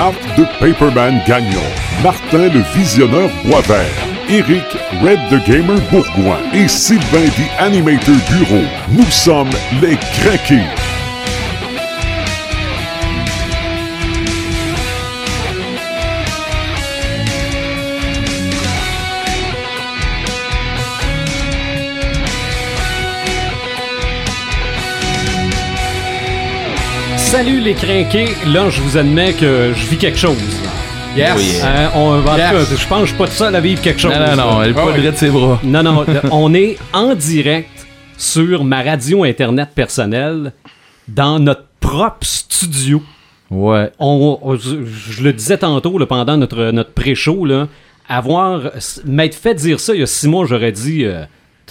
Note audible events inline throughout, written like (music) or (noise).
Marc de Paperman Gagnon, Martin le Visionneur Boisvert, Eric Red the Gamer Bourgoin et Sylvain the Animator Bureau. Nous sommes les Craqués. Salut les crinqués, là je vous admets que je vis quelque chose. Yes. Oui. Euh, on va Yes. je pense que je suis pas tout seul à vivre quelque chose. Non, non, non, elle est Ah pas oui. de ses bras. Non, non, (laughs) on est en direct sur ma radio internet personnelle dans notre propre studio. Ouais. On, on- je, je le disais tantôt là, pendant notre, notre pré-show, là, avoir m'être fait dire ça il y a six mois, j'aurais dit euh,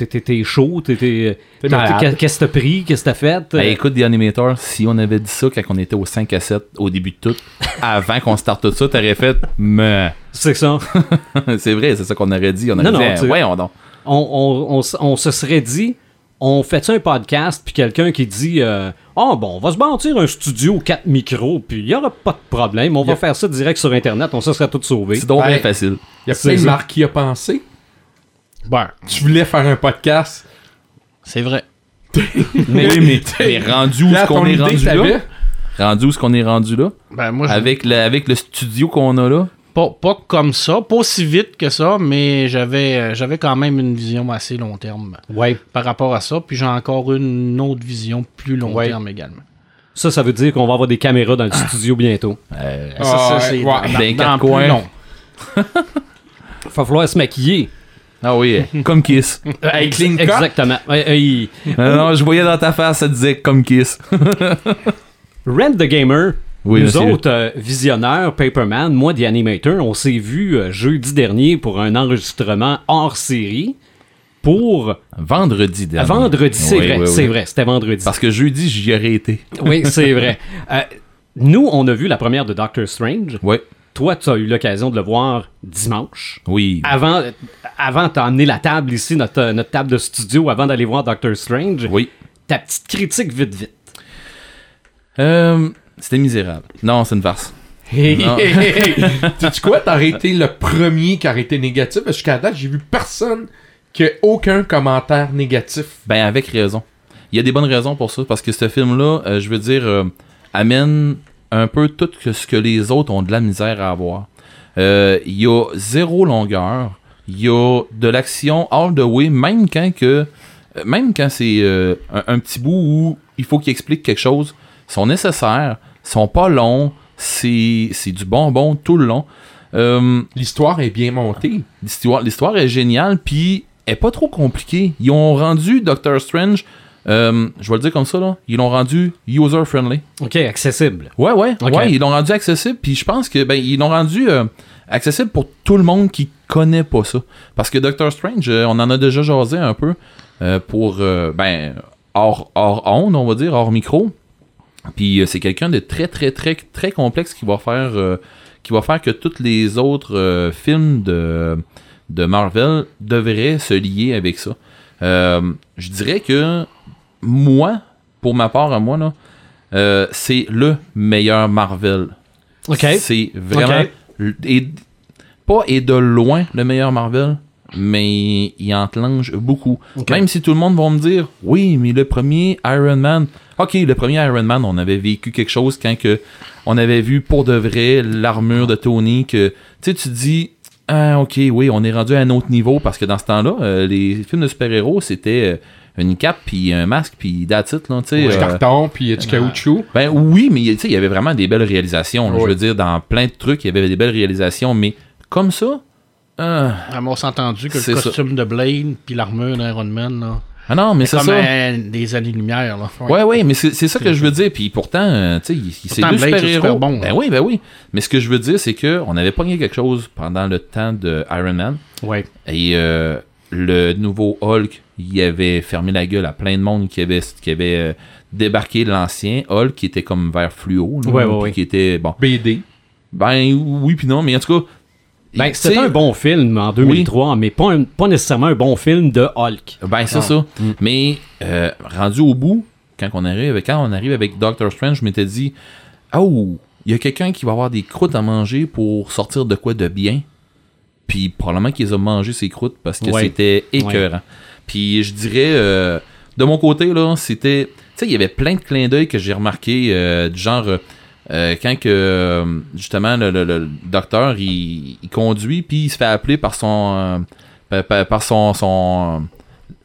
t'es- chaud, t'es- malade. qu'est-ce que t'as pris, qu'est-ce que t'as fait? Ben, écoute, The Animator, si on avait dit ça quand on était au 5 à 7 au début de tout, (laughs) avant qu'on starte tout ça, t'aurais fait mais C'est ça. (laughs) c'est vrai, c'est ça qu'on aurait dit. On aurait Non, dit, non, tu- ouais, on donc. on, on- on on se serait dit, on fait un podcast, puis quelqu'un qui dit, euh, ah bon, on va se bâtir un studio, quatre micros, puis il n'y aura pas de problème, on va faire ça direct sur Internet, on se serait tous sauvés. C'est donc bien facile. Il y a plein de marques qui a pensé. Ben, Tu voulais faire un podcast? c'est vrai. (laughs) Mais, mais, mais rendu où qu'on est rendu là? Rendu où est-ce qu'on est rendu là? Ben, moi, Avec le, avec le studio qu'on a là? pas, pas comme ça, pas aussi vite que ça, mais j'avais euh, j'avais quand même une vision assez long terme Ouais. par rapport à ça. Puis j'ai encore une autre vision plus long Ouais. terme également. Ça, ça veut dire qu'on va avoir des caméras dans le studio bientôt. Euh, ça, ça, c'est ouais. dans, Dans plus long. (laughs) Il va falloir se maquiller. Ah oui, euh, comme Kiss. Clean cut. Exactement. Euh, il- non, non, je voyais dans ta face, ça disait comme Kiss. (laughs) Rent the Gamer, Oui, nous monsieur. autres euh, visionnaires, Paperman, moi, The Animator, on s'est vu euh, jeudi dernier pour un enregistrement hors série pour... Vendredi dernier. Vendredi, c'est Oui, vrai, oui, c'est vrai, c'était vendredi. Parce que jeudi, j'y aurais été. Oui, c'est vrai. (laughs) Euh, nous, on a vu la première de Doctor Strange. Oui, Toi, tu as eu l'occasion de le voir dimanche. oui. Avant, avant t'as emmené la table ici, notre, notre table de studio, avant d'aller voir Doctor Strange. Oui. Ta petite critique vite, vite. Euh, C'était misérable. Non, c'est une farce. Hey, Non. (laughs) hey, hey, hey. Sais-tu quoi? T'aurais été le premier qui aurait été négatif. Parce que Jusqu'à date, j'ai vu personne qui a aucun commentaire négatif. Ben, avec raison. Il y a des bonnes raisons pour ça, parce que ce film-là, euh, je veux dire, euh, amène un peu tout que ce que les autres ont de la misère à avoir. Euh, Il y a zéro longueur. Il y a de l'action all the way, même quand que, euh, même quand c'est euh, un, un petit bout où il faut qu'il explique quelque chose, sont nécessaires, sont pas longs, c'est c'est du bonbon tout le long. Euh, L'histoire est bien montée. L'histoire, l'histoire est géniale, puis elle est pas trop compliquée. Ils ont rendu Doctor Strange, euh, je vais le dire comme ça, là, ils l'ont rendu user-friendly. OK, accessible. Ouais, ouais, ouais, ils l'ont rendu accessible, puis je pense que, ben, ils l'ont rendu euh, accessible pour tout le monde qui connaît pas ça. Parce que Doctor Strange, euh, on en a déjà jasé un peu pour, ben, hors, hors onde, on va dire, hors micro. Puis c'est quelqu'un de très, très, très, très complexe qui va faire, qui va faire que tous les autres films de, de Marvel devraient se lier avec ça. Je dirais que moi, pour ma part à moi, là, euh, c'est le meilleur Marvel. OK. C'est vraiment. Et, pas et de loin le meilleur Marvel, mais il enclenche beaucoup. Même si tout le monde va me dire oui, mais le premier Iron Man. Ok, le premier Iron Man, on avait vécu quelque chose quand que on avait vu pour de vrai l'armure de Tony. Que tu sais, tu te dis ah, ok, oui, on est rendu à un autre niveau parce que dans ce temps-là, euh, les films de super-héros c'était euh, une cape puis un masque puis that's it, là, tu sais. Du euh, carton, puis du caoutchouc. ben oui, mais tu sais, il y avait vraiment des belles réalisations. là. Je veux dire, dans plein de trucs, il y avait des belles réalisations, mais comme ça, euh, Ah, on s'est entendu que C'est le ça. costume de Blade puis l'armure d'Iron Man, là, ah non, mais c'est comme ça. euh, des années-lumière. Là. Ouais, ouais, mais c'est c'est ça que je veux dire. Puis pourtant, euh, tu sais, c'est deux super-héros. super bon, ben hein. oui, ben oui. Mais ce que je veux dire, c'est que on avait pogné quelque chose pendant le temps de Iron Man. Ouais. Et euh, le nouveau Hulk, il avait fermé la gueule à plein de monde qui avait, qui avait euh, débarqué l'ancien Hulk qui était comme vert fluo. là, Ouais, ouais. Qui était, bon. BD. Ben oui, puis non, mais en tout cas. Ben, c'était un bon film en 2003, mais pas, un- pas nécessairement un bon film de Hulk. Ben, c'est Ah. ça. Mais euh, rendu au bout, quand on arrive, quand on arrive avec Doctor Strange, je m'étais dit, oh, il y a quelqu'un qui va avoir des croûtes à manger pour sortir de quoi de bien. Puis probablement qu'ils ont mangé ces croûtes parce que Ouais. c'était écœurant. Puis je dirais, euh, de mon côté, là, c'était. Tu sais, il y avait plein de clins d'œil que j'ai remarqué, euh, du genre. euh, euh, quand que justement le, le- le docteur il, il conduit puis il se fait appeler par son par- son son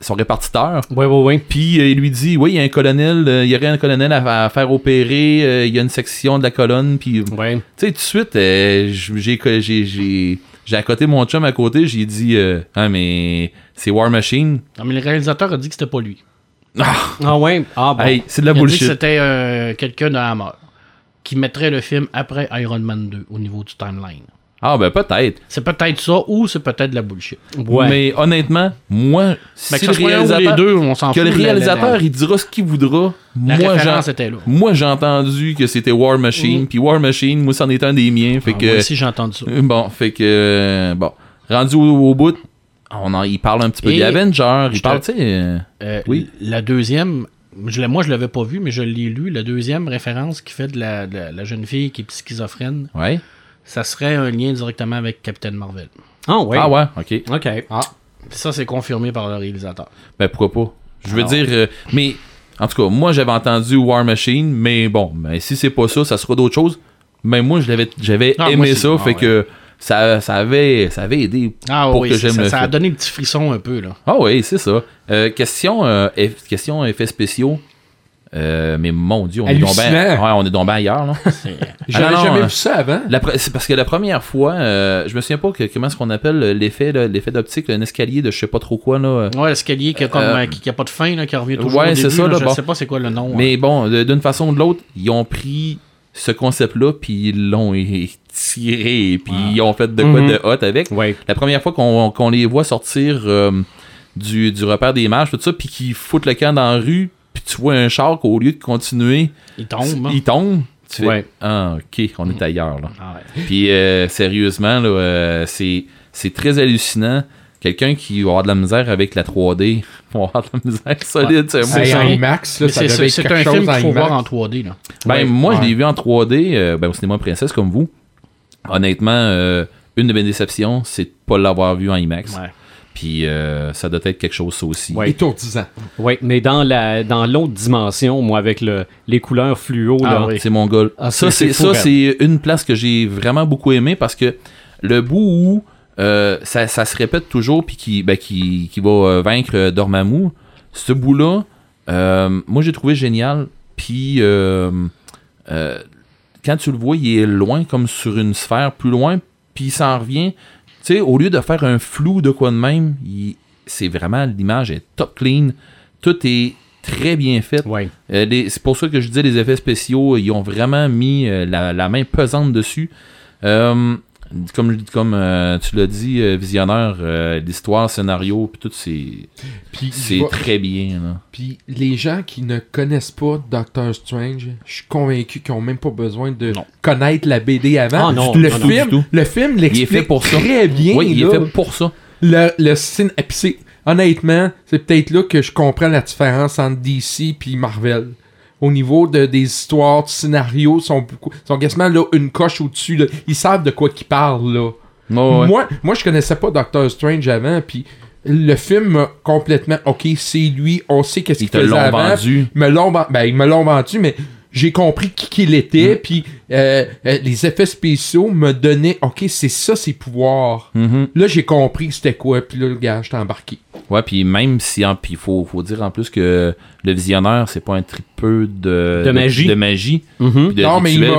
son répartiteur Ouais, ouais, ouais. puis euh, il lui dit oui il y a un colonel euh, il y aurait un colonel à, à faire opérer euh, il y a une section de la colonne puis tu Ouais. sais tout de suite j'ai j'ai accoté mon chum à côté j'ai dit euh, ah mais c'est War Machine Non, mais le réalisateur a dit que c'était pas lui. Ah ouais? Ah bon. hey c'est de la Il a dit que c'était euh, quelqu'un de Hammer qui mettrait le film après Iron Man 2 au niveau du timeline. Ah ben peut-être C'est peut-être ça ou c'est peut-être de la bullshit. ouais. mais honnêtement moi Mais si que le ou les réalisateur deux, on s'en que fout. le la- la- réalisateur la- il dira ce qu'il voudra La moi j'ai référence était là. moi j'ai entendu que c'était War Machine puis War Machine moi c'en est un des miens fait Ah, que Moi aussi, j'ai entendu ça. (laughs) Bon, fait que. Bon. Rendu au, au bout, on en, il parle un petit peu Et des Avengers. Il parle, tu sais. euh, Euh, Oui. La deuxième, je l'ai- moi je l'avais pas vu, mais je l'ai lu. La deuxième référence qui fait de la, de la- la jeune fille qui est schizophrène, ouais. Ça serait un lien directement avec Captain Marvel. Ah ouais. Ah ouais, ok. Ok. Puis ça, c'est confirmé par le réalisateur. Ben pourquoi pas? Je veux Alors. dire. euh, mais. En tout cas, moi j'avais entendu War Machine, mais bon, ben, si c'est pas ça, ça sera d'autres choses. Mais moi je l'avais j'avais Ah, aimé ça, Ah, fait ouais. que ça, ça avait ça avait aidé Ah pour oui, que ça, j'aime ça, le ça a donné le petit frisson un peu. là. Ah oui, c'est ça. Euh, question, euh, eff- question effets spéciaux. Euh, mais mon dieu, on est Hallucinant. ouais, on est ben ailleurs, là. (laughs) C'est- J'avais Ah, jamais vu ça avant. C'est parce que la première fois, euh, je me souviens pas que, comment est-ce qu'on appelle l'effet, là, l'effet d'optique, un escalier de je sais pas trop quoi là. Ouais, l'escalier qui a, comme, Euh, qui, qui a pas de fin, là, qui revient toujours ouais, au c'est début, ça, là, Je bon. sais pas c'est quoi le nom. hein. Mais bon, de- d'une façon ou de l'autre, ils ont pris ce concept-là puis ils l'ont étiré puis ils ont fait de quoi Mhm. de hot avec. Ouais. La première fois qu'on les voit sortir euh, du, du repère des marches, tout ça, puis qu'ils foutent le camp dans la rue, puis tu vois un char qu'au lieu de continuer, Il tombe. hein? il tombe. Tu fais, Ouais. ah, ok, on est ailleurs là. Ah ouais. Puis euh, sérieusement, là, euh, c'est, c'est très hallucinant. Quelqu'un qui va avoir de la misère avec la 3D (laughs) va avoir de la misère solide. c'est en IMAX, là, ça c'est- c'est un chose film qu'il faut voir en 3D. Là. Ben, Ouais, moi, je l'ai vu en 3D euh, ben, au cinéma Princesse comme vous. Honnêtement, euh, une de mes déceptions, c'est de pas l'avoir vu en IMAX. Puis euh, ça doit être quelque chose, ça aussi. Ouais. Étourdisant. Ouais, mais dans la dans l'autre dimension, moi avec le les couleurs fluo Ah là. oui. C'est mon goal. Ah, ça, c'est- c'est, c'est fou, ça, c'est une place que j'ai vraiment beaucoup aimé parce que le bout où euh, ça, ça se répète toujours puis qui, ben, qui, qui va euh, vaincre Dormammu, ce bout-là, euh, moi j'ai trouvé génial. Puis euh, euh, quand tu le vois, il est loin comme sur une sphère plus loin, puis il s'en revient. Tu sais, au lieu de faire un flou de quoi de même, il- c'est vraiment l'image est top clean. Tout est très bien fait. Ouais. Euh, c'est pour ça que je disais les effets spéciaux, ils ont vraiment mis euh, la, la main pesante dessus. Euh, comme comme euh, tu l'as dit, euh, visionnaire, euh, l'histoire, scénario, puis tout, c'est Puis, très bien. Là. puis les gens qui ne connaissent pas Doctor Strange, je suis convaincu qu'ils n'ont même pas besoin de Non. connaître la BD avant. Ah, non, le, non, non, film, du tout. le film l'explique fait pour ça. très bien. oui, il là. est fait pour ça. le, le cin- et puis c'est honnêtement, c'est peut-être là que je comprends la différence entre DC puis Marvel. Au niveau de, des histoires, du scénario, sont beaucoup, sont quasiment là une coche au-dessus. là. Ils savent de quoi qu'ils parlent là. Ouais. Moi, moi, je connaissais pas Doctor Strange avant, puis le film m'a complètement, ok, c'est lui, on sait qu'est-ce Ils qu'il faisait l'ont avant. vendu. Me l'ont ben, ils me l'ont vendu, mais j'ai compris qui qu'il Mm. était, puis euh, euh, les effets spéciaux me donnaient, ok, c'est ça ses pouvoirs. Mhm. Là, j'ai compris c'était quoi, puis là, le gars, j'étais embarqué. Ouais, puis même si, hein, puis faut, faut dire en plus que le visionnaire, c'est pas un tripeux de, De magie. de, magie Mhm. puis de non, mais il rituel,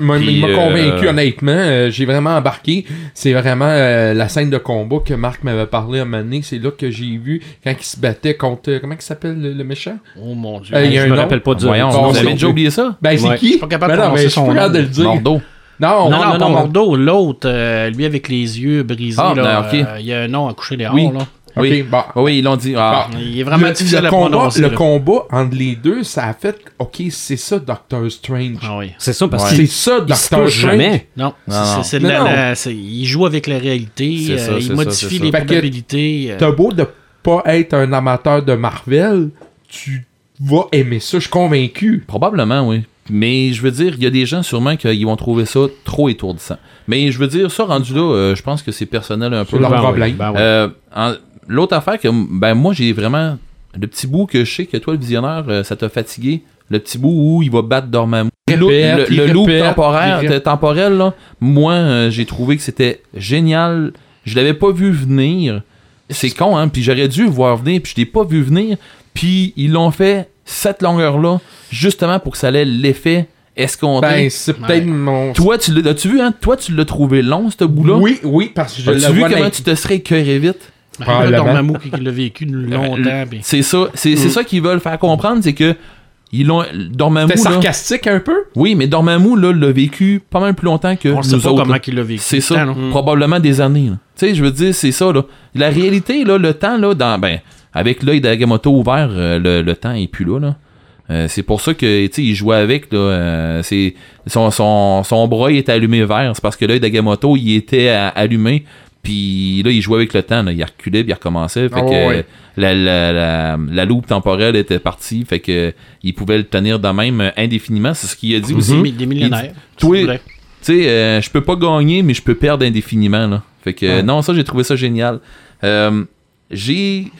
m'a, il euh, convaincu, honnêtement. Euh, j'ai vraiment embarqué. C'est vraiment euh, la scène de combat que Marc m'avait parlé à un moment donné. C'est là que j'ai vu quand il se battait contre. euh, Comment il s'appelle le, le méchant? Oh mon dieu. Euh, il y a je un me nom. rappelle pas du Bon, vous avez déjà oublié ça? Ben, c'est Ouais. qui? Je suis pas capable Ben de non, mais je suis son nom. de le dire. Mordo. Non, Non, non, non, pas Mordo, l'autre, euh, lui avec les yeux brisés, Ah, là, ben, ok. euh, il y a un nom à coucher dehors, Oui. là. Oui. bon. Ah oui, ils l'ont dit. Ah, Il est vraiment le, difficile le à combat, prononcer. le là. combat entre les deux, ça a fait. Ok, c'est ça, Doctor Strange. Ah oui. C'est ça parce Ouais. qu'il C'est ça, Doctor Strange. jamais. Non, Non, c'est- il joue avec la réalité, euh, ça, il modifie ça. les que probabilités. euh, T'as beau de pas être un amateur de Marvel, tu vas aimer ça, je suis convaincu. probablement, oui. Mais je veux dire, il y a des gens sûrement qui vont trouver ça trop étourdissant. Mais je veux dire, ça rendu là, euh, je pense que c'est personnel un peu. C'est leur Ben problème. ben oui. Euh, en- L'autre affaire que ben moi j'ai vraiment le petit bout que je sais que toi le visionnaire euh, ça t'a fatigué. Le petit bout où il va battre Dormammu. Le, le- le loop temporaire il temporel là moi euh, j'ai trouvé que c'était génial. Je l'avais pas vu venir. C'est con hein. Puis j'aurais dû le voir venir puis je l'ai pas vu venir. Puis ils l'ont fait cette longueur là justement pour que ça ait l'effet escompté. Ben, c'est peut-être mon. toi tu l'as as-tu vu hein? Toi tu l'as trouvé long ce bout là Oui, oui, parce que je as-tu le vu vois comment tu te serais écœuré vite? Probablement. Dormammu qui qui l'a vécu longtemps. puis- C'est ça, c'est c'est ça qu'ils veulent faire comprendre, c'est que ils l'ont Dormammu C'était là, sarcastique un peu? oui, mais Dormammu là l'a vécu pas mal plus longtemps que On ne sait nous pas autres. comment là. il l'a vécu. C'est ça, temps, là. probablement des années. Tu sais, je veux dire, c'est ça là. La réalité là, le temps là, dans ben avec l'œil d'Agamotto ouvert, euh, le, le temps est plus là là. Euh, c'est pour ça que tu sais il jouait avec là, euh, c'est son, son, son bras il était allumé vert, c'est parce que l'œil d'Agamotto il était euh, allumé puis là il jouait avec le temps là. il reculait puis il recommençait fait Ah que ouais. la, la, la, la loupe temporelle était partie fait que il pouvait le tenir de même indéfiniment c'est ce qu'il a dit aussi Des mi- Des millénaires. Tu sais, euh, je peux pas gagner, mais je peux perdre indéfiniment. Là. Fait que, euh, Ouais. non, ça, j'ai trouvé ça génial. Euh, j'ai,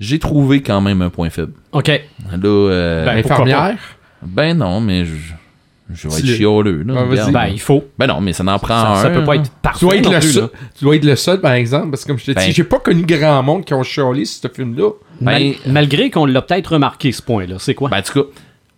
j'ai trouvé quand même un point faible. OK. Là, euh, Ben, ben, Infirmière? non, mais je, je vais être Dis-le. chialeux. Là, regarde. Ben, il faut. Ben non, mais ça en prend Ça, un. ça peut pas être Tu parfait. dois, être non le plus, seul, là. tu dois être le seul, par exemple, parce que comme je te Ben- dis, j'ai pas connu grand monde qui ont chialé sur ce film-là. Mal- Ben- malgré qu'on l'a peut-être remarqué, ce point-là. C'est quoi? Ben, en tout cas,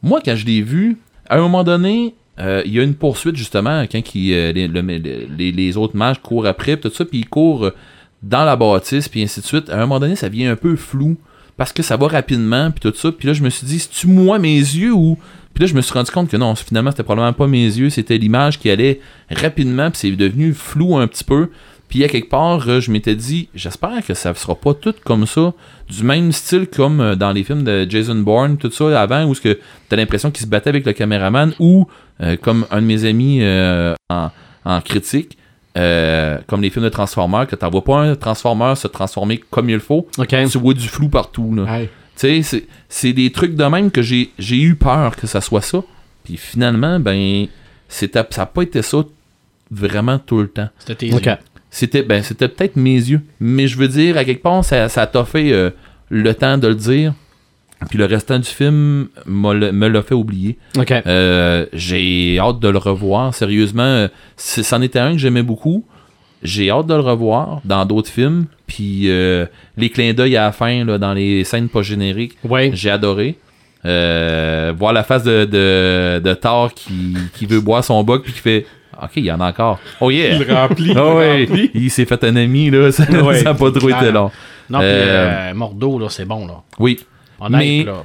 moi, quand je l'ai vu, à un moment donné, euh, il y a une poursuite, justement, quand qui, euh, les, le- les- les autres mages courent après, pis tout ça, puis ils courent euh, dans la bâtisse, puis ainsi de suite. À un moment donné, ça devient un peu flou, parce que ça va rapidement, puis tout ça. Puis là, je me suis dit, c'est-tu moi mes yeux ou... Puis là, je me suis rendu compte que non, finalement, c'était probablement pas mes yeux, c'était l'image qui allait rapidement, puis c'est devenu flou un petit peu. Puis à quelque part, euh, je m'étais dit, j'espère que ça sera pas tout comme ça, du même style comme euh, dans les films de Jason Bourne, tout ça avant, où que t'as l'impression qu'il se battait avec le caméraman, ou euh, comme un de mes amis euh, en, en critique, euh, comme les films de Transformers, que t'en vois pas un Transformer se transformer comme il faut, OK. tu vois du flou partout. Là. Tu sais, c'est- c'est des trucs de même que j'ai j'ai eu peur que ça soit ça. Puis finalement, ben, c'était ça n'a pas été ça vraiment tout le temps. C'était tes yeux. C'était ben, c'était peut-être mes yeux. Mais je veux dire, à quelque part, ça, ça t'a fait euh, le temps de le dire. Puis le restant du film me l'a fait oublier. Euh, j'ai hâte de le revoir. Sérieusement, euh, c'est- c'en était un que j'aimais beaucoup. J'ai hâte de le revoir dans d'autres films. Puis euh, les clins d'œil à la fin, là, dans les scènes pas génériques, Ouais. j'ai adoré. Euh, voir la face de, de, de Thor qui, qui veut boire son bug puis qui fait Ok, il y en a encore. Oh yeah! Il remplit. Ouais, il remplit. il s'est fait un ami, là. (laughs) Ça n'a Ouais. pas trop été long. Non, puis Euh, euh, Mordo, là, c'est bon, là. Oui. Honnête, Mais là.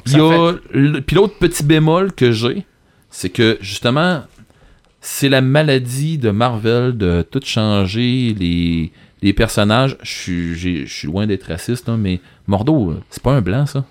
Puis l'autre petit bémol que j'ai, c'est que justement, c'est la maladie de Marvel de tout changer les, les personnages. Je suis- loin d'être raciste, là, mais Mordo, c'est pas un blanc, ça.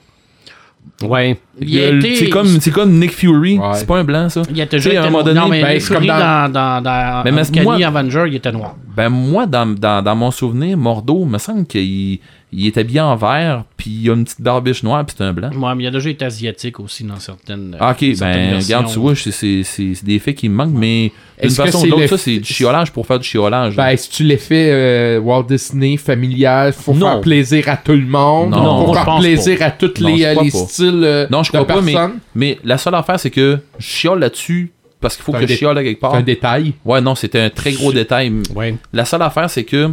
Ouais. C'est comme, c'est comme Nick Fury, Ouais. c'est pas un blanc, ça. Il a toujours à un été moment noir. donné, Non, mais ben, Nick c'est comme Fury dans- dans, dans, dans Mais mais Uncanny moi- Avenger, il était noir. Ben moi, dans, dans, dans mon souvenir, Mordo, me semble qu'il il est habillé en vert, puis il a une petite barbiche noire, puis c'est un blanc. Moi, mais il a déjà été asiatique aussi dans certaines. Ah, ok, certaines ben, versions. regarde, tu vois, c'est- c'est c'est- c'est des faits qui me manquent, mais d'une Est-ce que façon ou le- ça, c'est du chiolage pour faire du chiolage. Ben, si tu l'effet euh, Walt Disney familial, faut Non. faire plaisir à tout le monde, Non, faut moi, je faire plaisir à tous les, euh, styles euh, non, je de crois pas, mais, mais la seule affaire, c'est que je chiole là-dessus parce qu'il faut que je chiole quelque part. C'est un détail. Ouais, non, c'était un très gros détail. Ouais. La seule affaire, c'est que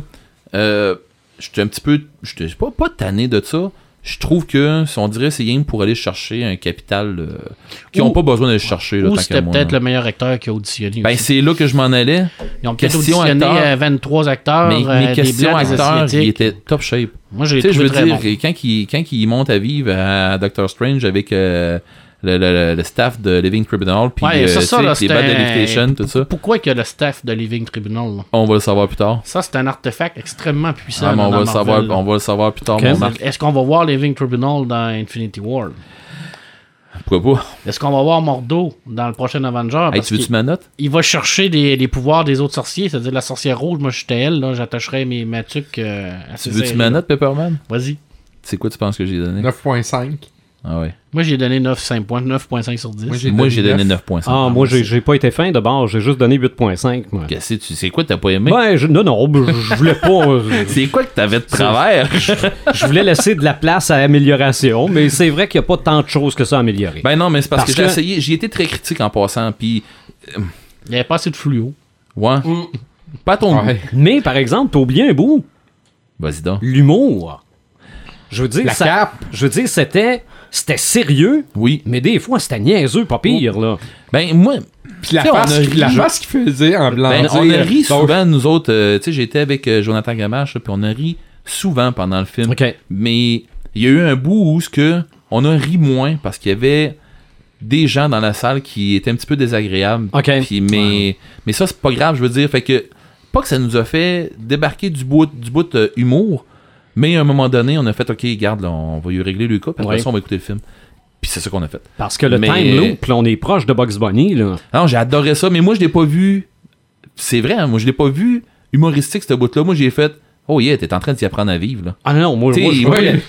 euh, j'étais un petit peu. J'étais pas, pas tanné de ça. Je trouve que, si on dirait, c'est game pour aller chercher un capital euh, qui n'ont pas besoin de le chercher. Là, Ou tant c'était peut-être le meilleur acteur qui a auditionné. Ben, c'est là que je m'en allais. Ils ont peut-être question auditionné acteur. euh, 23 acteurs. mais euh, Blancs, des acteurs, ils Asiatiques. étaient top shape. Moi, je l'ai sais, je trouvé veux très dire, bon. quand il, quand il monte à vivre à Doctor Strange avec euh, le, le- le staff de Living Tribunal, puis Ouais, euh, ça, là, les c'était battes de un- Levitation, tout ça, Pourquoi qu'il y a le staff de Living Tribunal? là? on va le savoir plus tard. Ça, c'est un artefact extrêmement puissant. Ah, mais on, va dans le savoir, Marvel, on va le savoir plus tard, mon. Est-ce qu'on va voir Living Tribunal dans Infinity War? Pourquoi pas? Est-ce qu'on va voir Mordo dans le prochain Avenger? Hey, tu veux-tu ma note? il va chercher les, les pouvoirs des autres sorciers, c'est-à-dire la sorcière rouge, moi j'étais elle, là, j'attacherais mes matuques euh, à Tu veux-tu ma note, Pepperman? Vas-y. C'est quoi tu penses que j'ai donné? 9.5. Ah ouais. Moi, j'ai donné 9,5 points, 9,5 sur 10. Moi, j'ai Moi, j'ai donné 9. 9.5. Ah, moi, j'ai j'ai pas été fin de bord. J'ai juste donné 8.5. moi. Qu'est-ce que tu c'est quoi que t'as pas aimé? Ben, je- non, non, je je voulais pas. euh, (laughs) C'est quoi que t'avais de travers? je voulais laisser de la place à amélioration, mais c'est vrai qu'il n'y a pas tant de choses que ça à améliorer. ben non, mais c'est parce, Parce que, j'ai essayé, j'y étais très critique en passant, puis Il n'y avait pas assez de fluo. ouais. Pas à ton. Ouais. Mais, par exemple, t'as oublié un bout. Vas-y donc. L'humour. Je veux dire, La ça- cape. Je veux dire, c'était. C'était sérieux, Oui. mais des fois, c'était niaiseux, pas pire, là. Ben moi, Puis la face, a la face qu'il faisait en blanc. ben, on a ri Donc, souvent, nous autres. euh, tu sais, j'étais avec euh, Jonathan Gamache, puis on a ri souvent pendant le film. OK. Mais il y a eu un bout où ce que on a ri moins parce qu'il y avait des gens dans la salle qui étaient un petit peu désagréables. OK. Puis, mais, mais ça, c'est pas grave, je veux dire. Fait que, pas que ça nous a fait débarquer du bout, du bout de humour, mais à un moment donné, on a fait, OK, garde, là, on va lui régler le cas, puis après Ouais. ça, on va écouter le film. Puis c'est ça qu'on a fait. Parce que le Mais- time loop, là, on est proche de Bugs Bunny, là. Non, j'ai adoré ça, mais moi, je l'ai pas vu. C'est vrai, hein, moi, je l'ai pas vu humoristique, ce bout-là. Moi, j'ai fait, oh yeah, t'es en train d'y apprendre à vivre, là. Ah non, moi, je moi,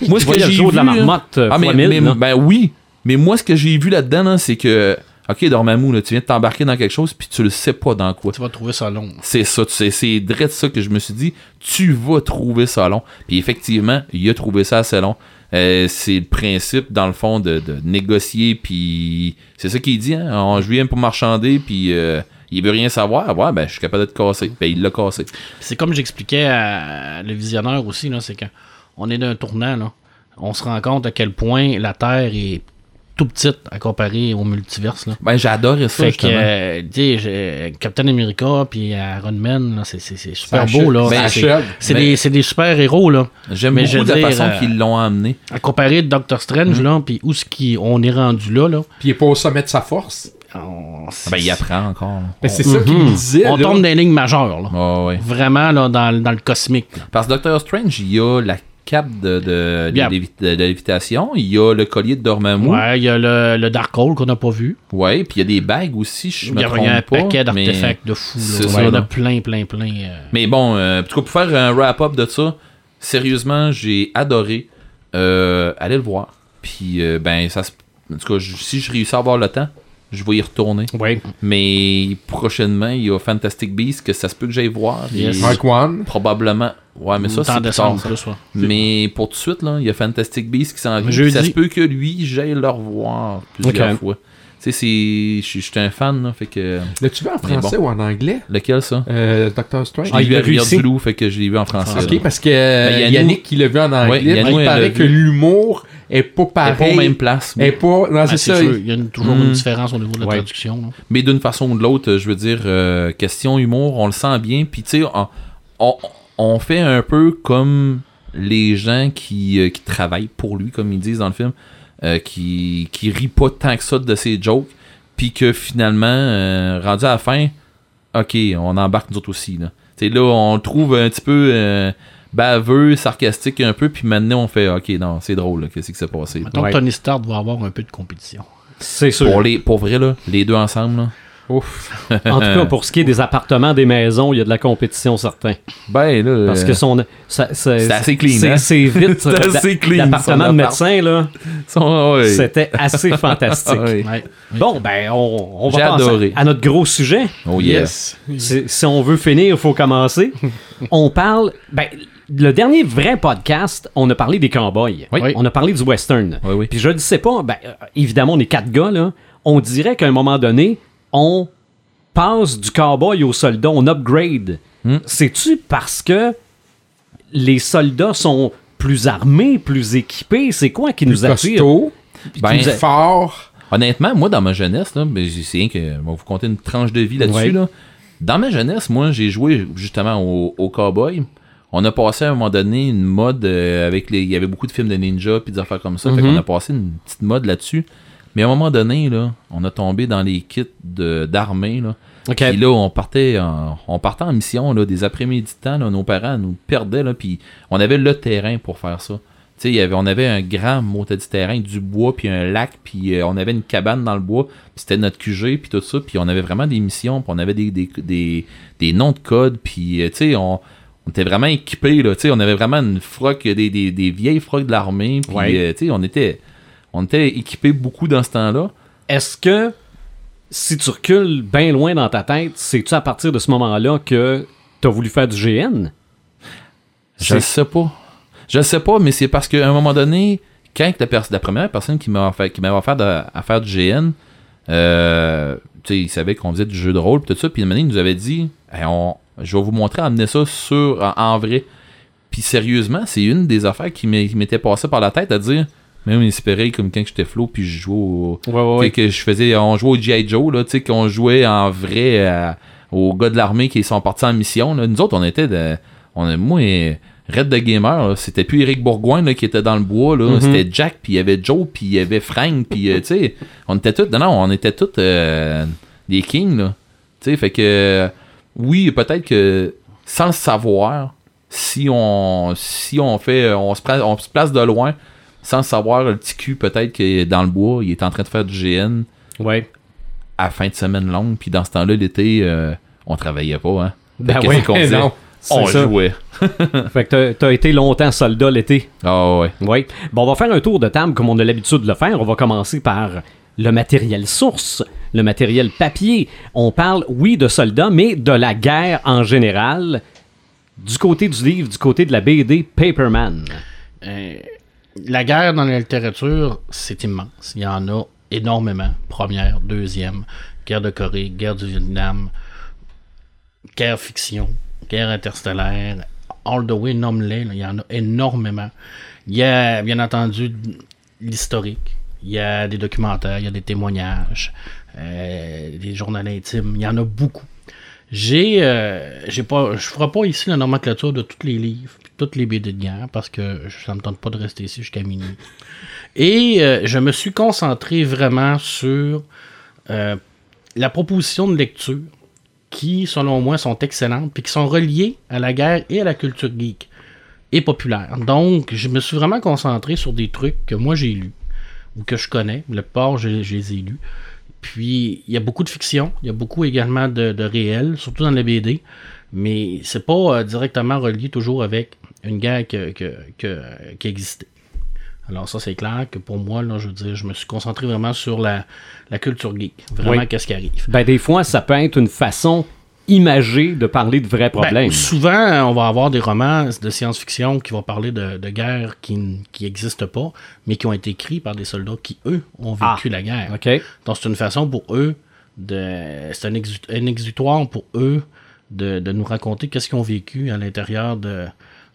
moi, je ce que j'ai show de la vu, marmotte euh, Ah, mais, mais- ben oui. Mais moi, ce que j'ai vu là-dedans, là, c'est que, ok, Dormammu, là, tu viens de t'embarquer dans quelque chose, puis tu le sais pas dans quoi. Tu vas trouver ça long. C'est ça, tu sais, c'est direct ça que je me suis dit, tu vas trouver ça long. Puis effectivement, il a trouvé ça assez long. Euh, c'est le principe, dans le fond, de, de négocier, puis c'est ça qu'il dit, hein, on- je viens pour marchander, puis euh, il veut rien savoir. Ouais, ben, je suis capable de te casser. Ben, il l'a cassé. C'est comme j'expliquais à le visionneur aussi, là, c'est qu'on est d'un tournant, là. On se rend compte à quel point la Terre est tout petite à comparer au multiverse, là. Ben, j'adorais ça, Fait que, euh, Captain America puis Iron Man, là, c'est, c'est, c'est super ça beau, là. c'est, Ben- des, c'est des super héros, là. J'aime je beaucoup de la dire, façon euh, qu'ils l'ont amené. À comparer de Doctor Strange, là, puis où ce qui, on est rendu là, là. Puis il est pas au sommet de sa force. on- Ben, il apprend encore. Ben, c'est ça qu'il disait. on là. tombe dans les lignes majeures, là. Ouais. Vraiment, là, dans, dans le cosmique. là. Parce que Doctor Strange, il y a la cape de, de, Bien. de, de- de lévitation, il y a le collier de Dormammu, ouais, Ouais, il y a le, le Dark Hole qu'on n'a pas vu. puis il y a des bagues aussi, je Il me trompe il y a un pas. paquet mais- d'artefacts de c'est là. ça, il y en a plein, plein, plein. euh. Mais bon, euh, en tout cas, pour faire un wrap-up de ça, sérieusement, j'ai adoré euh, aller le voir. Puis, euh, ben, ça se- En tout cas, je- si je réussis à avoir le temps, je vais y retourner. Oui. Mais prochainement, il y a Fantastic Beasts que ça se peut que j'aille voir. Yes. Et Mark One. probablement. Ouais, mais ça, c'est plus décembre, tard, ça. plus, ouais. Mais pour tout de suite, là, il y a Fantastic Beasts qui s'en vient. Ça se peut que lui, j'aille le revoir plusieurs Ok. fois. Tu sais, c'est. Je suis un fan, là, fait que. L'as-tu vu en français ou en anglais? Lequel ça? Euh, Doctor Strange. Je Ah, l'ai il vu à du Loup, fait que je l'ai vu en français. Ok, là. parce que euh, Ben, Yannou- Yannick, qui l'a vu en anglais, Ouais, Yannou, il paraît que l'humour est pas Elle est pareil. pas places. Elle est pas... Non, Ah, c'est ça. sûr, il y a une- toujours Hmm. une différence au niveau de la Ouais. traduction. là. Mais d'une façon ou de l'autre, je veux dire, euh, question humour, on le sent bien. Puis, tu sais, on, on, on fait un peu comme les gens qui, euh, qui travaillent pour lui, comme ils disent dans le film, euh, qui, qui rient pas tant que ça de ses jokes. Puis que finalement, euh, rendu à la fin, ok, on embarque nous autres aussi. Là, là on le trouve un petit peu euh, baveux, sarcastique un peu. Puis maintenant, on fait, ok, non, c'est drôle, là, qu'est-ce qui s'est passé. Mettons Ouais. Tony Stark va avoir un peu de compétition. C'est sûr. Pour, les, pour vrai, là, les deux ensemble, là, Ouf. En tout cas, pour ce qui est des appartements, des maisons, il y a de la compétition, certain. ben là. Parce euh, que son. ça- ça- C'est assez clean, c'est- hein? (laughs) C'est vite. C'est assez clean, L'appartement son de médecin, là, Son- ouais. c'était assez (laughs) fantastique. Ah ouais. Ouais. Bon, ben, on, va passer à notre gros sujet. Oh yes. Si, si on veut finir, il faut commencer. (laughs) on parle. Ben, le dernier vrai podcast, on a parlé des cowboys. Oui. On a parlé du western. Oui, oui. Puis je ne sais pas, ben, euh, évidemment, on est quatre gars, là. On dirait qu'à un moment donné, on passe du cowboy au soldat, on upgrade. Hmm. C'est-tu parce que les soldats sont plus armés, plus équipés? C'est quoi qui nous attire? costaud, Ben, plus fort. honnêtement, moi, dans ma jeunesse, là, ben, c'est rien que. Je vais vous compter une tranche de vie là-dessus. Ouais. Là. Dans ma jeunesse, moi, j'ai joué justement au, au cowboy. On a passé à un moment donné une mode euh, avec les. Il y avait beaucoup de films de ninja puis des affaires comme ça. Fait Mhm. qu'on a passé une petite mode là-dessus. Mais à un moment donné, là, on a tombé dans les kits d'armée. Là. Puis là, on partait en, on partait en mission là, des après-midi de temps. là, nos parents nous perdaient. Là, puis on avait le terrain pour faire ça. Y avait, on avait un grand mot du terrain, du bois, puis un lac, puis euh, on avait une cabane dans le bois, puis c'était notre QG, puis tout ça, puis on avait vraiment des missions, puis on avait des, des, des, des noms de code, puis euh, tu sais, on, on était vraiment équipés, là, tu sais, on avait vraiment une froc, des, des, des vieilles frocs de l'armée, puis Ouais. euh, tu sais, on était, on était équipés beaucoup dans ce temps-là. Est-ce que si tu recules bien loin dans ta tête, c'est-tu à partir de ce moment-là que tu as voulu faire du GN? Je sais pas. Je sais pas, mais c'est parce qu'à un moment donné, quand la, première personne qui m'a offert, qui m'avait offert de- à faire du GN, euh, tu sais, il savait qu'on faisait du jeu de rôle pis tout ça, puis une il nous avait dit Hey, on, je vais vous montrer à amener ça sur, en, en vrai. Puis sérieusement, c'est une des affaires qui m'était passée par la tête à dire même espérait comme quand j'étais flow puis je jouais au, Ouais, ouais, ouais. tu sais, que je faisais on jouait au G.I. Joe là tu sais qu'on jouait en vrai à- aux gars de l'armée qui sont partis en mission là. nous autres on était de on est moi et Red de Gamer c'était plus Eric Bourgoin là, qui était dans le bois là Mhm. c'était Jack puis il y avait Joe puis il y avait Frank puis euh, tu sais on était tous non non on était tous euh, des kings là tu sais fait que oui peut-être que sans le savoir si on si on fait on se, on se place de loin sans le savoir le petit cul peut-être que dans le bois il est en train de faire du GN Ouais. à fin de semaine longue puis dans ce temps-là l'été euh, on travaillait pas hein Ben Fait que oui, qu'on (laughs) non. on ça. jouait (laughs) Fait que t'as- t'as été longtemps soldat l'été. ah ouais Oui. Bon, on va faire un tour de table comme on a l'habitude de le faire. On va commencer par le matériel source, le matériel papier. On parle, oui, de soldats, mais de la guerre en général. Du côté du livre, du côté de la BD Paperman. Euh, la guerre dans la littérature, c'est immense. Il y en a énormément. Première, deuxième, guerre de Corée, guerre du Vietnam, guerre fiction, guerre interstellaire, all the way, nomme-les, il y en a énormément. Il y a, bien entendu, l'historique. Il y a des documentaires, il y a des témoignages, euh, des journaux intimes. Il y en a beaucoup. J'ai, euh, j'ai pas, je ferai pas ici la nomenclature de tous les livres, puis toutes les BD de guerre, parce que ça me tente pas de rester ici jusqu'à minuit. Et euh, je me suis concentré vraiment sur euh, la proposition de lecture qui, selon moi, sont excellentes, puis qui sont reliées à la guerre et à la culture geek et populaire. Donc, je me suis vraiment concentré sur des trucs que moi j'ai lus ou que je connais. La plupart, je, je les ai lus. Puis, il y a beaucoup de fiction, il y a beaucoup également de, de réel, surtout dans les BD, mais c'est pas euh, directement relié toujours avec une guerre que, que- que- qui existait. Alors ça, c'est clair que pour moi, là, je veux dire, je me suis concentré vraiment sur la, la culture geek. Vraiment, Oui. qu'est-ce qui arrive. Ben, des fois, ça peut être une façon imagée de parler de vrais Ben, problèmes. souvent, on va avoir des romans de science-fiction qui vont parler de, de guerres qui n'existent pas, mais qui ont été écrits par des soldats qui, eux, ont vécu Ah. la guerre. Donc, c'est une façon pour eux, de, c'est un, exu- un exutoire pour eux de, de nous raconter qu'est-ce qu'ils ont vécu à l'intérieur de,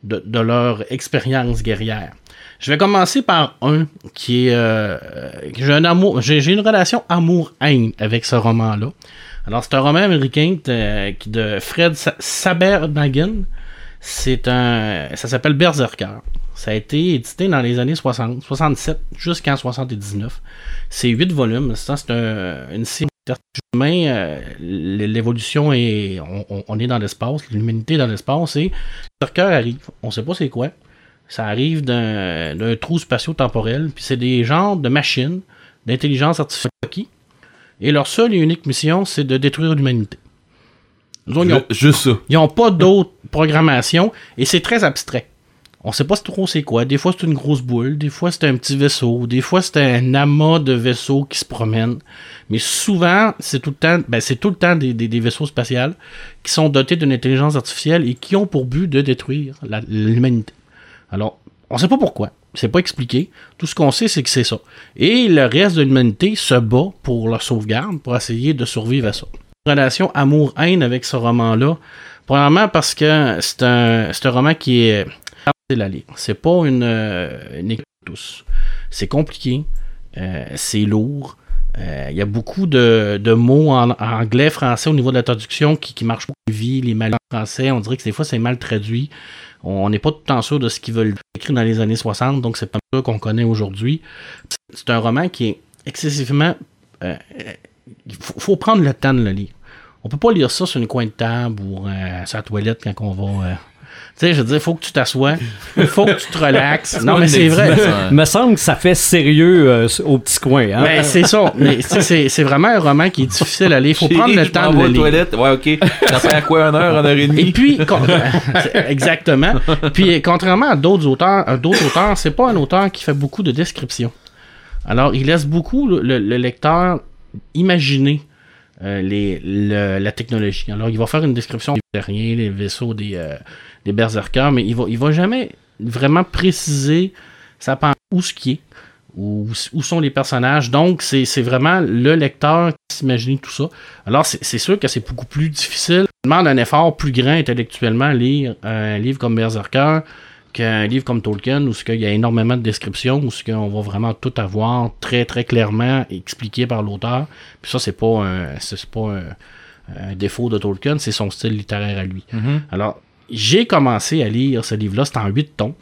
de, de leur expérience guerrière. Je vais commencer par un qui est. euh, euh, j'ai un amour, j'ai, j'ai une relation amour-haine avec ce roman-là. Alors, c'est un roman américain de, qui- de Fred Sa- Sabernagen. C'est un. Ça s'appelle Berserker. Ça a été édité dans les années 60, 67 jusqu'en 79. C'est 8 volumes. C'est un- une série humain, euh, l'évolution est. On, est dans l'espace, l'humanité est dans l'espace et Berserker arrive. On sait pas c'est quoi. Ça arrive d'un trou spatio-temporel, puis c'est des genres de machines d'intelligence artificielle. Et leur seule et unique mission, c'est de détruire l'humanité. Juste ça ils n'ont pas d'autre programmation et c'est très abstrait. On sait pas trop c'est quoi. Des fois, c'est une grosse boule. Des fois, c'est un petit vaisseau. Des fois, c'est un amas de vaisseaux qui se promènent. Mais souvent, c'est tout le temps, ben, c'est tout le temps des, des- des vaisseaux spatials qui sont dotés d'une intelligence artificielle et qui ont pour but de détruire l'humanité. Alors, on sait pas pourquoi. C'est pas expliqué. Tout ce qu'on sait, c'est que c'est ça. Et le reste de l'humanité se bat pour leur sauvegarde, pour essayer de survivre à ça. Relation amour-haine avec ce roman-là. Premièrement, parce que c'est un, un roman qui est. C'est pas une, euh, une tous. C'est compliqué. euh, c'est lourd. euh, Il y a beaucoup de, mots en, anglais, français au niveau de la traduction qui, qui marchent pas. Vie, les mal français, on dirait que des fois c'est mal traduit. On n'est pas tout le temps sûr de ce qu'ils veulent écrire dans les années 60, donc c'est pas ça qu'on connaît aujourd'hui. C'est un roman qui est excessivement. euh, euh, Il faut, prendre le temps de le lire. On peut pas lire ça sur une coin de table ou euh, sur la toilette quand on va. Tu sais, je veux dire, il faut que tu t'assoies, il (laughs) faut que tu te relaxes. non, mais c'est vrai. Il me semble que ça fait sérieux euh, au petit coin. Hein? Ben, c'est ça. Mais c'est c'est vraiment un roman qui est difficile à lire. Il faut prendre le temps de le aux lire. toilettes ouais ok ça fait à quoi une heure une heure et Et demie puis, con- (laughs) c'est- exactement. Puis, contrairement à d'autres auteurs, d'autres auteurs, c'est pas un auteur qui fait beaucoup de descriptions. Alors, il laisse beaucoup le, le- le lecteur imaginer euh, la technologie. Alors, il va faire une description des terriens, les vaisseaux des, euh, des berserkers, mais il va, il va jamais vraiment préciser ça pense où ce qui est, où, où sont les personnages. Donc, c'est vraiment le lecteur qui s'imagine tout ça. Alors, c'est sûr que c'est beaucoup plus difficile. Ça demande un effort plus grand intellectuellement lire un livre comme Berserker qu'un livre comme Tolkien où il y a énormément de descriptions, où on va vraiment tout avoir très très clairement expliqué par l'auteur. Puis ça, c'est pas un, c'est pas un, un défaut de Tolkien, c'est son style littéraire à lui. Alors, j'ai commencé à lire ce livre-là, c'est en 8 tomes.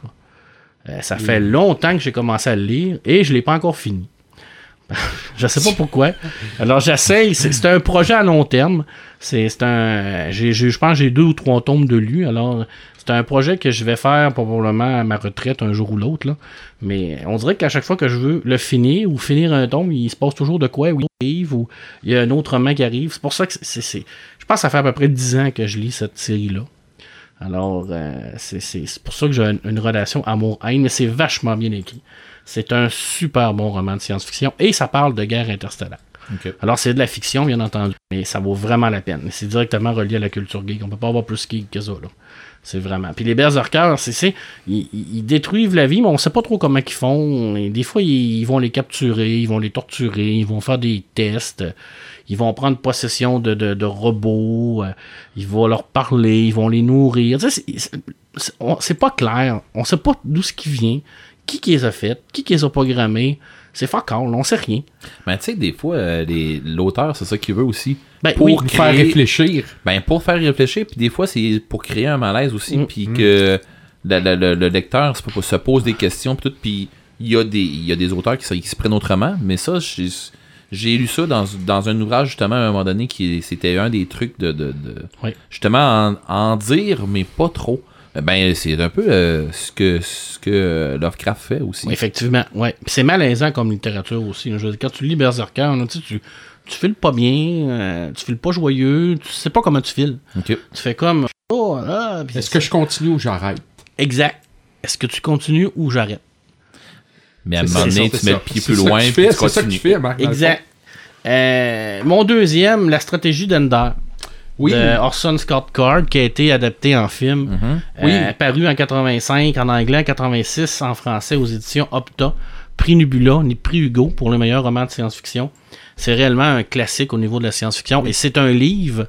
Euh, ça fait longtemps que j'ai commencé à le lire et je l'ai pas encore fini. (laughs) je sais pas pourquoi. Alors j'essaye, c'est un projet à long terme. C'est c'est un je pense que j'ai deux ou trois tomes de lu. Alors c'est un projet que je vais faire probablement à ma retraite un jour ou l'autre. Mais on dirait qu'à chaque fois que je veux le finir ou finir un tome, il se passe toujours de quoi ou il arrive ou il y a un autre roman qui arrive. C'est pour ça que c'est je pense que ça fait à peu près 10 ans que je lis cette série là. Alors, euh, c'est pour ça que j'ai une, une relation amour-haine, mais c'est vachement bien écrit. C'est un super bon roman de science-fiction et ça parle de guerre interstellaire. Alors, c'est de la fiction, bien entendu, mais ça vaut vraiment la peine. C'est directement relié à la culture geek. On peut pas avoir plus geek que ça, là. C'est vraiment. Puis les berserkers, c'est, c'est, ils, ils- détruisent la vie, mais on sait pas trop comment ils font. Des fois, ils, vont les capturer, ils vont les torturer, ils vont faire des tests, ils vont prendre possession de, robots, euh, ils vont leur parler, ils vont les nourrir. C'est, c'est pas clair. On sait pas d'où ce qui vient, qui qui les a fait, qui qui les a programmés. C'est fuck all, on sait rien. Mais tu sais, des fois, euh, les- l'auteur, c'est ça qu'il veut aussi. Ben pour oui. Faire réfléchir. Ben, pour faire réfléchir, puis des fois, c'est pour créer un malaise aussi, Mm. puis que le, le- le- le lecteur se, se pose des questions, puis tout, puis il y, a des- il y a des auteurs qui, se- qui se prennent autrement, mais ça, j'ai j'ai lu ça dans, dans un ouvrage, justement, à un moment donné, qui c'était un des trucs de, de, de- Oui. justement, en, en dire, mais pas trop. Ben, c'est un peu euh, ce que, ce que euh, Lovecraft fait aussi. Oui, effectivement, ouais. C'est malaisant comme littérature aussi. là. Je veux dire, quand tu lis Berserker, tu, tu, tu files pas bien, euh, tu files pas joyeux, tu sais pas comment tu files. Tu fais comme. Oh, ah, Est-ce que je continue ou j'arrête? Exact. Est-ce que tu continues ou j'arrête? Mais à un moment donné, tu mets ça. le pied C'est plus loin, C'est ça que tu continues. fais, Marc. Exact. Euh, mon deuxième, la stratégie d'Ender. Oui. De Orson Scott Card, qui a été adapté en film. Mhm. Oui. paru en 85, en anglais, en 86, en français aux éditions Opta. Prix Nebula, ni prix Hugo pour le meilleur roman de science-fiction. C'est réellement un classique au niveau de la science-fiction. Et c'est un livre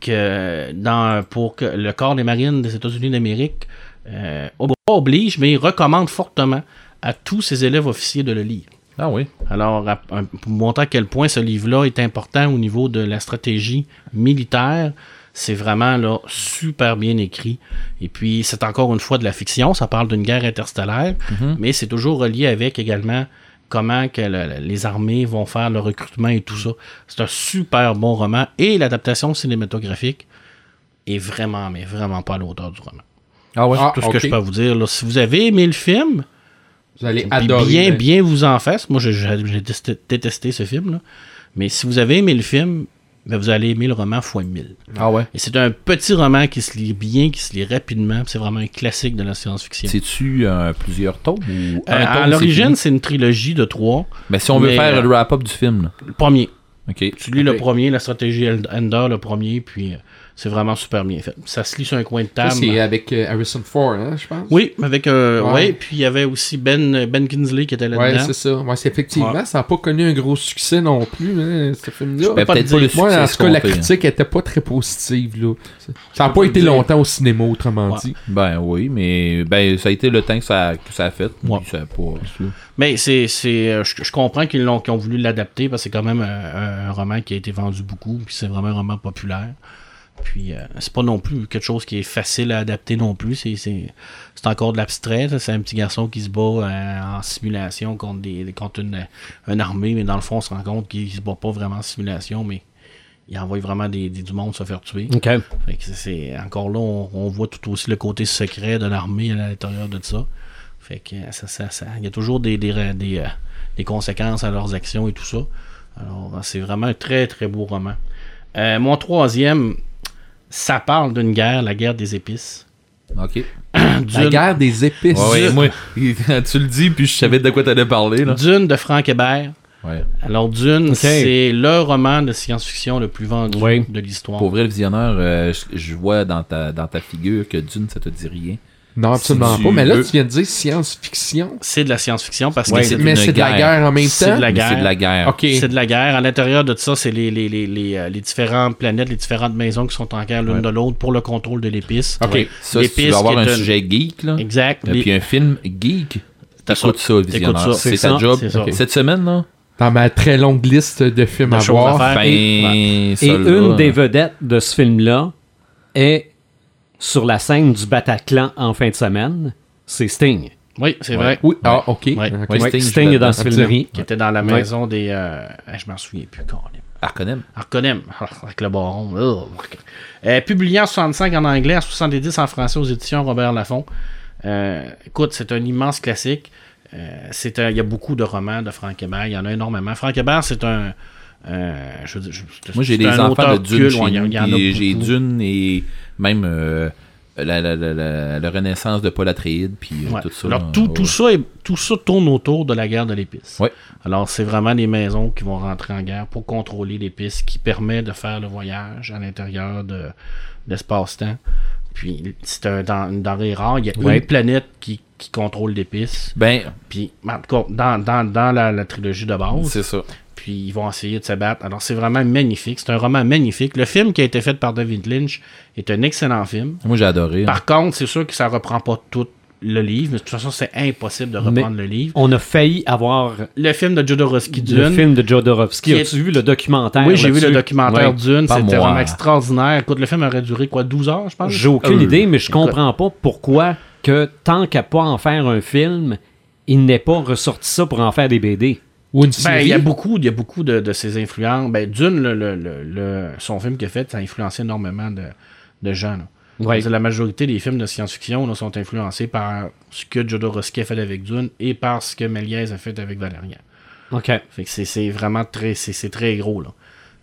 que dans, pour que le corps des marines des États-Unis d'Amérique euh, oblige, mais recommande fortement à tous ses élèves officiers de le lire. Ah oui. Alors, à- un- pour montrer à quel point ce livre-là est important au niveau de la stratégie militaire, c'est vraiment là super bien écrit. Et puis, c'est encore une fois de la fiction. Ça parle d'une guerre interstellaire, mais c'est toujours relié avec également comment que le- les armées vont faire le recrutement et tout ça. C'est un super bon roman. Et l'adaptation cinématographique est vraiment, mais vraiment pas à la hauteur du roman. Ah ouais. Ah, Tout ce que je peux vous dire, là, si vous avez aimé le film, Vous allez puis adorer. bien, hein. bien vous en fasse. Moi, j'ai détesté, ce film-là. Mais si vous avez aimé le film, ben, vous allez aimer le roman x 1000. Ah ouais. Et c'est un petit roman qui se lit bien, qui se lit rapidement. C'est vraiment un classique de la science-fiction. C'est-tu euh, plusieurs tomes ou Euh, un tome, à l'origine, c'est une trilogie de trois. Mais si on veut faire euh, le wrap-up du film, là. Le premier. Ok. Tu lis le premier, la stratégie Ender, le premier, puis euh, c'est vraiment super bien fait. Ça se lit sur un coin de table. c'est avec euh, Harrison Ford, hein, je pense? Oui, avec euh, Ouais. ouais. puis il y avait aussi Ben, ben Kinsley qui était là-dedans. Ouais, c'est ça. Ouais, c'est effectivement, Ouais. ça n'a pas connu un gros succès non plus, hein, ce film-là. Pas peut-être te pas le dire. Moi, en succès tout cas, la hein. critique était pas très positive. Là. Ça n'a pas été dire. longtemps au cinéma, autrement Ouais. dit. Ben oui, mais ben ça a été le temps que ça, que ça a fait. Ouais. Puis ça a pas. Mais c'est, c'est, euh, je, je comprends qu'ils l'ont, qu'ils ont voulu l'adapter parce que c'est quand même un, un roman qui a été vendu beaucoup, puis c'est vraiment un roman populaire. Puis euh, c'est pas non plus quelque chose qui est facile à adapter non plus. C'est, encore de l'abstrait. C'est un petit garçon qui se bat euh, en simulation contre, des, contre une, une armée, mais dans le fond, on se rend compte qu'il se bat pas vraiment en simulation, mais il envoie vraiment des, des- du monde se faire tuer. OK. Fait que c'est- encore là, on, on voit tout aussi le côté secret de l'armée à l'intérieur de ça. Fait que ça, ça, ça- il y a toujours des, des, des, euh, des conséquences à leurs actions et tout ça. Alors, c'est vraiment un très très beau roman. Euh, mon troisième, ça parle d'une guerre, la guerre des épices. Ok. (clears throat) La guerre des épices. Ouais, ouais, moi, (laughs) tu le dis, puis je savais de quoi t'allais parler, là. Dune de Frank Hébert. Ouais. Alors, Dune, c'est le roman de science-fiction le plus vendu de l'histoire. Pour vrai, le visionneur, euh, je, je vois dans ta, dans ta figure que Dune, ça te dit rien. Non, absolument Si pas. Mais là, veux- tu viens de dire science-fiction. C'est de la science-fiction parce Ouais, que c'est c'est Mais c'est de la guerre. en même C'est temps. de la guerre. c'est de la guerre. Ok. C'est de la guerre. À l'intérieur de ça, c'est les, les, les, les, euh, les différentes planètes, les différentes maisons qui sont en guerre l'une Ouais. de l'autre pour le contrôle de l'épice. Ok. Ouais. Ça, si tu veux avoir un sujet geek, là, Exact. et puis un film geek, T'as écoute ça, visionneur. ça. C'est C'est ta ça, job. c'est ça. Cette semaine, là, Dans ma très longue liste de films De à voir. à faire. ben, Et une des vedettes de ce film-là est sur la scène du Bataclan en fin de semaine. C'est Sting. Oui, c'est Ouais. vrai. Oui, ah, ok. Ouais. Sting, est dans ce film-là. Qui était dans la Ouais. maison des. euh, je m'en souviens plus. Colin. Arconem. Arconem, (laughs) avec le baron. Oh. Euh, publié en 65 en anglais, en 70 en français aux éditions Robert Laffont. Euh, écoute, c'est un immense classique. Euh, c'est un- Il y a beaucoup de romans de Frank Hébert. Il y en a énormément. Frank Hébert, c'est un. Euh, je je- Moi, j'ai des enfants de Dune ouais, j'ai et même euh, la, la, la, la, renaissance de Paul Atreides, puis euh, Ouais. tout ça. Alors, tout, ouais. tout, ça est- tout ça tourne autour de la guerre de l'épice. Alors, c'est vraiment les maisons qui vont rentrer en guerre pour contrôler l'épice, qui permet de faire le voyage à l'intérieur de l'espace-temps. Puis, c'est un, den- une denrée rare. Il y a une planète qui, qui contrôle l'épice. Ben, Puis, en tout cas, dans, dans, dans la, la trilogie de base, c'est ça. Puis ils vont essayer de se battre. Alors, c'est vraiment magnifique. C'est un roman magnifique. Le film qui a été fait par David Lynch est un excellent film. Moi, j'ai adoré. Par contre, c'est sûr que ça reprend pas tout le livre, mais de toute façon, c'est impossible de reprendre Mais- le livre. On a failli avoir Le film de le Jodorowsky Dune. film de Jodorowsky. Est- As-tu vu le documentaire Oui, j'ai vu le documentaire Ouais. Dune. C'était moi. vraiment extraordinaire. Écoute, le film aurait duré quoi, 12 heures, je pense? J'ai aucune Euh, idée, mais je écoute. comprends pas pourquoi que tant qu'à pas en faire un film, il n'est pas ressorti ça pour en faire des BD. Ou une Ben, il y a beaucoup, il y a beaucoup de, de ses influences. Ben, Dune, le, le- le- son film qu'il a fait, ça a influencé énormément de, de gens. là. Ouais. La majorité des films de science-fiction sont influencés par ce que Jodorowsky a fait avec Dune et par ce que Méliès a fait avec Valérian. OK. Fait que c'est- vraiment très, c'est très gros, là.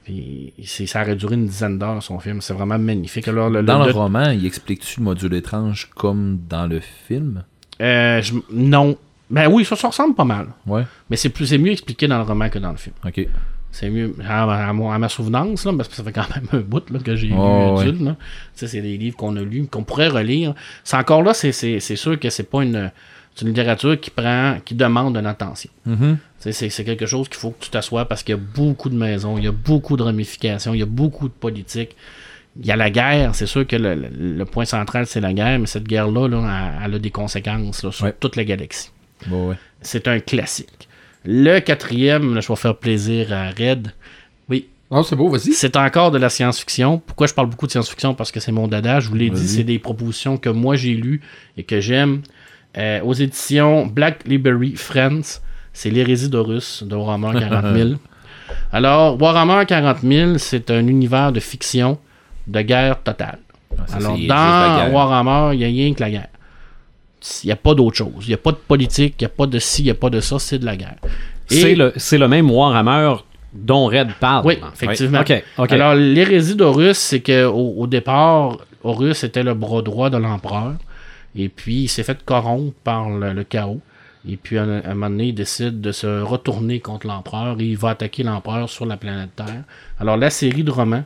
Puis ça aurait duré une dizaine d'heures, son film. C'est vraiment magnifique. Alors, le, Dans le- le roman, il explique-tu le module étrange comme dans le film? Euh, je- non. Ben oui, ça, ça ressemble pas mal. Ouais. Mais c'est plus, c'est mieux expliqué dans le roman que dans le film. Ok. C'est mieux à, à ma souvenance, là, parce que ça fait quand même un bout là, que j'ai Oh, lu ouais. C'est des livres qu'on a lus, qu'on pourrait relire. C'est encore là, c'est, c'est, c'est sûr que c'est pas une, c'est une littérature qui prend, qui demande une attention. Tu sais, C'est, c'est quelque chose qu'il faut que tu t'assoies parce qu'il y a beaucoup de maisons, il y a beaucoup de ramifications, il y a beaucoup de politique. Il y a la guerre, c'est sûr que le, le- le point central, c'est la guerre, mais cette guerre-là, là, elle, elle a des conséquences là, sur Ouais. toute la galaxie. Bon, ouais. C'est un classique. Le quatrième, là, je vais faire plaisir à Red. Oui, Ah, c'est beau, vas-y. c'est encore de la science-fiction. Pourquoi je parle beaucoup de science-fiction? Parce que c'est mon dada. Je vous l'ai dit, c'est des propositions que moi j'ai lues et que j'aime. Euh, aux éditions Black Library Friends, c'est l'hérésie d'Horus de Warhammer (laughs) 40 000. Alors, Warhammer 40 000, c'est un univers de fiction, de guerre totale. Ah, ça, Alors, dans guerre. Warhammer, il n'y a rien que la guerre. Il n'y a pas d'autre chose. Il n'y a pas de politique, il n'y a pas de ci, il n'y a pas de ça, c'est de la guerre. C'est le, c'est le même Warhammer dont Red parle. Oui, effectivement. Alors, l'hérésie d'Horus, c'est qu'au au départ, Horus était le bras droit de l'empereur. Et puis, il s'est fait corrompre par le, le chaos. Et puis, à un, à un moment donné, il décide de se retourner contre l'empereur et il va attaquer l'empereur sur la planète Terre. Alors, la série de romans,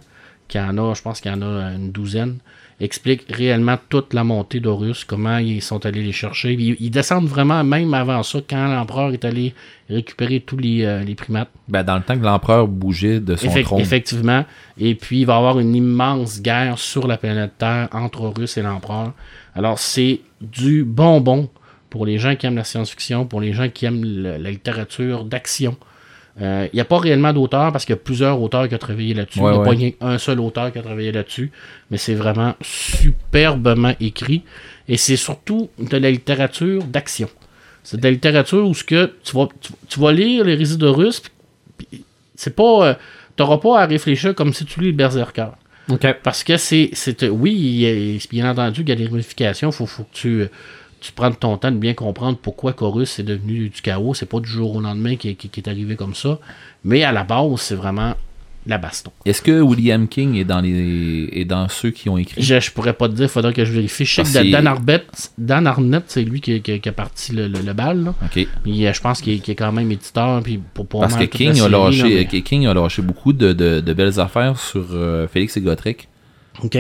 qui en a, je pense qu'il y en a une douzaine, explique réellement toute la montée d'Horus, comment ils sont allés les chercher. Ils, ils descendent vraiment, même avant ça, quand l'empereur est allé récupérer tous les, euh, les primates. Ben, dans le temps que l'empereur bougeait de son Effect- trône. Effectivement. Et puis, il va y avoir une immense guerre sur la planète Terre entre Horus et l'Empereur. Alors, c'est du bonbon pour les gens qui aiment la science-fiction, pour les gens qui aiment le- la littérature d'action. Euh, Il n'y a pas réellement d'auteur parce qu'il y a plusieurs auteurs qui ont travaillé là-dessus. Ouais, Il n'y a pas ouais. qu'un seul auteur qui a travaillé là-dessus. Mais c'est vraiment superbement écrit. Et c'est surtout de la littérature d'action. C'est de la littérature où ce que tu vas, tu, tu vas lire les de Russes, c'est pas. euh, T'auras pas à réfléchir comme si tu lis le Berserker. Parce que c'est. euh, oui, il y a- bien entendu, il y a des ramifications. Il faut, faut que tu, euh, tu prennes ton temps de bien comprendre pourquoi Chorus est devenu du chaos. C'est pas du jour au lendemain qui, qui- qui est arrivé comme ça. Mais à la base, c'est vraiment la baston. Est-ce que William King est dans les est dans ceux qui ont écrit? Je, je pourrais pas te dire, il faudrait que je vérifie. Je sais que Dan Arbet, Dan Arnett, c'est lui qui, qui- qui a parti le, le- le bal. Là. Ok. Mais, euh, je pense qu'il est, quand même éditeur. Puis pour, pour Parce que King a, lâché, là, mais- que King a lâché beaucoup de, de- de belles affaires sur euh, Félix et Gotrek.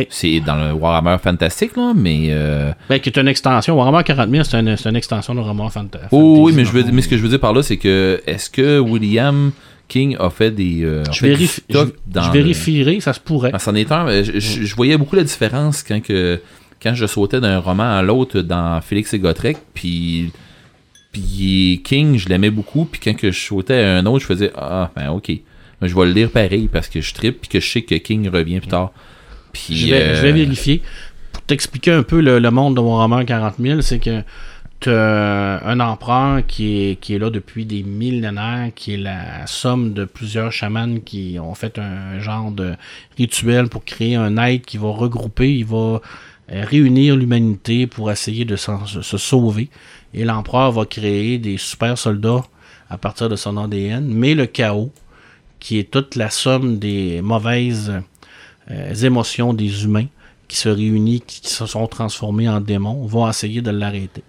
C'est dans le Warhammer fantastique, là, mais. euh, Ben, qui est une extension. Warhammer 40 000, c'est une, une extension de Warhammer Fanta- Fantasy. Oh, oui, mais, je veux, mais ce que je veux dire par là, c'est que est-ce que William King a fait des. euh, Je, fait du vérifie, stock je, dans je le- vérifierai, ça se pourrait. Ah, c'en est un. mais Je, je- je voyais beaucoup la différence quand que quand je sautais d'un roman à l'autre dans Félix et Gotrek, puis puis King, je l'aimais beaucoup, puis quand que je sautais à un autre, je faisais ah ben ok, je vais le lire pareil parce que je trippe, puis que je sais que King revient plus tard. Puis Je vais, euh, je vais vérifier. Pour t'expliquer un peu le, le monde de Warhammer 40 000, c'est que tu un empereur qui est, qui est là depuis des millénaires, qui est la somme de plusieurs chamans qui ont fait un genre de rituel pour créer un être qui va regrouper, il va euh, réunir l'humanité pour essayer de se sauver. Et l'empereur va créer des super soldats à partir de son ADN, mais le chaos, qui est toute la somme des mauvaises euh, émotions des humains qui se réunissent, qui, qui se sont transformés en démons, vont essayer de l'arrêter.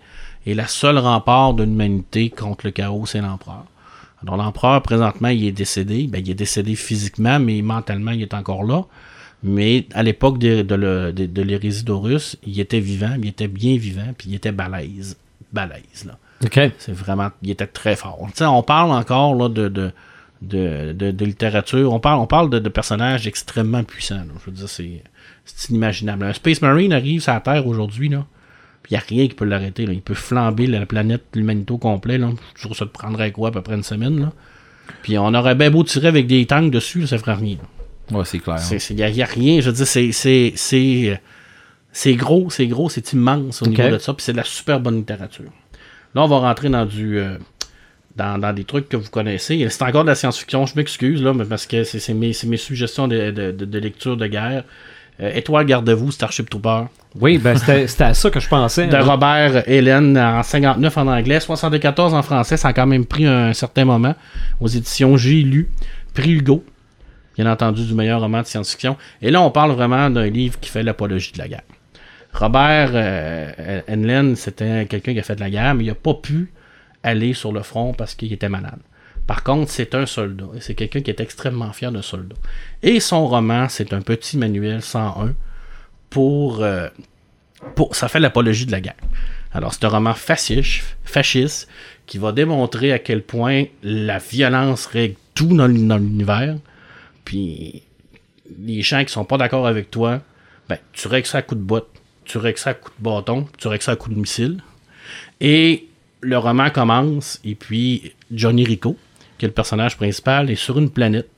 Et la seule rempart de l'humanité contre le chaos, c'est l'empereur. Alors l'empereur, présentement, il est décédé. Ben, il est décédé physiquement, mais mentalement, il est encore là. Mais à l'époque de, de, le- de- de l'hérésie d'Horus, il était vivant, il était bien vivant, puis il était balèze. Balèze, là. OK. C'est vraiment. Il était très fort. Tu sais, on parle encore là, de, de, de, de- de littérature. On parle, on parle de, de personnages extrêmement puissants. là. Je veux dire, c'est, c'est inimaginable. Un Space Marine arrive sur la Terre aujourd'hui, là. Puis il n'y a rien qui peut l'arrêter. Il peut flamber la planète, l'humanité au complet. Là. Je trouve ça te prendrait quoi à peu près une semaine. Là? Puis on aurait bien beau tirer avec des tanks dessus, là, ça ferait rien. là. ouais, c'est clair. Il n'y a, rien. Je veux dire, c'est, c'est, c'est, c'est gros, c'est gros, c'est immense au niveau de ça. Puis c'est de la super bonne littérature. Là, on va rentrer dans du. euh, dans, dans des trucs que vous connaissez. C'est encore de la science-fiction, je m'excuse, là, mais parce que c'est, mes, suggestions de, de- de- de lecture de guerre. Euh, Étoile, gardez-vous, Starship Trooper. Oui, ben (laughs) c'était à ça que je pensais. De hein. Robert Hélène en 59 en anglais, 74 en français. Ça a quand même pris un certain moment. Aux éditions J'ai lu. Prix Hugo. Bien entendu, du meilleur roman de science-fiction. Et là, on parle vraiment d'un livre qui fait l'apologie de la guerre. Robert euh, Heinlein, c'était quelqu'un qui a fait de la guerre, mais il n'a pas pu aller sur le front parce qu'il était malade. Par contre, c'est un soldat. Et c'est quelqu'un qui est extrêmement fier de soldat. Et son roman, c'est un petit manuel 101 pour, euh, pour ça fait l'apologie de la guerre. Alors, c'est un roman fasciste, fasciste qui va démontrer à quel point la violence règle tout dans l'uni- dans l'univers. Puis, les gens qui sont pas d'accord avec toi, ben, tu règles ça à coup de botte, tu règles ça à coup de bâton, tu règles ça à coup de missile. Et le roman commence, et puis Johnny Rico, qui est le personnage principal, est sur une planète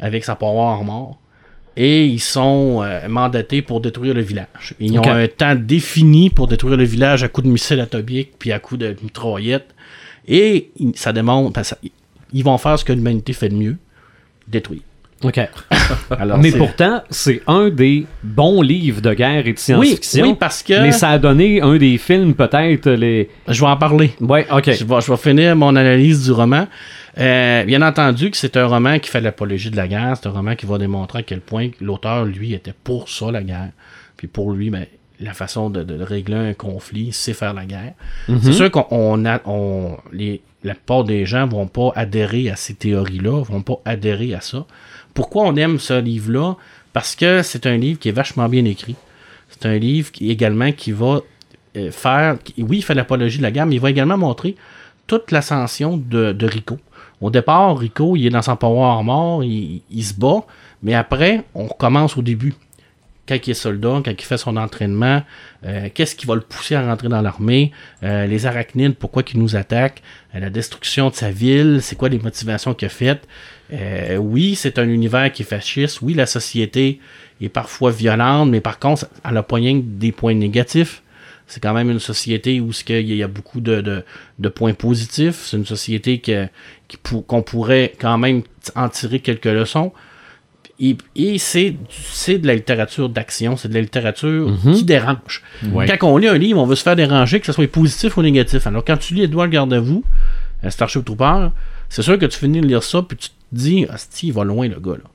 avec sa power armor. Et ils sont euh, mandatés pour détruire le village. Ils ont un temps défini pour détruire le village à coups de missiles atomiques puis à coups de mitraillettes. Et ça démontre. que ils vont faire ce que l'humanité fait de mieux détruire. OK. (laughs) Alors, Mais pourtant, c'est un des bons livres de guerre et de oui, science-fiction. oui, parce que. Mais ça a donné un des films, peut-être, les. Je vais en parler. Ouais, OK. Je vais, je vais finir mon analyse du roman. Euh, bien entendu que c'est un roman qui fait l'apologie de la guerre. C'est un roman qui va démontrer à quel point l'auteur, lui, était pour ça, la guerre. Puis pour lui, ben, la façon de, de régler un conflit, c'est faire la guerre. C'est sûr qu'on on a, on, les, la plupart des gens vont pas adhérer à ces théories-là, vont pas adhérer à ça. Pourquoi on aime ce livre-là? Parce que c'est un livre qui est vachement bien écrit. C'est un livre qui également qui va euh, faire. oui, il fait l'apologie de la guerre, mais il va également montrer toute l'ascension de, Rico. Au départ, Rico, il est dans son power armor, il, il se bat, mais après, on recommence au début. Quand il est soldat, quand il fait son entraînement, euh, qu'est-ce qui va le pousser à rentrer dans l'armée, euh, les arachnides, pourquoi ils nous attaquent, euh, la destruction de sa ville, c'est quoi les motivations qu'il a faites. Euh, oui, c'est un univers qui est fasciste, oui, la société est parfois violente, mais par contre, elle a pas rien que des points négatifs. C'est quand même une société où qu'il y a beaucoup de, de- de points positifs. C'est une société qu'on pourrait quand même en tirer quelques leçons. Et, et c'est, c'est de la littérature d'action, c'est de la littérature qui dérange. Ouais. Quand on lit un livre, on veut se faire déranger, que ce soit positif ou négatif. Alors quand tu lis Edouard Garde-vous, euh, Starship Trooper, c'est sûr que tu finis de lire ça, puis tu te dis, Asti, il va loin le gars. Là.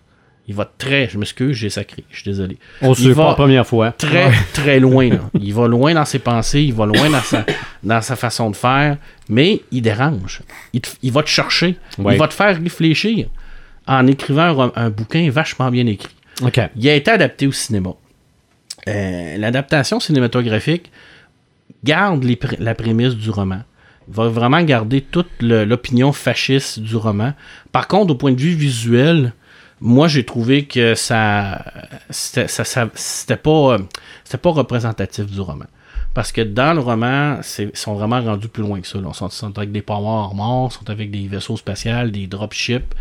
Il va très, je m'excuse, j'ai sacré, je suis désolé. On se va- la première fois. Très, très loin. là. (laughs) Il va loin dans ses pensées, il va loin dans sa, dans sa façon de faire, mais il dérange. Il, te- il va te chercher, Ouais. il va te faire réfléchir en écrivant un, bouquin vachement bien écrit. Il a été adapté au cinéma. Euh, L'adaptation cinématographique garde les pr- la prémisse du roman. Va vraiment garder toute l'opinion fasciste du roman. Par contre, au point de vue visuel, moi j'ai trouvé que ça c'était ça- ça- c'était pas euh, c'était pas représentatif du roman. Parce que dans le roman, ils sont vraiment rendus plus loin que ça. là. Ils sont, sont avec des power armors, ils sont avec des vaisseaux spatials, des dropships.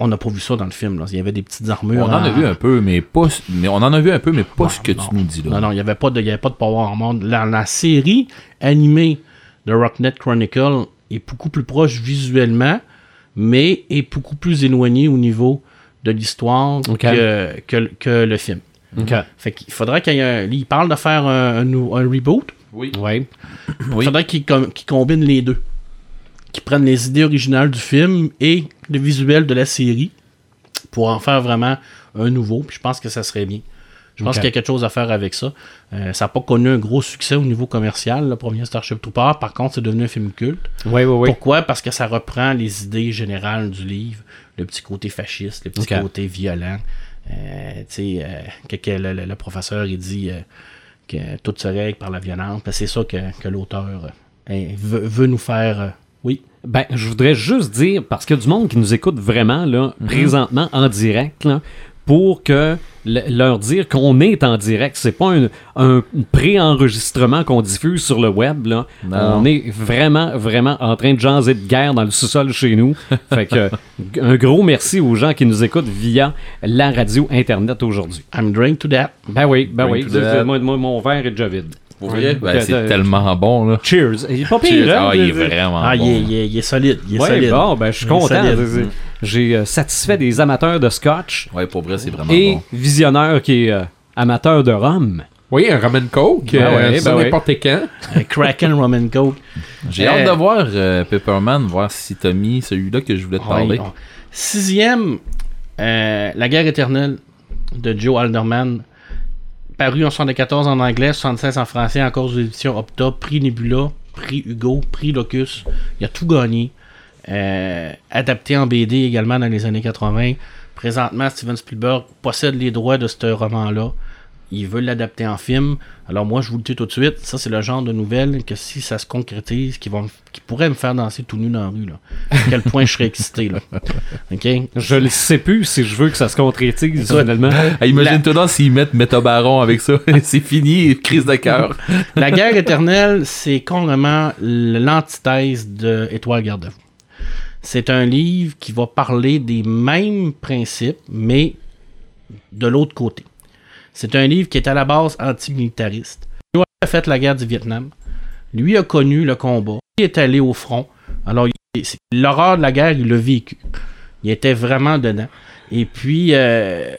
On n'a pas vu ça dans le film. Là. Il y avait des petites armures. On en a en- vu un peu, mais pas, mais on en a vu un peu, mais pas ce que tu nous dis là. Non, non, il n'y avait, pas de- il y avait pas de Power Armor. La, la série animée de Rocknet Chronicle est beaucoup plus proche visuellement, mais est beaucoup plus éloignée au niveau de l'histoire que, que, que le film. OK. Fait qu'il faudrait qu'il y ait un... Il parle de faire un, un nou- un reboot. Oui. Ouais. Il faudrait qu'il com- qu'il combine les deux. Qu'ils prennent les idées originales du film et le visuel de la série pour en faire vraiment un nouveau. Puis je pense que ça serait bien. Je pense qu'il y a quelque chose à faire avec ça. Euh, ça n'a pas connu un gros succès au niveau commercial, le premier Starship Trooper. Par contre, c'est devenu un film culte. Oui, oui, oui. Pourquoi? Parce que ça reprend les idées générales du livre. Le petit côté fasciste, le petit côté violent. Euh, tu sais, euh, que, que le, le- le professeur, il dit que tout se règle par la violence. Ben, c'est ça que, que l'auteur veut, veut nous faire... oui. Ben, je voudrais juste dire, parce qu'il y a du monde qui nous écoute vraiment, là, présentement, en direct, là, pour que le- leur dire qu'on est en direct. C'est pas un, un pré-enregistrement qu'on diffuse sur le web, là. Non. On est vraiment, vraiment en train de jaser de guerre dans le sous-sol chez nous. (laughs) fait que, un gros merci aux gens qui nous écoutent via la radio Internet aujourd'hui. I'm drink to that. Ben oui, ben Drink oui. Moi, moi, mon verre est déjà vide. Pour vrai, ben, c'est euh, tellement bon là. Cheers. Il est pas pire, Cheers. hein? Ah, il est vraiment Ah, bon. il, est, il est- il est solide. Il est Ouais, solide. bon, ben, je suis content. J'ai euh, satisfait des amateurs de scotch Ouais, pour vrai, c'est vraiment et bon. visionneur qui est euh, amateur de rhum. Oui, un Roman Coke, Ben euh, ouais, ça ben ouais. n'importe quand. Un Kraken Roman Coke. J'ai Euh, hâte de voir euh, Pepperman, voir si t'as mis celui-là que je voulais te Ouais, parler. Sixième, euh, La guerre éternelle de Joe Alderman. Paru en 74 en anglais, 76 en français, encore aux éditions Opta, prix Nebula, prix Hugo, prix Locus. Il a tout gagné. Euh, adapté en BD également dans les années 80. Présentement, Steven Spielberg possède les droits de ce roman-là. Il veut l'adapter en film. Alors moi, je vous le dis tout de suite, ça c'est le genre de nouvelle que si ça se concrétise, qui, vont, me- qui pourrait me faire danser tout nu dans la rue. Là. À quel point je serais excité. Là. OK? Je ne sais plus si je veux que ça se concrétise finalement. Ah, Imagine-toi donc s'ils mettent Métabaron avec ça. (laughs) c'est fini, crise de cœur. La guerre éternelle, c'est complètement l'antithèse de Étoile garde-vous. C'est un livre qui va parler des mêmes principes, mais de l'autre côté. C'est un livre qui est à la base antimilitariste. Lui a fait la guerre du Vietnam. Lui a connu le combat. Il est allé au front. Alors, l'horreur de la guerre, il l'a vécu. Il était vraiment dedans. Et puis, euh,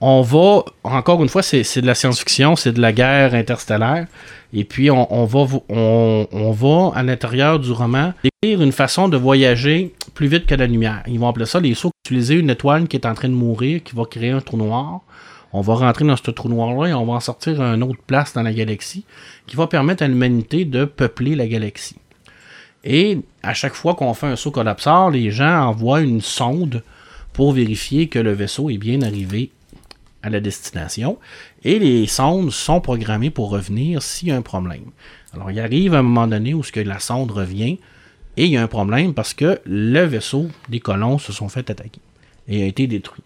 on va, encore une fois, c'est de la science-fiction, c'est de la guerre interstellaire. Et puis, on, va, on, va, à l'intérieur du roman, décrire une façon de voyager plus vite que la lumière. Ils vont appeler ça les sauts. Utiliser une étoile qui est en train de mourir, qui va créer un trou noir. On va rentrer dans ce trou noir-là et on va en sortir à une autre place dans la galaxie qui va permettre à l'humanité de peupler la galaxie. Et à chaque fois qu'on fait un saut collapseur, les gens envoient une sonde pour vérifier que le vaisseau est bien arrivé à la destination. Et les sondes sont programmées pour revenir s'il y a un problème. Alors, il arrive un moment donné où la sonde revient et il y a un problème parce que le vaisseau des colons se sont fait attaquer et a été détruit.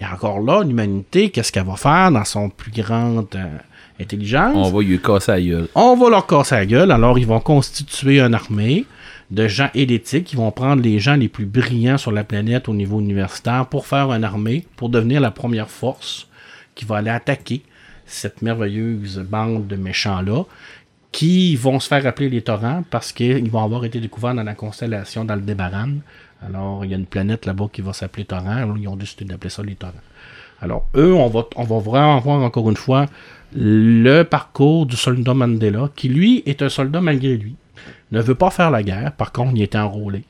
Et encore là, l'humanité, qu'est-ce qu'elle va faire dans son plus grande euh, intelligence? On va lui casser la gueule. On va leur casser la gueule. Alors, ils vont constituer une armée de gens éthiques. Ils vont prendre les gens les plus brillants sur la planète au niveau universitaire pour faire une armée, pour devenir la première force qui va aller attaquer cette merveilleuse bande de méchants-là, qui vont se faire appeler les torrents parce qu'ils vont avoir été découverts dans la constellation d'Aldébaran. Alors, il y a une planète là-bas qui va s'appeler Torrent. Ils ont décidé d'appeler ça les torrents. Alors, eux, on va, vraiment voir encore une fois le parcours du soldat Mandela, qui lui est un soldat malgré lui. Ne veut pas faire la guerre, par contre, il était enrôlé.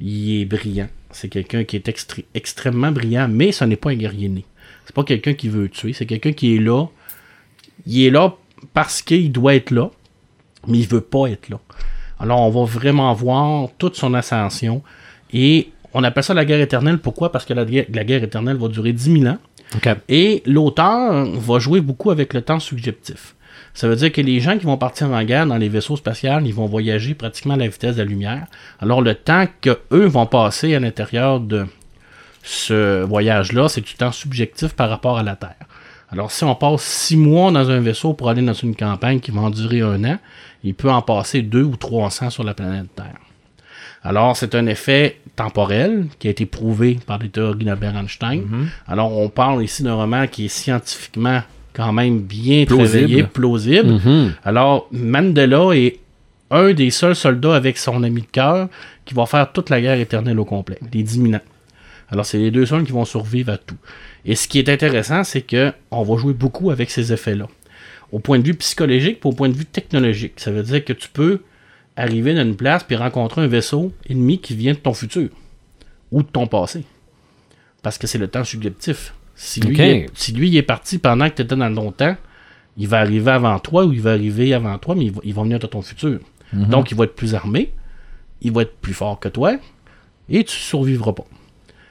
il est brillant. C'est quelqu'un qui est extrêmement brillant, mais ce n'est pas un guerrier né. C'est pas quelqu'un qui veut tuer, c'est quelqu'un qui est là. Il est là parce qu'il doit être là, mais il veut pas être là. Alors on va vraiment voir toute son ascension et on appelle ça la guerre éternelle. Pourquoi? Parce que la, guerre- la guerre éternelle va durer 10 000 ans. Et l'auteur va jouer beaucoup avec le temps subjectif. Ça veut dire que les gens qui vont partir en guerre dans les vaisseaux spatials, ils vont voyager pratiquement à la vitesse de la lumière. Alors le temps que eux vont passer à l'intérieur de ce voyage-là, c'est du temps subjectif par rapport à la Terre. Alors si on passe six mois dans un vaisseau pour aller dans une campagne qui va en durer un an, il peut en passer deux ou trois cents sur la planète Terre. Alors, c'est un effet temporel qui a été prouvé par les théories d'Albert-Einstein. Alors, on parle ici d'un roman qui est scientifiquement quand même bien Plausible. travaillé, plausible. Mhm. Alors, Mandela est un des seuls soldats avec son ami de cœur qui va faire toute la guerre éternelle au complet, les 10 000 ans. Alors, c'est les deux seuls qui vont survivre à tout. Et ce qui est intéressant, c'est que on va jouer beaucoup avec ces effets-là. Au point de vue psychologique, puis au point de vue technologique. Ça veut dire que tu peux arriver dans une place puis rencontrer un vaisseau ennemi qui vient de ton futur ou de ton passé. Parce que c'est le temps subjectif. Si lui, est, si lui il est parti pendant que tu étais dans ton temps, il va arriver avant toi ou il va arriver avant toi, mais il va, il va venir de ton futur. Donc, il va être plus armé, il va être plus fort que toi et tu survivras pas.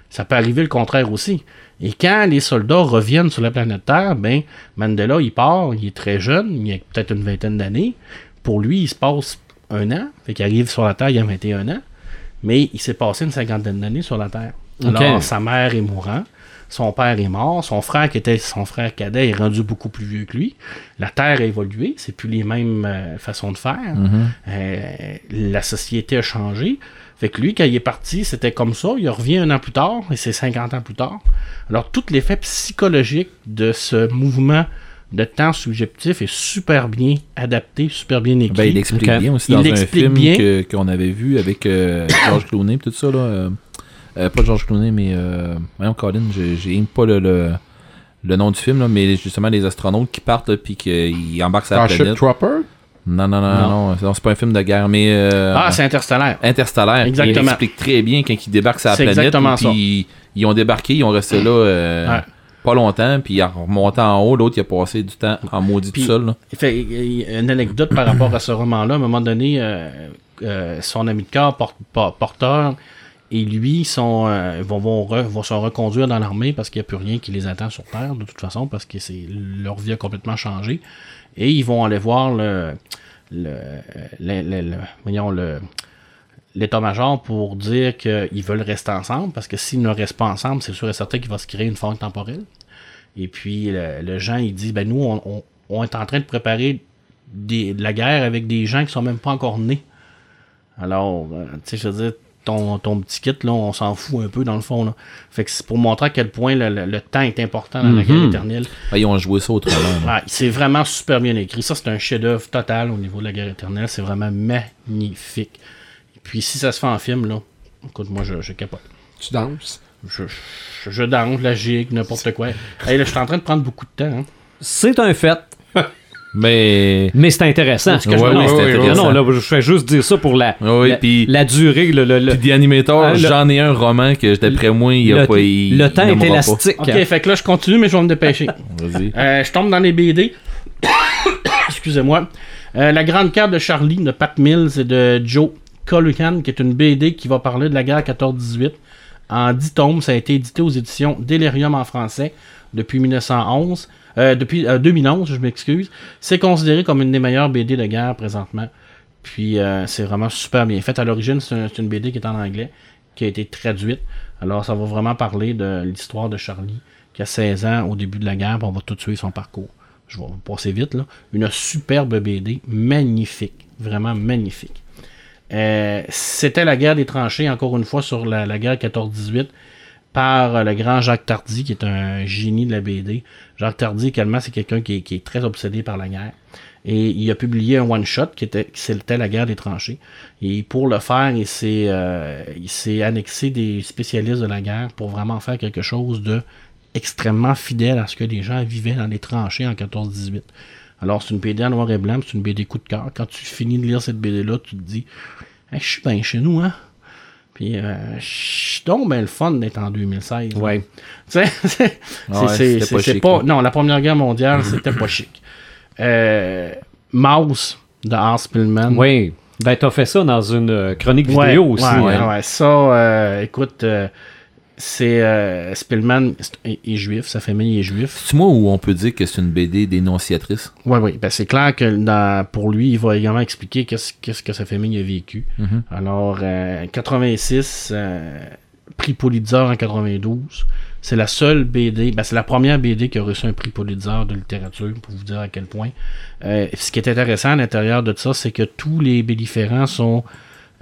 Ça peut arriver le contraire aussi. Et quand les soldats reviennent sur la planète Terre, ben Mandela, il part, il est très jeune, il a peut-être une vingtaine d'années. Pour lui, il se passe un an, fait qu'il arrive sur la Terre, il a 21 ans, mais il s'est passé une cinquantaine d'années sur la Terre. Alors, sa mère est mourante, son père est mort, son frère qui était son frère cadet est rendu beaucoup plus vieux que lui. La Terre a évolué, c'est plus les mêmes euh, façons de faire. Euh, la société a changé. Fait que lui, quand il est parti, c'était comme ça. Il revient un an plus tard, et c'est 50 ans plus tard. Alors, tout l'effet psychologique de ce mouvement de temps subjectif est super bien adapté, super bien écrit. Ben, il explique Ok. bien aussi Il dans un film qu'on avait vu avec euh, (coughs) George Clooney tout ça. Là, euh, euh, pas George Clooney, mais. Euh, voyons, Colin, j'ai pas le, le, le nom du film, là, mais justement les astronautes qui partent et qu'ils embarquent sur la planète. Trooper? Non, non, non, Non. non, non, c'est pas un film de guerre, mais. euh, ah, c'est interstellaire. Interstellaire. Exactement. Il explique très bien quand ils débarquent sur la C'est planète. exactement puis ça. Ils, ils ont débarqué, ils ont resté là euh, Ouais. Pas longtemps, puis en remontant en haut, l'autre il a passé du temps en maudit Puis- tout seul. là. Fait une anecdote par rapport à ce roman-là. À un moment donné, euh, euh, son ami de cœur, porte- por- porteur, et lui sont, euh, vont, vont, re- vont se reconduire dans l'armée parce qu'il n'y a plus rien qui les attend sur Terre, de toute façon, parce que c'est leur vie a complètement changé. Et ils vont aller voir le, le, le- le- le- voyons, le- l'état-major pour dire qu'ils veulent rester ensemble, parce que s'ils ne restent pas ensemble, c'est sûr et certain qu'il va se créer une faille temporelle. Et puis le, le Jean, il dit, ben nous, on, on- on est en train de préparer des- de la guerre avec des gens qui sont même pas encore nés. Alors, euh, tu sais, je veux dire, ton, ton petit kit, là, on s'en fout un peu dans le fond. Là. Fait que c'est pour montrer à quel point le, le- le temps est important dans la guerre éternelle. Ah, ils ont joué ça autrement. c'est vraiment super bien écrit. Ça, c'est un chef-d'œuvre total au niveau de la guerre éternelle. C'est vraiment magnifique. Puis, si ça se fait en film, là, écoute, moi, je, je capote. Tu danses? Je, je, je danse, la gigue, n'importe quoi. Hey, là, je suis en train de prendre beaucoup de temps. hein. C'est un fait, (laughs) Mais. mais c'est intéressant. que je Ouais, oui. Non, intéressant. non, là, je fais juste dire ça pour la, Oui, la, puis- la durée, le, le, le, Puis le- j'en ai un roman que d'après moi, il y a pas. il- le temps est élastique. Ok, fait que là, je continue, mais je vais me dépêcher. (laughs) Vas-y. Euh, je tombe dans les BD. (coughs) Excusez-moi. Euh, la grande carte de Charlie de Pat Mills et de Joe Colucan, qui est une BD qui va parler de la guerre 14-18. En 10 tomes, ça a été édité aux éditions Delirium en français depuis 1911. Euh, depuis euh, 2011, je m'excuse. C'est considéré comme une des meilleures BD de guerre présentement. Puis euh, c'est vraiment super bien fait. À l'origine, c'est un- c'est une BD qui est en anglais, qui a été traduite. Alors ça va vraiment parler de l'histoire de Charlie, qui a 16 ans au début de la guerre, on va tout suivre son parcours. Je vais passer vite là. Une superbe BD, magnifique, vraiment magnifique. Euh, C'était la guerre des tranchées, encore une fois, sur la, guerre 14-18, par euh, le grand Jacques Tardy, qui est un génie de la BD. Jacques Tardy, également, c'est quelqu'un qui, est- très obsédé par la guerre. Et il a publié un one-shot qui était, la guerre des tranchées. Et pour le faire, il s'est, euh, il s'est annexé des spécialistes de la guerre pour vraiment faire quelque chose de extrêmement fidèle à ce que les gens vivaient dans les tranchées en 14-18. Alors, c'est une BD en noir et blanc, c'est une BD coup de cœur. Quand tu finis de lire cette BD-là, tu te dis, Hey, je suis bien chez nous, hein? Puis, euh, je donc ben le fun d'être en 2016. là. Ouais. Tu sais, (laughs) c'est- c'est- pas. Non, la Première Guerre mondiale, (laughs) c'était pas chic. Euh, Mouse de Hans Pillman. Oui. Ben, t'as fait ça dans une euh, chronique Ouais, vidéo aussi. ouais, ouais, hein. ouais. Ça, euh, écoute, euh, c'est euh, Spillman est, est juif, sa famille est juif. C'est moi où on peut dire que c'est une BD dénonciatrice? Oui, oui. Ben, c'est clair que dans- pour lui, il va également expliquer qu'est-ce qu'est-ce que sa famille a vécu. Mhm. Alors, euh, 86, euh, prix Pulitzer en 92. C'est la seule BD, ben, c'est la première BD qui a reçu un prix Pulitzer de littérature, pour vous dire à quel point. Euh, ce qui est intéressant à l'intérieur de ça, c'est que tous les belligérants sont,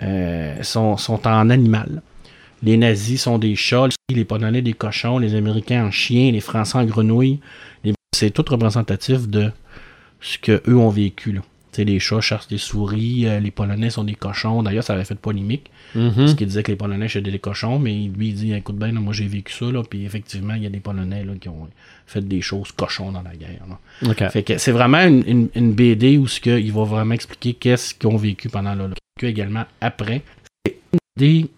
euh, sont, sont en animal. Les nazis sont des chats, les Polonais des cochons, les Américains en chiens, les Français en grenouilles. Les- C'est tout représentatif de ce que eux ont vécu. Là. Les chats chassent des souris, euh, les Polonais sont des cochons. D'ailleurs, ça avait fait polémique. Mhm. Parce qu'il disait que les Polonais étaient des cochons, mais lui, il dit écoute bien, moi j'ai vécu ça, là, puis effectivement, il y a des Polonais là, qui ont fait des choses cochons dans la guerre. là. OK. Fait que c'est vraiment une, une- une BD où ce que il va vraiment expliquer qu'est-ce qu'ils ont vécu pendant le également après. C'est une, des-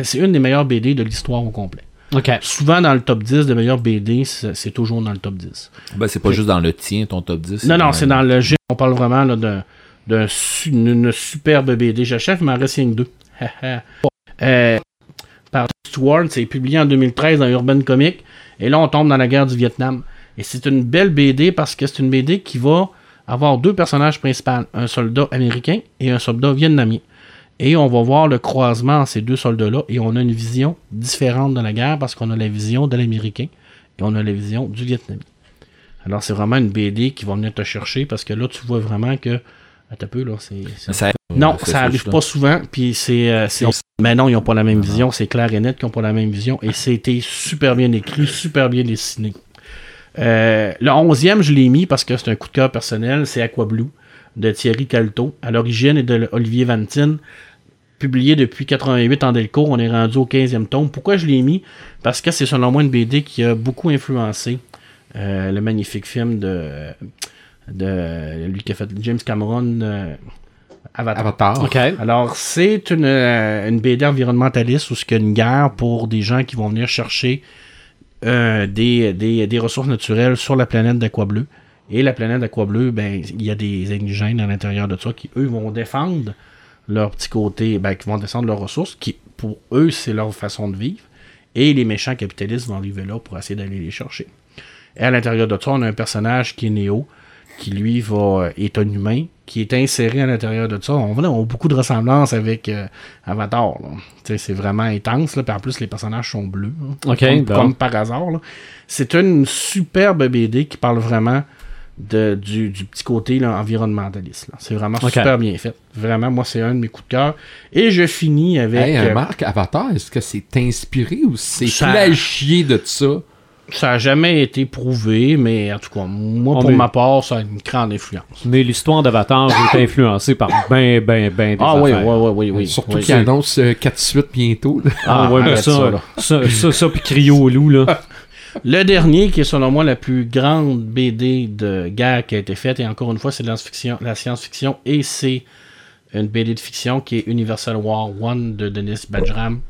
ben, c'est une des meilleures BD de l'histoire au complet. OK. Souvent dans le top 10 des meilleures BD, c'est toujours dans le top 10. Ben, c'est pas juste dans le tien, ton top 10. Non, non, c'est dans le G. On parle vraiment su- d'une superbe BD. J'achète, il m'en reste que deux. (laughs) Euh, par Stewart, c'est publié en 2013 dans Urban Comics. Et là, on tombe dans la guerre du Vietnam. Et c'est une belle BD parce que c'est une BD qui va avoir deux personnages principaux, un soldat américain et un soldat vietnamien. Et on va voir le croisement entre ces deux soldats-là et on a une vision différente de la guerre parce qu'on a la vision de l'américain et on a la vision du vietnamien. Alors, c'est vraiment une BD qui va venir te chercher parce que là, tu vois vraiment que. Attends un peu, là, c'est. c'est- Ça- Non, ça arrive pas souvent. Puis c'est. euh, c'est- Mais non, ils n'ont pas la même vision. C'est clair et net qu'ils n'ont pas la même vision. Et c'était super bien écrit, super bien dessiné. Euh, le onzième, je l'ai mis parce que c'est un coup de cœur personnel. C'est Aqua Blue de Thierry Calto. À l'origine et de Olivier Vantine. Publié depuis 88 en Delcourt. On est rendu au 15e tome. Pourquoi je l'ai mis? Parce que c'est selon moi une BD qui a beaucoup influencé euh, le magnifique film de, de lui qui a fait James Cameron euh, Avatar. Avatar. OK. Alors, c'est une, euh, une BD environnementaliste où c'est une guerre pour des gens qui vont venir chercher euh, des, des, des ressources naturelles sur la planète d'Aqua Bleu. Et la planète d'Aqua Bleu, ben, il y a des indigènes à l'intérieur de ça qui, eux, vont défendre leur petit côté, ben, qui vont descendre leurs ressources, qui, pour eux, c'est leur façon de vivre. Et les méchants capitalistes vont arriver là pour essayer d'aller les chercher. Et à l'intérieur de ça, on a un personnage qui est Néo, qui lui va euh, est un humain, qui est inséré à l'intérieur de ça. On, on a beaucoup de ressemblances avec euh, Avatar. C'est vraiment intense. Là, puis en plus, les personnages sont bleus. là. OK, Comme, bon. comme par hasard. C'est une superbe BD qui parle vraiment de, du, du petit côté là, environnementaliste. là. C'est vraiment super bien fait. Vraiment, moi, c'est un de mes coups de cœur. Et je finis avec... Hey, euh, euh, Marc, Avatar, est-ce que c'est inspiré ou c'est Ça- plagié de ça? ça n'a jamais été prouvé, mais en tout cas, moi, pour ma part, ça a une grande influence. Mais l'histoire d'Avatar a été influencée par ben, ben, ben des Ah oui, oui, oui, oui, oui. Surtout oui. qu'il annonce euh, 4 suites bientôt. là. Ah, ouais, mais arrête ça, ça, là. ça, ça, ça, puis crier au loup, là. (laughs) Le dernier, qui est selon moi la plus grande BD de guerre qui a été faite, et encore une fois, c'est la science-fiction, et c'est une BD de fiction qui est Universal War One de Denis Bajram,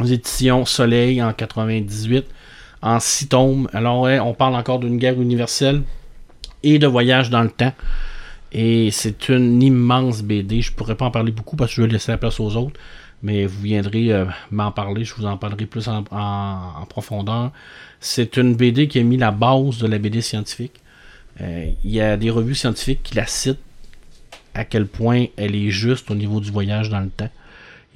aux éditions Soleil en 98, en six tomes. Alors, on parle encore d'une guerre universelle et de voyage dans le temps. Et c'est une immense BD. Je pourrais pas en parler beaucoup parce que je vais laisser la place aux autres. Mais vous viendrez euh, m'en parler. Je vous en parlerai plus en, profondeur. C'est une BD qui a mis la base de la BD scientifique. Euh, Il y a des revues scientifiques qui la citent à quel point elle est juste au niveau du voyage dans le temps.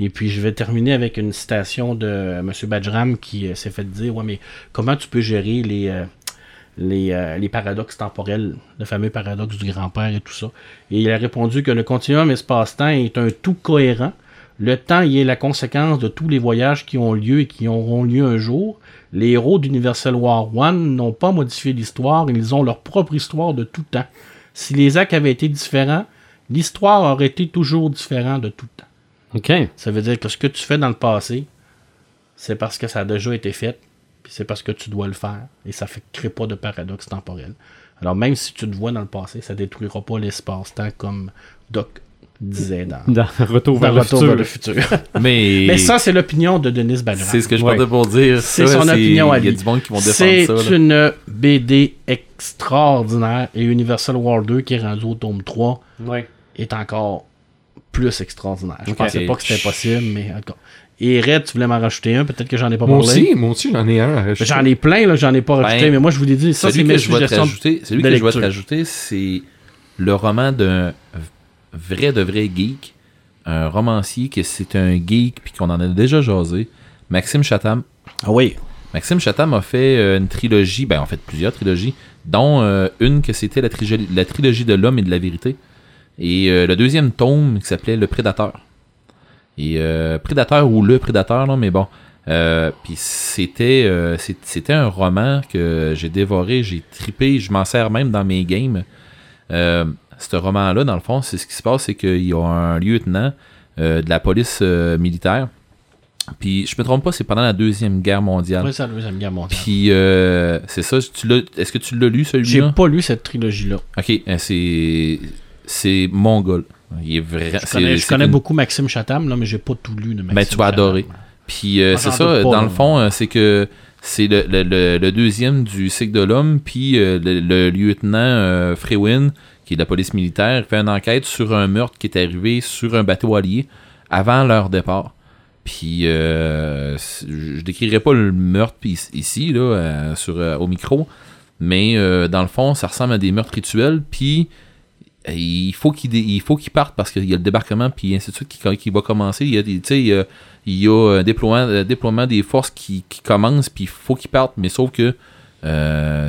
Et puis je vais terminer avec une citation de M. Bajram qui euh, s'est fait dire Ouais, mais comment tu peux gérer les, euh, euh, les paradoxes temporels, le fameux paradoxe du grand-père et tout ça? Et il a répondu que le continuum espace-temps est un tout cohérent. Le temps y est la conséquence de tous les voyages qui ont lieu et qui auront lieu un jour. Les héros d'Universal War One n'ont pas modifié l'histoire, ils ont leur propre histoire de tout temps. Si les actes avaient été différents, l'histoire aurait été toujours différente de tout temps. OK. Ça veut dire que ce que tu fais dans le passé, c'est parce que ça a déjà été fait, puis c'est parce que tu dois le faire, et ça ne crée pas de paradoxe temporel. Alors même si tu te vois dans le passé, ça détruira pas l'espace-temps comme Doc disait dans, Dans Retour vers dans le Retour futur. vers le futur. (laughs) Mais, Mais ça, c'est l'opinion de Denis Ballerin. c'est ce que je Ouais. partais pour dire. C'est son opinion à Il y a lui. du monde qui vont C'est défendre ça. là. une BD extraordinaire et Universal War 2 qui est rendu au tome 3 Ouais. est encore plus extraordinaire. Je Ok. pensais pas que c'était possible, mais en tout cas. Et Red, tu voulais m'en rajouter un, peut-être que j'en ai pas Moi parlé. aussi, moi aussi, j'en ai un à rajouter. J'en ai plein, là, j'en ai pas rajouté, Ben, mais moi je vous l'ai dit, ça c'est celui mes que je vais te suggestions. celui que je vais te rajouter, c'est le roman d'un vrai de vrai geek, un romancier que c'est un geek puis qu'on en a déjà jasé, Maxime Chatham. Ah oui. Maxime Chatham a fait euh, une trilogie, ben en fait plusieurs trilogies, dont euh, une que c'était la, trilogie- la trilogie de l'homme et de la vérité, et euh, le deuxième tome qui s'appelait Le Prédateur. Et euh, Prédateur ou Le Prédateur, non, mais bon. Euh, Puis c'était euh, c'était un roman que j'ai dévoré, j'ai tripé, je m'en sers même dans mes games. Ce roman-là, dans le fond, c'est ce qui se passe, c'est qu'il y a un lieutenant euh, de la police euh, militaire. Puis je me trompe pas, c'est pendant la deuxième guerre mondiale. Oui, c'est la deuxième guerre mondiale. Puis euh, c'est ça, est-ce que tu l'as lu J'ai celui-là pas lu cette trilogie-là. Ok, euh, c'est c'est mongol. Il est vrai. Je connais, je c'est connais une- beaucoup Maxime Chatham, là, mais j'ai pas tout lu de Maxime Ben, tu vas Chatham. adorer. Puis c'est ça, dans le fond, c'est que c'est le, le- le- le deuxième du cycle de l'homme, puis euh, le, lieutenant euh, Frewen, la police militaire, fait une enquête sur un meurtre qui est arrivé sur un bateau allié avant leur départ. Puis euh, je décrirai pas le meurtre ici là euh, sur euh, au micro, mais dans le fond, ça ressemble à des meurtres rituels. Puis il faut qu'il dé- il faut qu'il parte parce qu'il y a le débarquement puis ainsi de suite qui, va commencer. Il y a des, un déploiement, des forces qui, commence puis il faut qu'il parte. Mais sauf que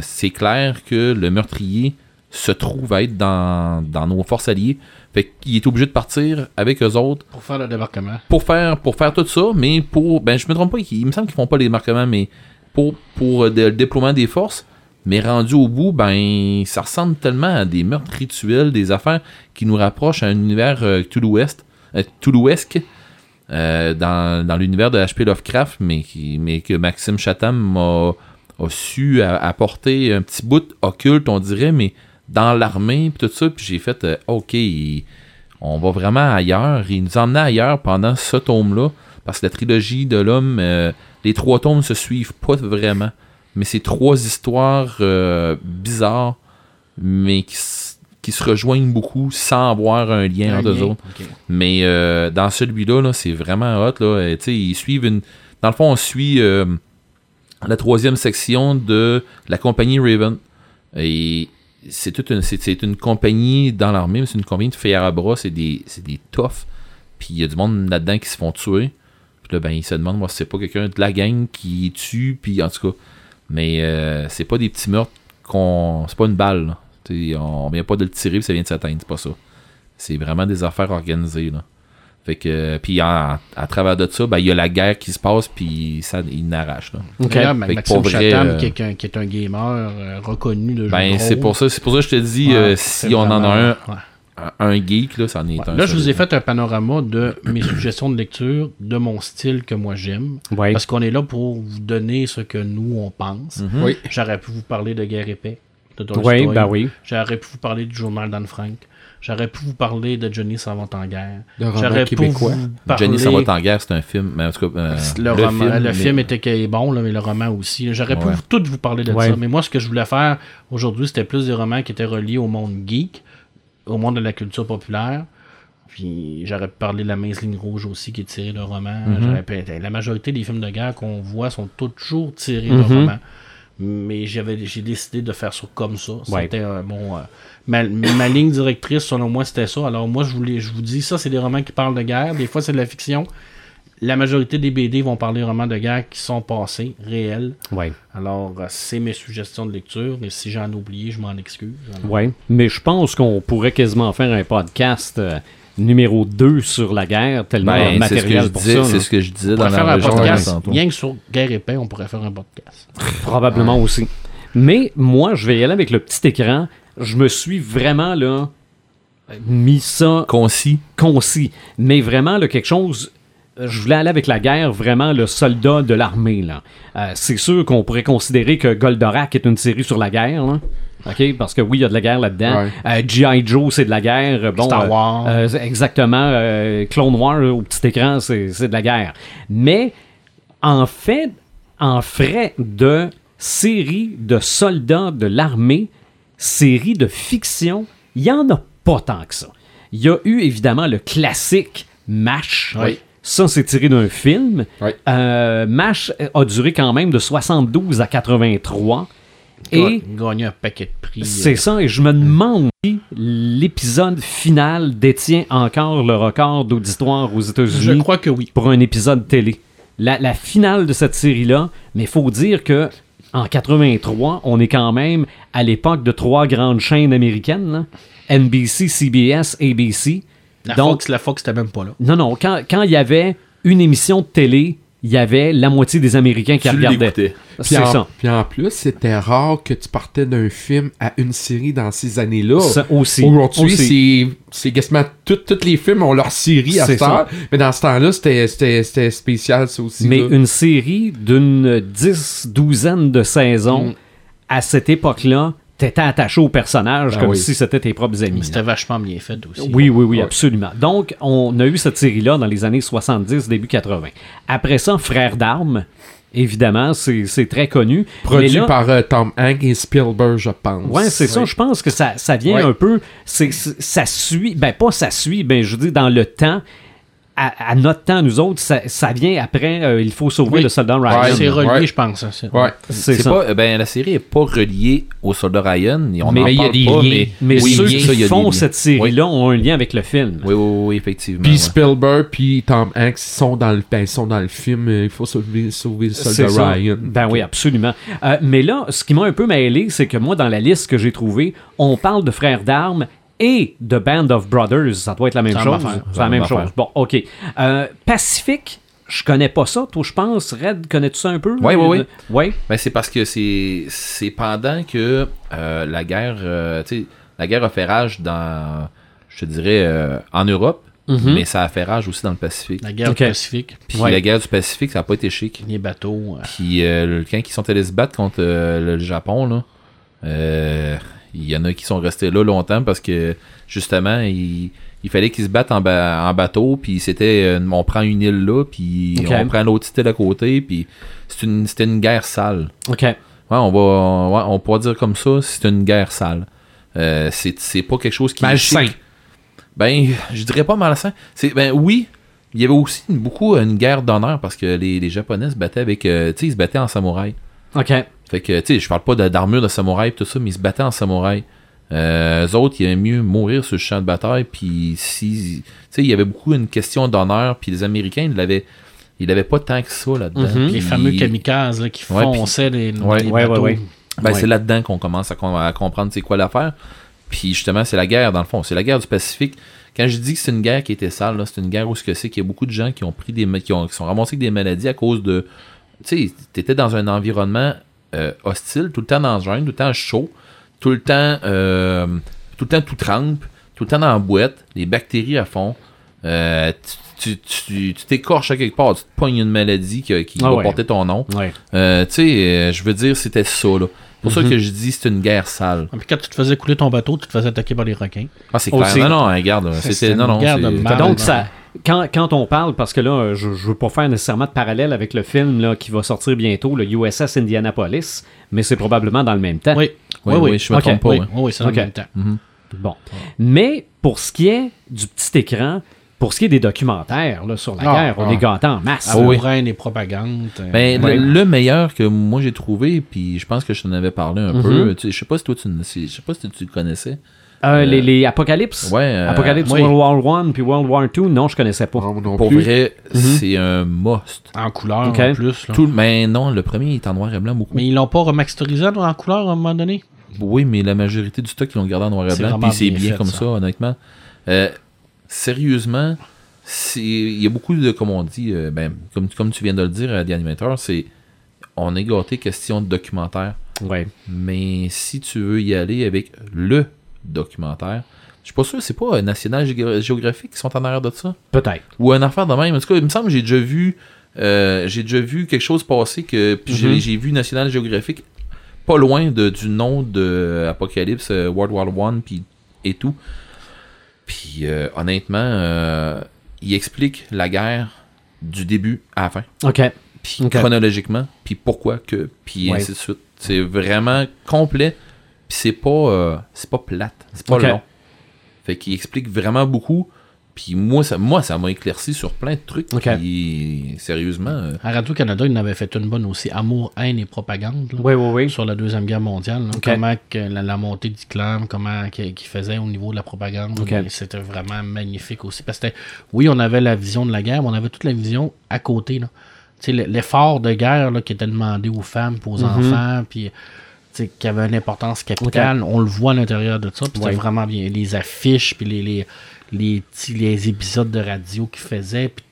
c'est clair que le meurtrier se trouve à être dans, dans nos forces alliées. Fait qu'il est obligé de partir avec eux autres Pour faire le débarquement. pour faire pour faire tout ça, mais pour ben je me trompe pas, il me semble qu'ils font pas les débarquements, mais pour pour euh, le déploiement des forces, mais rendu au bout, ben ça ressemble tellement à des meurtres rituels, des affaires qui nous rapprochent à un univers euh, Cthulhuesque, euh, euh, dans, dans l'univers de H.P. Lovecraft, mais qui mais que Maxime Chatham a, a su apporter un petit bout occulte, on dirait, mais dans l'armée puis tout ça, puis j'ai fait euh, ok. on va vraiment ailleurs. Il nous emmenait ailleurs pendant ce tome-là. Parce que la trilogie de l'homme, euh, les trois tomes se suivent pas vraiment. Mais c'est trois histoires euh, bizarres, mais qui, qui se rejoignent beaucoup sans avoir un lien entre eux autres. Mais euh, dans celui-là, là, c'est vraiment hot. Là. Tu sais, ils suivent une. Dans le fond, on suit euh, la troisième section de la compagnie Raven. Et c'est toute une, c'est, une compagnie dans l'armée, mais c'est une compagnie de fer à bras, c'est des, c'est des toughs. Puis il y a du monde là-dedans qui se font tuer. Puis là, ben, ils se demandent, moi, si c'est pas quelqu'un de la gang qui tue, puis en tout cas. Mais euh, c'est pas des petits meurtres qu'on. C'est pas une balle, là. Sais, on vient pas de le tirer, puis ça vient de s'atteindre, c'est pas ça. C'est vraiment des affaires organisées, là. Fait que, puis en- à travers de ça, ben, il y a la guerre qui se passe, puis ça, il n'arrache, là. Ok. D'ailleurs, Fait que Maxime vrai, Chatham, euh, qui, est un, qui est un gamer euh, reconnu de Ben, c'est pour ça, c'est pour ça que je te dis, Ouais, euh, si on en a un, ouais. un, geek, là, c'en est Ouais. un. Là, je vous ai fait un panorama de (clears throat) mes suggestions de lecture, de mon style que moi j'aime. Ouais. Parce qu'on est là pour vous donner ce que nous, on pense. Mhm. Oui. J'aurais pu vous parler de Guerre épais, de Tolstoy. Oui, ben oui. J'aurais pu vous parler du journal d'Anne Frank. J'aurais pu vous parler de Johnny s'en va en guerre. De roman J'aurais pu québécois. vous parler... Johnny s'en va en guerre, c'est un film, mais en tout cas, euh, le, roman- le mais- film était bon, là, mais le roman aussi. J'aurais pu vous- tout vous parler de Ouais. ça. Mais moi, ce que je voulais faire aujourd'hui, c'était plus des romans qui étaient reliés au monde geek, au monde de la culture populaire. Puis j'aurais pu parler de la mince ligne rouge aussi, qui est tirée de roman. Mm-hmm. La majorité des films de guerre qu'on voit sont toujours tirés de Mhm. romans. Mais j'avais j'ai décidé de faire ça comme ça. C'était mon. euh, ma, ma (coughs) ligne directrice, selon moi, c'était ça. Alors moi, je, voulais, je vous dis, ça, c'est des romans qui parlent de guerre. Des fois, c'est de la fiction. La majorité des BD vont parler vraiment de guerre qui sont passés, réels. Ouais. Alors, euh, c'est mes suggestions de lecture. Mais si j'en ai oublié, je m'en excuse. Alors, Ouais. Mais je pense qu'on pourrait quasiment faire un podcast euh, numéro 2 sur la guerre, tellement Ben, de c'est ce que matériel je pour disais, ça. c'est ce que je disais On dans pourrait faire la un podcast, tantôt. rien que sur guerre épais, on pourrait faire un podcast. Probablement aussi. Mais moi, je vais y aller avec le petit écran. Je me suis vraiment là mis ça Concis. concis. Mais vraiment, là, quelque chose. euh, Je voulais aller avec la guerre, vraiment le soldat de l'armée. là. Euh, c'est sûr qu'on pourrait considérer que Goldorak est une série sur la guerre. là. OK? Parce que oui, il y a de la guerre là-dedans. Ouais. Euh, G.I. Joe, c'est de la guerre. Bon, Star euh, Wars. euh, exactement. euh, Clone Wars au petit écran, c'est c'est de la guerre. Mais en fait, en frais de série de soldats de l'armée, série de fiction, il n'y en a pas tant que ça. Il y a eu évidemment le classique MASH. Oui. Ça, c'est tiré d'un film. Oui. Euh, MASH a duré quand même de 72 à 83. Et gagner un paquet de prix. c'est ça, et je me demande si l'épisode final détient encore le record d'auditoire aux Je États-Unis crois que oui. pour un épisode télé. La, la finale de cette série-là, mais il faut dire que en 83, on est quand même à l'époque de trois grandes chaînes américaines, là. NBC, CBS, ABC. La Donc, Fox, la Fox, c'était même pas là. non, non, quand quand il y avait une émission de télé, il y avait la moitié des Américains qui Tu regardaient. Puis C'est en, ça. puis en plus, c'était rare que tu partais d'un film à une série dans ces années-là. Ça aussi. Aujourd'hui, c'est c'est quasiment tout- tous les films ont leur série à ça. Mais dans ce temps-là, c'était- c'était c'était spécial, ça aussi. Mais là. une série d'une dix, douzaine de saisons, Mm. à cette époque-là, t'étais attaché au personnage Ah comme oui. si c'était tes propres amis. C'était vachement bien fait aussi. Oui, oui, oui, Ouais. absolument. Donc, on a eu cette série-là dans les années 70, début 80. Après ça, Frères d'armes, évidemment, c'est c'est très connu. Produit là- par euh, Tom Hanks et Spielberg, je pense. Ouais, c'est ça. Je pense que ça, ça vient un peu. ça suit. Ben, pas ça suit, ben, je dis dans le temps. À, à notre temps, nous autres, ça, ça vient après euh, Il faut sauver Oui. le soldat Ryan. Ouais, C'est relié, Ouais. je pense. hein, c'est- Ouais. C'est C'est ça. pas, ben, la série est pas reliée au soldat Ryan. et On Mais en il y a parle des pas, liens. mais, Mais oui, ceux qui ça, font cette série-là ont un lien avec le film. Oui, oui, oui, effectivement. Puis ouais. Spielberg puis Tom Hanks sont dans le, ben, ils sont dans le film euh, Il faut sauver, sauver le C'est soldat ça. Ryan. Ben oui, absolument. Euh, mais là, ce qui m'a un peu mêlé, c'est que moi, dans la liste que j'ai trouvée, on parle de frères d'armes et de Band of Brothers. Ça doit être la même chose. C'est la même chose. Bon, OK. Euh, Pacifique, je connais pas ça. Toi, je pense. Red, connais-tu ça un peu? Oui, oui, oui. Oui. Ben, c'est parce que c'est c'est pendant que euh, la guerre euh, tu sais, la guerre a fait rage dans je te dirais euh, en Europe Mhm. mais ça a fait rage aussi dans le Pacifique La guerre du Pacifique, puis Ouais. la guerre du Pacifique ça a pas été chic les bateaux. euh, puis euh, quand ils sont allés se battre contre euh, le Japon là euh, il y en a qui sont restés là longtemps parce que justement il, il fallait qu'ils se battent en, ba- en bateau puis c'était euh, on prend une île là puis on prend l'autre île à côté puis c'est une- c'était une guerre sale OK. Ouais, on va, ouais, on pourra dire comme ça, c'est une guerre sale. Euh, c'est, pas quelque chose qui Malsain. Ben, je dirais pas malsain. C'est, ben oui, il y avait aussi beaucoup une guerre d'honneur parce que les, les Japonais se battaient avec, euh, tu sais, ils se battaient en samouraï. OK. Fait que, tu sais, je parle pas d'armure de samouraï et tout ça, mais ils se battaient en samouraï. Euh, eux autres, il aimait mieux mourir sur le champ de bataille. Puis, si, tu sais, il y avait beaucoup une question d'honneur. Puis les Américains, ils l'avaient, ils l'avaient pas tant que ça là-dedans. Mhm. les fameux kamikazes là, qui Ouais, fonçaient les, Ouais. les Ouais, bateaux. ouais, ouais. Ben, Ouais. c'est là-dedans qu'on commence à, com- à comprendre c'est quoi l'affaire. Puis justement, c'est la guerre, dans le fond. C'est la guerre du Pacifique. Quand je dis que c'est une guerre qui était sale, c'est une guerre où ce que c'est qu'il y a beaucoup de gens qui ont pris des qui, ont, qui sont ramassés avec des maladies à cause de. Tu sais, t'étais dans un environnement euh, hostile, tout le temps dans le jungle, tout le temps chaud, tout le temps euh, tout le temps tout trempe, tout le temps dans la boîte, les bactéries à fond. Euh, tu tu- tu- tu t'écorches à quelque part, tu te pognes une maladie qui, qui Ah va ouais. porter ton nom. Ouais. Euh, tu sais, euh, je veux dire, c'était ça, là. C'est pour ça Mhm. que je dis c'est une guerre sale. Et puis quand tu te faisais couler ton bateau, tu te faisais attaquer par les requins. Ah, c'est clair. Non, non, hein, regarde, C'est c'était. une Non, non, guerre de. Donc, ça, quand, quand on parle, parce que là, je, je veux pas faire nécessairement de parallèle avec le film là, qui va sortir bientôt, le USS Indianapolis, mais c'est probablement dans le même temps. Oui, Oui, oui, oui, je me trompe pas. oui, ouais. oui, c'est dans le même temps. Bon. Mais pour ce qui est du petit écran, pour ce qui est des documentaires là, sur la Ah, guerre, on ah. est gâtés en masse. Ah oui. Et propagande. euh, Ben, Ouais. le, le meilleur que moi j'ai trouvé, puis je pense que je t'en avais parlé un Mhm. peu. tu Je sais pas si toi tu, ne- si- je sais pas si tu le connaissais. Euh, les, les Apocalypse? Ouais. euh, Apocalypse oui. World War One puis World War Two, non, je connaissais pas. Non, non Pour plus. vrai, Mhm. c'est un must. en couleur Ok. en plus. là. Tout, mais non, le premier est en noir et blanc beaucoup. Mais ils l'ont pas remasterisé en couleur à un moment donné? Oui, mais la majorité du stock, ils l'ont gardé en noir et blanc, puis c'est bien bien fait, comme ça. ça, honnêtement. Euh, sérieusement, il y a beaucoup de, comme on dit, euh, ben, comme, comme tu viens de le dire à The Animator, c'est on est gâté question de documentaire, Ouais. mais si tu veux y aller avec le documentaire, je suis pas sûr, c'est pas euh, National Geographic qui sont en arrière de ça? Peut-être. ou un affaire de même. En tout cas, il me semble que j'ai déjà vu, euh, j'ai déjà vu quelque chose passer que puis j'ai- Mhm. j'ai vu National Geographic pas loin de, du nom de Apocalypse, euh, World War One, puis et tout. Puis euh, honnêtement, euh, il explique la guerre du début à la fin, OK. puis chronologiquement, puis pourquoi que, puis Ouais. ainsi de suite. C'est vraiment complet, puis c'est pas, euh, c'est pas plate, c'est pas long. Fait qu'il explique vraiment beaucoup. Puis moi, ça moi, ça m'a éclairci sur plein de trucs. Ok. Puis sérieusement, euh, À Radio-Canada, il en avait fait une bonne aussi, Amour, haine et propagande. là, Oui, oui, oui. Sur la Deuxième Guerre mondiale. là. Comment que la, la montée d'Islam, comment qu'il faisait au niveau de la propagande. C'était vraiment magnifique aussi. Parce que, oui, on avait la vision de la guerre, mais on avait toute la vision à côté. là. Tu sais, le- L'effort de guerre là, qui était demandé aux femmes, aux Mhm. enfants, puis qui avait une importance capitale. On le voit à l'intérieur de ça. Puis Ouais. c'était vraiment bien. Les affiches, puis les, les, les, petits- les épisodes de radio qu'ils faisaient. Puis,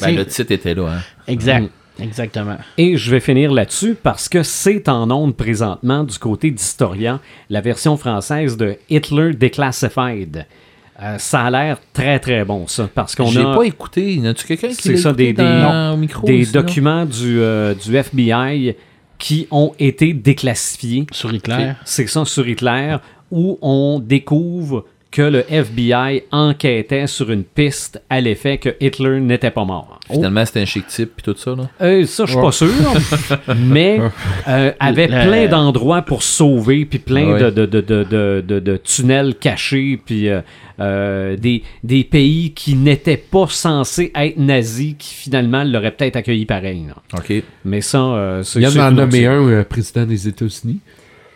ben, le titre était là. Hein. exact. Exactement. Et je vais finir là-dessus parce que c'est en ondes présentement du côté d'Historia, la version française de Hitler Declassified. Euh, ça a l'air très très bon ça parce qu'on J'ai a pas écouté. Y a-tu quelqu'un qui C'est l'a ça, écouté des- dans- des- au micro des aussi, là? documents du, euh, du FBI qui ont été déclassifiés. Sur Hitler. C'est ça sur Hitler où on découvre que le FBI enquêtait sur une piste à l'effet que Hitler n'était pas mort. Finalement, c'était un chic type puis tout ça. Là. Euh, ça, je suis pas sûr. (laughs) mais euh, avait Le- plein d'endroits pour sauver, puis plein Ouais. de, de, de, de, de, de- de tunnels cachés, puis euh, euh, des, des pays qui n'étaient pas censés être nazis, qui finalement l'auraient peut-être accueilli pareil. là. OK. Mais ça, euh, c'est Il y en a nommé un euh, président des États-Unis.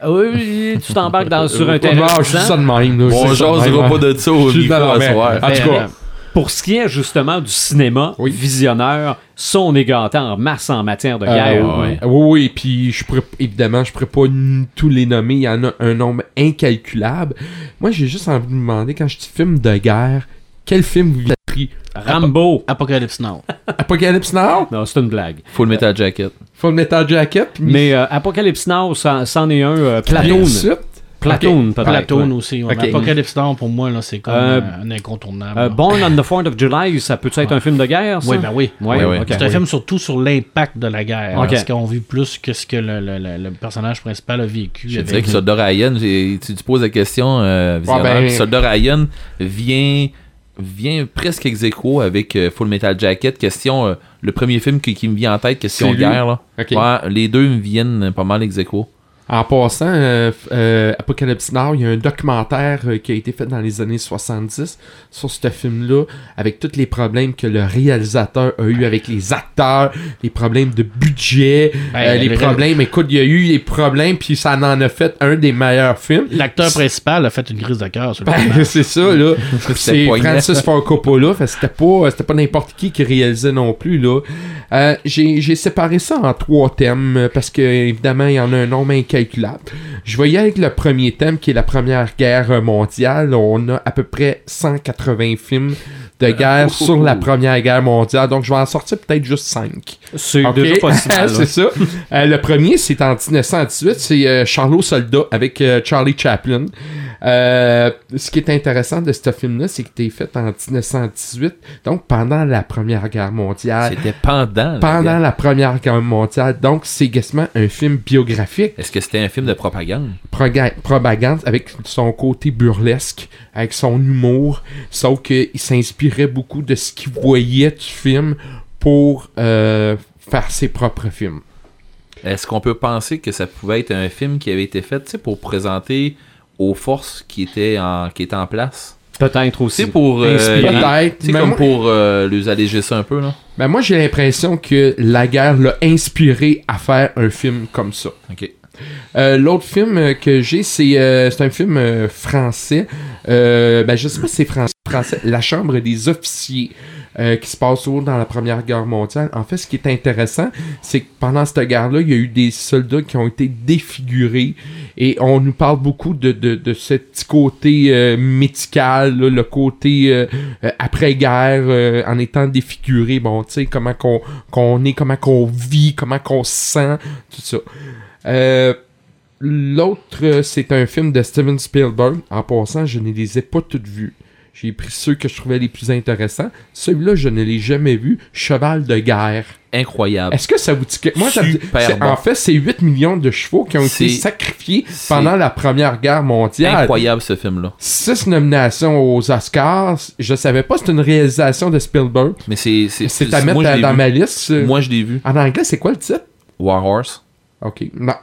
Ah Oui, oui, tu t'embarques dans, sur un terrain. Non, je glissant. ça de même. là, Bon, pas de ça au Je suis micro à soir. En tout Euh, cas, Pour ce qui est justement du cinéma, Oui. visionneur, ça, on est gâté en masse en matière de Euh, guerre. oui, oui, oui, puis je pourrais, évidemment, je pourrais pas tous les nommer, il y en a un nombre incalculable. Moi, j'ai juste envie de me demander, quand je dis film de guerre, quel film vous avez pris? Rambo. Apocalypse Now. (laughs) Apocalypse Now? Non, c'est une blague. Full Metal Jacket. Full Metal Jacket puis Mais euh, Apocalypse Now, ça- c'en est un. euh, Platoon. Platoon, Ok. peut-être. Platoon ouais. aussi. ouais. Apocalypse Now, pour moi, là, c'est comme Euh, euh, un incontournable. Euh. Born on the 4th of July, ça peut être un film de guerre, ça? Oui, ben oui. Ouais, Oui, oui. ok. C'est un film surtout sur l'impact de la guerre. Parce qu'on vit plus que ce que le, le- le- le personnage principal a vécu. Je dirais que Soldat Ryan, tu, tu poses la question, euh, visionnaire, ben- Soldat Ryan vient, vient presque ex aequo avec euh, Full Metal Jacket. Question, euh, le premier film qui, qui me vient en tête, question guerre. Là. Ouais, les deux me viennent pas mal ex aequo. En passant, euh, euh, Apocalypse Now, il y a un documentaire euh, qui a été fait dans les années 70 sur ce film-là, avec tous les problèmes que le réalisateur a eu avec les acteurs, les problèmes de budget, Ben, euh, les le- problèmes. Écoute, il y a eu des problèmes, puis ça en a fait un des meilleurs films. L'acteur principal a fait une crise de cœur sur le Ben, (laughs) c'est ça, là. (laughs) c'est. Francis Ford Coppola. C'était pas, c'était pas n'importe qui qui réalisait non plus, là. Euh, j'ai, séparé ça en trois thèmes, parce que, évidemment, il y en a un nombre incalculable. Je aller avec le premier thème, qui est la Première Guerre mondiale. On a à peu près 180 films de guerre sur la Première Guerre mondiale. Donc, je vais en sortir peut-être juste 5. C'est Ok? déjà pas si mal. (laughs) c'est ça. Euh, le premier, c'est en 1918. C'est euh, Charlot Soldat avec euh, Charlie Chaplin. Ce qui est intéressant de ce film-là, c'est qu'il était fait en 1918, donc pendant la Première Guerre mondiale. C'était pendant. Pendant la Première Guerre mondiale. Donc, c'est quasiment un film biographique, Est-ce que c'était un film de propagande? proga- propagande, avec son côté burlesque, avec son humour, sauf qu'il s'inspirait beaucoup de ce qu'il voyait du film pour euh, faire ses propres films. Est-ce qu'on peut penser que ça pouvait être un film qui avait été fait tu sais, pour présenter aux forces qui étaient en, qui étaient en place? Peut-être aussi. pour. euh, Peut-être. tu sais, mais comme moi- pour euh, les alléger ça un peu, là. Ben moi j'ai l'impression que la guerre l'a inspiré à faire un film comme ça. Ok. Euh, L'autre film que j'ai, c'est euh, un film euh, français. Ben je sais pas si c'est français. La Chambre des officiers. qui se passe toujours dans la Première Guerre mondiale. En fait, ce qui est intéressant, c'est que pendant cette guerre-là, il y a eu des soldats qui ont été défigurés et on nous parle beaucoup de, de, de ce petit côté médical, le côté après-guerre en étant défiguré. Bon, tu sais, comment qu'on est, comment qu'on vit, comment qu'on se sent, tout ça. Euh, L'autre, c'est un film de Steven Spielberg. En passant, je ne les ai pas toutes vues. J'ai pris ceux que je trouvais les plus intéressants. Celui-là, je ne l'ai jamais vu. Cheval de guerre. Incroyable. Est-ce que ça vous dit que... Moi, ça dit- bon. En fait, c'est 8 millions de chevaux qui ont été sacrifiés pendant la Première Guerre mondiale. Incroyable ce film-là. 6 nominations aux Oscars. Je savais pas, c'est une réalisation de Spielberg. Mais c'est. C'est à mettre dans ma liste. Moi, je l'ai vu. En anglais, c'est quoi le titre? War Horse. Ok. Non.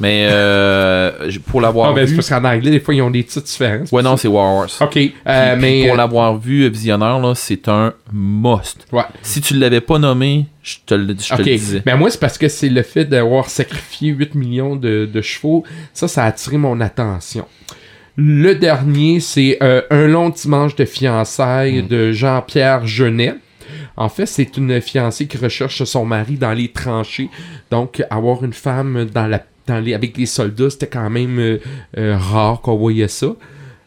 Mais euh, pour l'avoir Ah, ben, c'est vu. parce qu'en anglais, des fois, ils ont des titres différents. Ouais, non, c'est War Horse. Ok. euh, Puis- mais. pour euh, l'avoir vu visionneur, là, c'est un must. Ouais. Si tu l'avais pas nommé, je te le, je te Ok, le disais. mais moi c'est parce que c'est le fait d'avoir sacrifié 8 millions de, de chevaux, ça, ça a attiré mon attention. Le dernier, c'est euh, Un long dimanche de fiançailles de Jean-Pierre Genet. En fait, c'est une fiancée qui recherche son mari dans les tranchées. Donc, avoir une femme dans avec les soldats, c'était quand même euh, euh, rare qu'on voyait ça.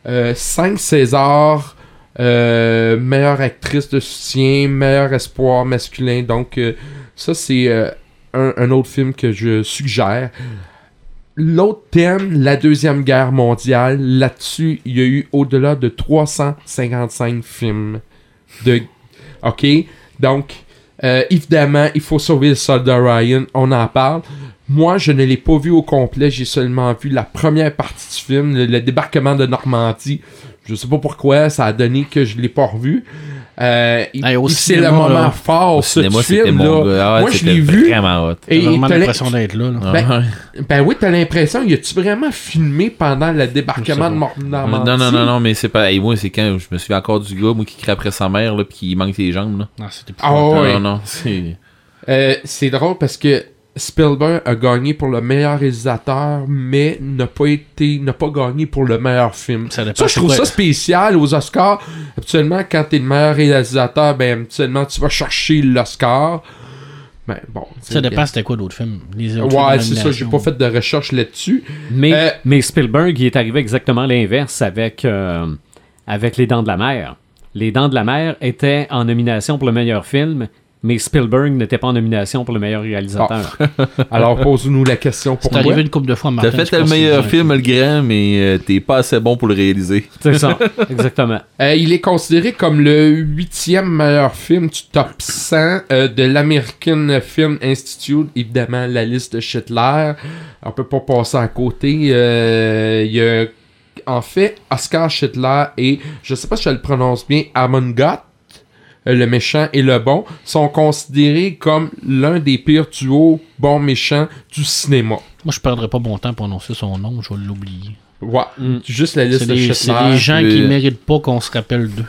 Euh, 5 Césars, euh, meilleure actrice de soutien, meilleur espoir masculin. Donc, ça, c'est un, un autre film que je suggère. L'autre thème, la Deuxième Guerre mondiale, là-dessus, il y a eu au-delà de 355 films. De... OK? Donc, euh, évidemment, il faut sauver le soldat Ryan, on en parle. Moi, je ne l'ai pas vu au complet, j'ai seulement vu la première partie du film, le, débarquement de Normandie. Je sais pas pourquoi, ça a donné que je l'ai pas revu. Euh, Hey, c'est le moment là. fort, Au ce cinéma, film, là. gars. Ah ouais, Moi, je l'ai vu. vraiment hot. Et vraiment l'impression d'être là. là. Ah Ben, ben oui, t'as l'impression, y a-tu vraiment filmé pendant le débarquement de Mor- non, Normandie? non, non, non, mais c'est pas. Hey, moi, c'est quand je me souviens encore du gars, moi, qui crie après sa mère, là, pis qui manque les jambes, là. Non, c'était plus Ah Non, ouais. non, non, c'est. Euh, c'est drôle parce que Spielberg a gagné pour le meilleur réalisateur, mais n'a pas été, n'a pas gagné pour le meilleur film. Ça je c'est trouve ça spécial aux Oscars. Habituellement, quand t'es le meilleur réalisateur, ben, habituellement, tu vas chercher l'Oscar. Ben, bon. Ça dépend c'était quoi d'autres films. Les autres Ouais, films c'est ça, j'ai pas fait de recherche là-dessus. Mais, Euh, mais Spielberg, il est arrivé exactement l'inverse avec, euh, avec Les Dents de la Mer. Les Dents de la Mer étaient en nomination pour le meilleur film, mais Spielberg n'était pas en nomination pour le meilleur réalisateur. (laughs) Alors, pose-nous la question C'est pour moi. arrivé une couple de fois, Martin. T'as fait le meilleur c'est- film, le grand, mais euh, t'es pas assez bon pour le réaliser. (laughs) C'est ça, exactement. Euh, il est considéré comme le huitième meilleur film du top 100 euh, de l'American Film Institute. Évidemment, la liste de Schindler. On peut pas passer à côté. Euh, Il y a, en fait, Oscar Schindler et, je sais pas si je le prononce bien, Amon Gott, le méchant et le bon, sont considérés comme l'un des pires duos bon-méchant du cinéma. Moi, je perdrais pas mon temps pour prononcer son nom, je vais l'oublier. Ouais, Mm. juste la liste de des, c'est des gens euh, qui méritent pas qu'on se rappelle d'eux.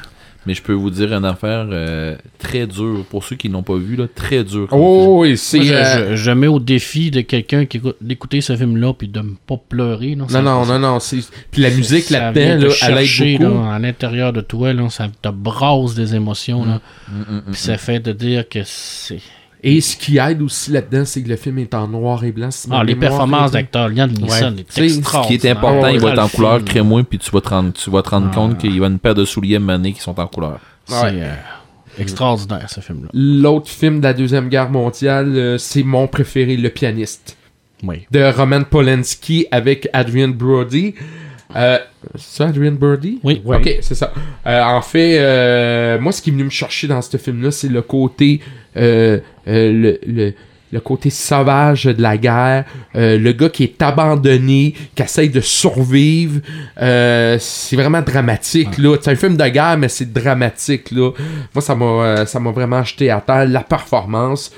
Mais je peux vous dire une affaire euh, très dure. Pour ceux qui l'ont pas vu, là, très dur. comme film. Oh, oui, c'est... Moi, je, euh, je- je mets au défi de quelqu'un qui écoute- d'écouter ce film-là puis de ne pas pleurer. Non, Non, non, non, non, c'est... Puis la musique là-dedans, là, elle chercher, aide beaucoup. là, à l'intérieur de toi, là, ça te brasse des émotions. Là, Mm, mm, mm, puis ça fait de dire que c'est. Et ce qui aide aussi là-dedans, c'est que le film est en noir et blanc. si Ah, les performances est bonne. d'acteur, Liam Neeson Ouais. est Tu sais, ce qui est extraordinaire. Ce qui est important, il va être en Le couleur crémois, puis tu vas te rendre, tu vas te rendre Ah. compte qu'il y a une paire de souliers manés qui sont en couleur. C'est Ouais. euh, extraordinaire, ce film-là. L'autre film de la Deuxième Guerre mondiale, euh, c'est mon préféré, Le pianiste, Oui. de Roman Polanski avec Adrian Brody. Euh, c'est ça, Adrian Brody? Oui. Ok, c'est ça. Euh, en fait, euh, moi, ce qui est venu me chercher dans ce film-là, c'est le côté, euh, euh, le, le, le côté sauvage de la guerre, euh, le gars qui est abandonné, qui essaye de survivre. Euh, c'est vraiment dramatique, là. C'est un film de guerre, mais c'est dramatique, là. Moi, ça m'a, euh, ça m'a vraiment jeté à terre. La performance,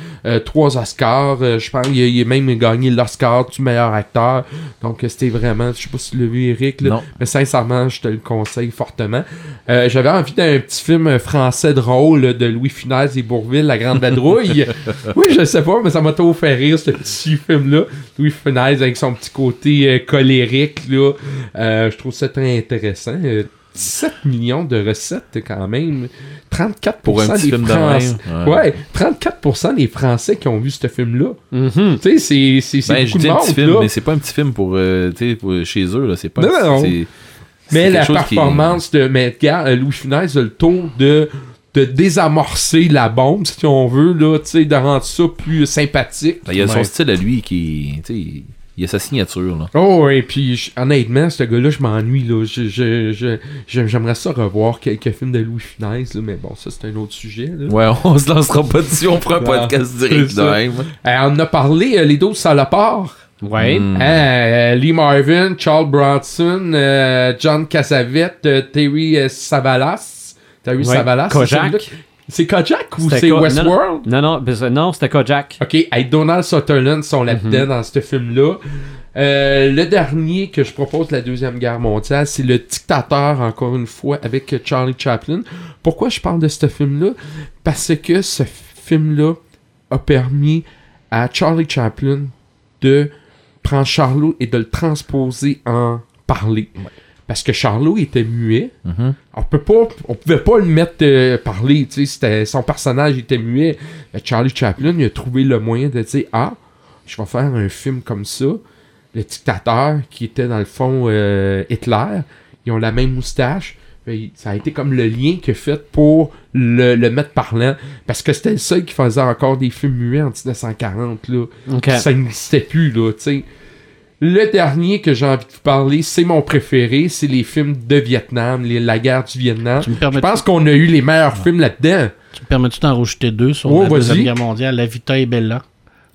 trois Oscars, je pense qu'il a, il a même gagné l'Oscar du meilleur acteur. Donc, c'était vraiment, je sais pas si tu l'as vu, Eric, là. Mais sincèrement, je te le conseille fortement. J'avais envie d'un petit film français drôle de Louis Funès et Bourville, La Grande Vadrouille. (laughs) oui, je sais pas, mais ça m'a trop fait rire, ce petit film-là. Louis Funès avec son petit côté euh, colérique, là. Euh, je trouve ça très intéressant. Euh, 17 millions de recettes, quand même. 34% Pour un petit des film de Français. même, Ouais. ouais. 34% des Français qui ont vu ce film-là. Mhm. Tu sais, c'est- c'est Ben, beaucoup de un monde, petit film, là. mais c'est pas un petit film pour, euh, pour- chez eux, là. C'est pas Non, un petit- non. c'est- Mais la qui- performance de mais regarde, euh, Louis Funès a le tour de de désamorcer la bombe, si on veut, là, tu sais, de rendre ça plus sympathique. Ben, il y a son Ouais. style à lui qui, tu sais, Il a sa signature, là. Oh, et puis honnêtement, ce gars-là, je m'ennuie. là. Je- je- je- je- J'aimerais ça revoir quelques films de Louis Funès, là, mais bon, ça c'est un autre sujet. là. Ouais, (laughs) on se lancera pas dessus, on fera un podcast direct de même. Euh, on en a parlé, euh, les 12 salopards. Ouais. Mm. Hein, euh, Lee Marvin, Charles Bronson, euh, John Cassavetes, euh, Terry euh, Savalas. Terry Ouais. Savalas. c'est Kojak. celui-là? C'est Kojak ou c'est Westworld? Non, non, ben, non c'était Kojak. Ok, hey, Donald Sutherland sont là-dedans dans ce film-là. Euh, le dernier que je propose de la Deuxième Guerre mondiale, c'est Le Dictateur, encore une fois, avec Charlie Chaplin. Pourquoi je parle de ce film-là? Parce que ce film-là a permis à Charlie Chaplin de prendre Charlot et de le transposer en parler. Parce que Charlot était muet. Mhm. On peut pas, on pouvait pas le mettre euh, parler, tu sais, c'était son personnage était muet. Charlie Chaplin, il a trouvé le moyen de dire ah, je vais faire un film comme ça. Le dictateur qui était dans le fond euh, Hitler, ils ont la même moustache. Ça a été comme le lien qu'il a fait pour le, le mettre parlant. Parce que c'était le seul qui faisait encore des films muets en 1940. Là. Ça n'existait plus, là, tu sais. Le dernier que j'ai envie de vous parler, c'est mon préféré, c'est les films de Vietnam, les- la guerre du Vietnam. Tu me Je pense qu'on a eu les meilleurs films là-dedans. tu me permets-tu d'en rajouter deux sur Oh, la Deuxième. Guerre mondiale, La Vita est Bella.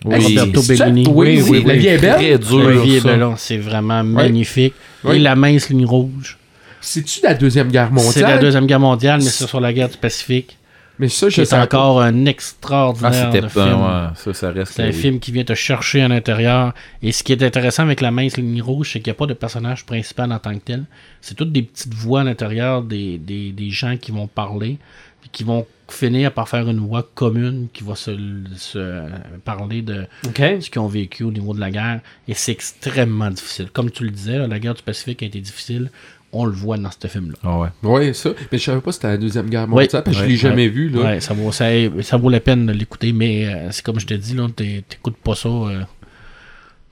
Oui. Roberto? Benigni. Oui, oui, La vie est belle. Très dur, La vie est belle, c'est vraiment magnifique. Et La mince ligne rouge. C'est-tu la Deuxième Guerre mondiale? C'est la Deuxième Guerre mondiale, mais c'est sur la guerre du Pacifique. Mais ça, je C'est encore un Ah, extraordinaire c'était de pas. film. Ouais, ça, ça reste. C'est un film qui vient te chercher à l'intérieur. Et ce qui est intéressant avec la mince ligne rouge, c'est qu'il n'y a pas de personnage principal en tant que tel. C'est toutes des petites voix à l'intérieur des, des, des gens qui vont parler, puis qui vont finir par faire une voix commune qui va se, se parler de Ok. ce qu'ils ont vécu au niveau de la guerre. Et c'est extrêmement difficile. Comme tu le disais, la guerre du Pacifique a été difficile. On le voit dans ce film-là. Ah ouais. Oui, ça. Mais je savais pas si c'était la Deuxième Guerre mondiale, parce que je Ouais, l'ai jamais ouais. vu, là. Ouais, ça vaut, ça, ça vaut la peine de l'écouter, mais euh, c'est comme je te dis, là, t'é- t'écoutes pas ça. euh,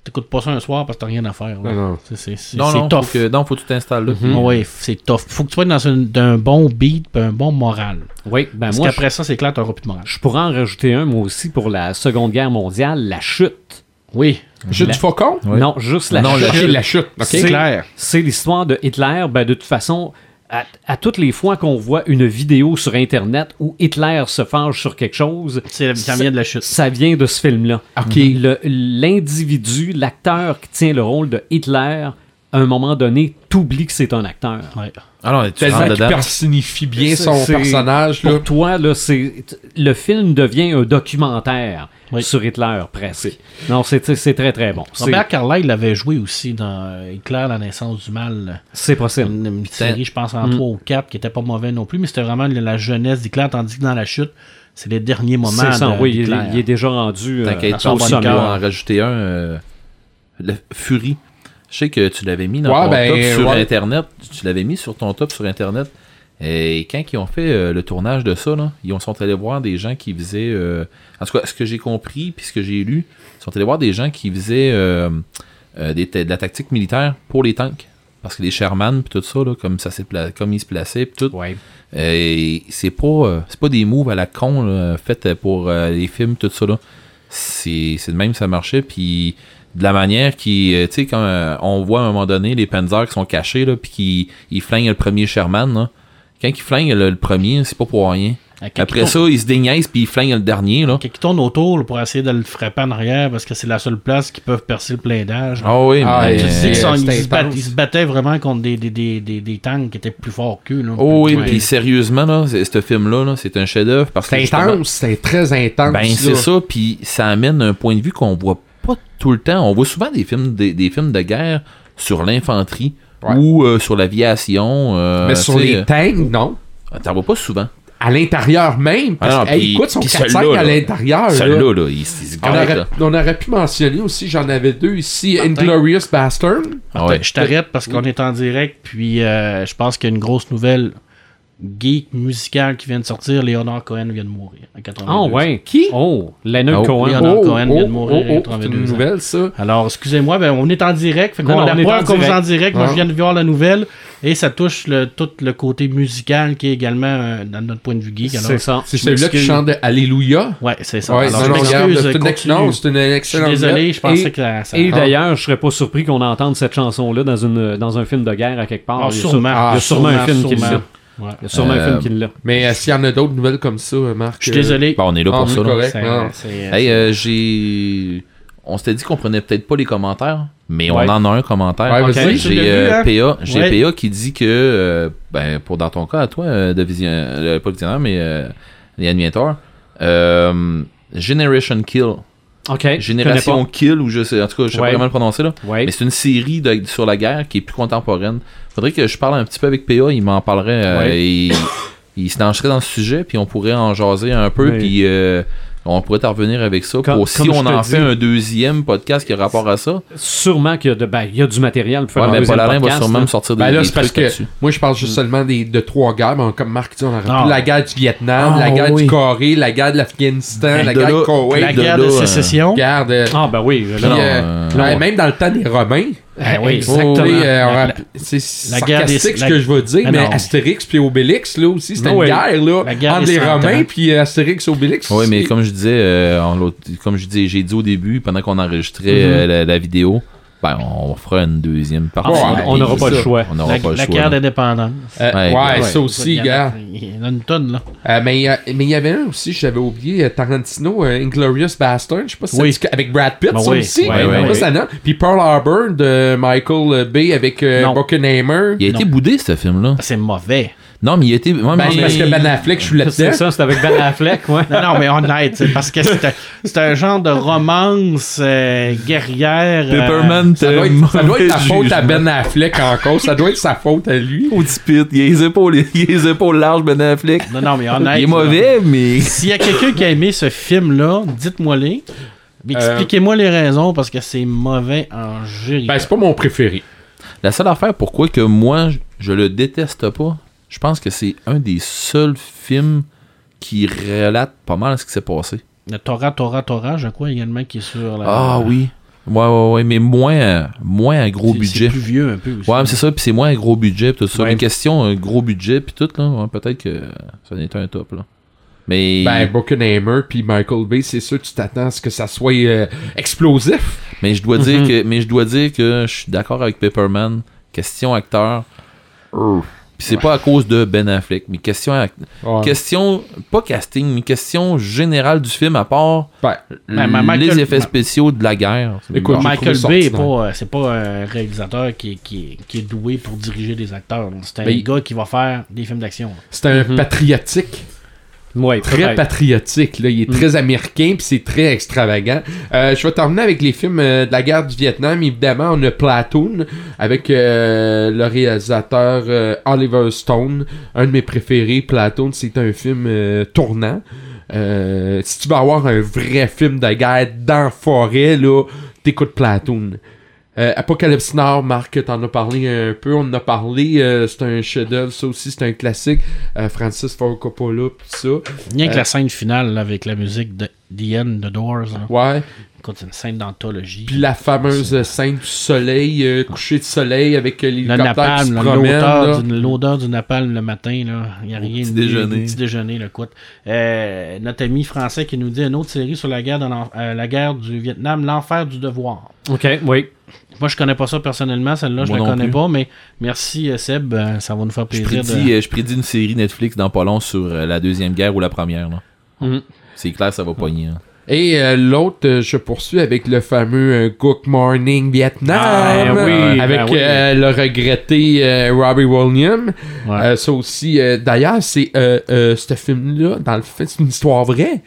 t'écoutes pas ça un soir parce que t'as rien à faire. là. Non, non. C'est, tough. faut que, non, faut que tu t'installes là. Mhm. Ouais, c'est tough. Faut que tu sois dans un, bon beat et un bon moral. Oui, ben Parce moi, qu'après ça, c'est clair, t'auras plus de moral. je, je pourrais en rajouter un, moi aussi, pour la Seconde Guerre mondiale, la chute. Oui, Jeu La- du faucon? Non, juste la Non, chute. la chute. la chute. ok. C'est clair. C'est l'histoire de Hitler. Ben, de toute façon, à, à toutes les fois qu'on voit une vidéo sur Internet où Hitler se fâche sur quelque chose, c'est, ça vient de la chute. ça vient de ce film-là. L'individu, l'acteur qui tient le rôle de Hitler, à un moment donné, t'oublies que c'est un acteur. Ouais. Non, tu Tellement qu'il personnifie bien son personnage, là. Pour toi, là, c'est le film devient un documentaire Oui. sur Hitler, presque. Non, c'est c'est très très bon. Robert Carlyle l'avait joué aussi dans euh, Hitler, la naissance du mal. C'est possible. Une, une série, je pense, en 3 ou 4 qui était pas mauvais non plus, mais c'était vraiment la, la jeunesse d'Hitler, tandis que dans la chute, c'est les derniers moments. C'est ça, de- oui, il, est- il est déjà rendu euh, T'inquiète dans pas, en rajouter un. euh, le Fury. Je sais que tu l'avais mis dans Ouais, ton ben, top sur ouais. Internet. Tu l'avais mis sur ton top sur Internet. Et quand ils ont fait euh, le tournage de ça, là, ils ont- sont allés voir des gens qui faisaient. euh, en tout cas, ce que j'ai compris puis ce que j'ai lu, ils sont allés voir des gens qui faisaient euh, des de la tactique militaire pour les tanks. Parce que les Sherman puis tout ça, là, comme, ça comme ils se plaçaient puis tout, Ouais. euh, c'est pas c'est pas des moves à la con là, faites pour les films tout ça là. C'est de même que ça marchait puis de la manière qui euh, tu sais quand euh, on voit à un moment donné les Panzers qui sont cachés là puis qui ils flinguent le premier Sherman là. Quand ils flinguent le, le premier, c'est pas pour rien. Après il ça, ils se déniaisent puis ils flinguent le dernier là. Quand ils tournent autour là, pour essayer de le frapper en arrière parce que c'est la seule place qu'ils peuvent percer le blindage. Ah oui, Ah, mais sont- ils, se ils battaient vraiment contre des, des, des, des, des tanks qui étaient plus forts qu'eux. là. Oh oui, Ouais. puis sérieusement là, ce film là, c'est un chef-d'œuvre parce que C'est intense, c'est très intense. Ben, c'est ça, puis ça amène un point de vue qu'on voit pas tout le temps. On voit souvent des films, des, des films de guerre sur l'infanterie Ouais. ou euh, sur l'aviation. euh, Mais sur les tanks, non. euh, T'en vois pas souvent. À l'intérieur même. Parce Ah non, que, hey, puis- écoute, son puis 4 celui-là, à là. l'intérieur. là. Celui-là, là, il, il se On aurait, là. on aurait pu mentionner aussi, j'en avais deux ici, Martin? Inglorious Bastard. Ah ouais. Je t'arrête parce qu'on est en direct, puis euh, je pense qu'il y a une grosse nouvelle geek musical qui vient de sortir, Leonard Cohen vient de mourir en 82. Ah, ouais. Qui? Oh, Leonard Oh. Cohen. Leonard Cohen vient de mourir oh, à oh, 82 c'est une ans. nouvelle, ça. Alors, excusez-moi, ben, on est en direct. Fait Non, qu'on non, a on est la preuve en qu'on est direct. en direct. Moi, je viens de voir la nouvelle. Et ça touche le, tout le côté musical qui est également, euh, dans notre point de vue geek. C'est ça. C'est celui-là qui chante de Alléluia. Ouais, c'est ça. Ouais, Alors, non, je non, regarde, m'excuse. c'est une, ex- continue. non, c'est une Je suis excellente désolé, je pensais Et- que ça. ça- Et Ah. d'ailleurs, je serais pas surpris qu'on entende cette chanson-là dans, une, dans un film de guerre à quelque part. Ah, Il y a sûrement. sur- il y a sûrement un film qui sûrement. L'a. Ouais. Il y a sûrement un Euh, film qui l'a. Mais euh, s'il y en a d'autres nouvelles comme ça, euh, Marc. Je suis désolé. Bon, on est là Ah, pour c'est ça. là. correct. C'est- non. c'est- Hey, euh, j'ai. On s'était dit qu'on prenait peut-être pas les commentaires, mais Ouais. on en a un commentaire. Ouais, J'ai vu, euh, hein? PA, j'ai Ouais. PA qui dit que, euh, ben, pour dans ton cas, à toi, euh, de vision, euh, pas visionnaire, mais euh, les animateurs, euh, Generation Kill, OK. Génération Kill, ou je sais, en tout cas, je sais Ouais. pas comment le prononcer là. Ouais. Mais c'est une série de- sur la guerre qui est plus contemporaine. Faudrait que je parle un petit peu avec PA, il m'en parlerait. euh, Ouais. et il se lancerait dans le sujet, puis on pourrait en jaser un peu, puis euh, on pourrait t'en revenir avec ça. Comme- pour si on en dis- fait un deuxième podcast qui a rapport à ça. Sûrement qu'il y a, de, ben, il y a du matériel pour faire Ouais, un mais deuxième Paul Alain va podcast, sûrement là. me sortir des, Ben là, des parce que moi, je parle juste seulement des, de trois guerres. Mais comme Marc dit, on aurait Ah. la guerre du Vietnam, Ah, la guerre oui. du Corée, la guerre de l'Afghanistan, la de guerre là- du Koweït. La de guerre de euh, sécession. Ah, ben oui. euh, non. même dans le temps des Romains. Ah oui, exactement. Euh, c'est la guerre des- sarcastique ce la- que je veux dire, Ah mais non. Astérix puis Obélix, là aussi, c'était une guerre, là, La guerre entre des les Romains puis euh, Astérix et Obélix. Oui, mais comme je disais, euh, en comme je disais, j'ai dit au début, pendant qu'on enregistrait Mhm. euh, la, la vidéo, ben, on fera une deuxième partie. Ouais, on n'aura pas le choix. On n'aura La, pas le la choix. guerre d'indépendance. Euh, Ouais, ouais, ouais. ça aussi, gars. Il y en a une tonne, là. Euh, mais il y a- mais il y avait un aussi, j'avais oublié, euh, Tarantino, euh, Inglorious Bastard, je sais pas si Oui. ça dit- avec Brad Pitt, Ben ça oui, aussi. ouais, Ouais, ouais, ça, ouais. ça, non? Puis Pearl Harbor de Michael Bay avec euh. Buckenheimer. Il a été boudé, ce film-là. C'est mauvais. Non, mais il été. ouais, Ben, mais- parce que Ben Affleck, je suis C'est là-dedans. ça, c'est avec Ben Affleck, ouais. Non, non, mais honnête, c'est parce que c'est un, c'est genre de romance euh, guerrière. euh, Pepperman, Ça doit, t'as être, ça doit être la faute à. Ben Affleck encore. Ça doit être sa faute à lui. Au petit pit, il a les épaules, il a les épaules larges, Ben Affleck. Non, non, mais honnête. Il est mauvais, mais. S'il y a quelqu'un qui a aimé ce film-là, dites-moi-les. Mais Euh, Expliquez-moi les raisons parce que c'est mauvais en jury. Ben, c'est pas mon préféré. La seule affaire pourquoi que moi, je- je le déteste pas, je pense que c'est un des seuls films qui relate pas mal ce qui s'est passé. Le Torah, Torah, Torah, je crois également qui est sur la. Ah oui. Ouais, ouais, ouais, mais moins, moins un gros budget. C'est plus vieux un peu aussi. Ouais, mais c'est ça, puis c'est moins un gros budget, pis tout ça. Ouais. Mais question, un gros budget, puis tout, là, ouais, peut-être que ça en est un top, là. Mais, Ben, Buckenheimer puis Michael Bay, c'est sûr, tu t'attends à ce que ça soit euh, explosif. mais je dois dire Mhm. que, mais je dois dire que je suis d'accord avec Pepperman. Question acteur. Puis c'est pas à cause de Ben Affleck, mais question, Ouais. question, pas casting, mais question générale du film, à part Ben, Mais- mais les Michael- effets spéciaux de la guerre. Écoute, Michael Bay, pas, c'est pas un réalisateur qui est, qui, est, qui est doué pour diriger des acteurs. C'est un Ben, il- gars qui va faire des films d'action. c'est un Mhm. patriotique. Ouais, très patriotique. Là. Il est Mm. très américain puis c'est très extravagant. Euh, je vais terminer avec les films euh, de la guerre du Vietnam. Évidemment, on a Platoon avec euh, le réalisateur Oliver Stone. Un de mes préférés, Platoon, c'est un film tournant. Si tu veux avoir un vrai film de guerre dans la forêt, là, t'écoutes Platoon. Euh, Apocalypse Now, Marc, t'en as parlé un peu, on en a parlé, euh, c'est un chef-d'œuvre, ça aussi c'est un classique. Euh, Francis Ford Coppola, pis ça. Rien que la scène finale là, avec la musique de The End, The Doors. là. Ouais. C'est une scène d'anthologie. Puis la fameuse scène du soleil, euh, coucher de soleil avec euh, Le l'hélicoptère qui se promène. l'odeur du, l'odeur du napalm le matin, là. Il n'y a rien petit de déjeuner. le petit déjeuner, là, écoute. Euh, notre ami français qui nous dit une autre série sur la guerre, euh, la guerre du Vietnam, L'Enfer du Devoir. OK, oui. Moi, je connais pas ça personnellement, celle-là, je la connais plus. pas, mais merci euh, Seb, euh, ça va nous faire Je plaisir. prédis, de... euh, je prédis une série Netflix dans pas long sur la deuxième guerre ou la première. là. Mhm. C'est clair, ça va pogner. hein. Et euh, l'autre, euh, je poursuis avec le fameux euh, Good Morning Vietnam. Ah, ben oui, avec ben oui. euh, le regretté euh, Robbie Williams. Ouais. Euh, ça aussi, euh, d'ailleurs, c'est euh, euh, ce film-là, dans le fait, c'est une histoire vraie.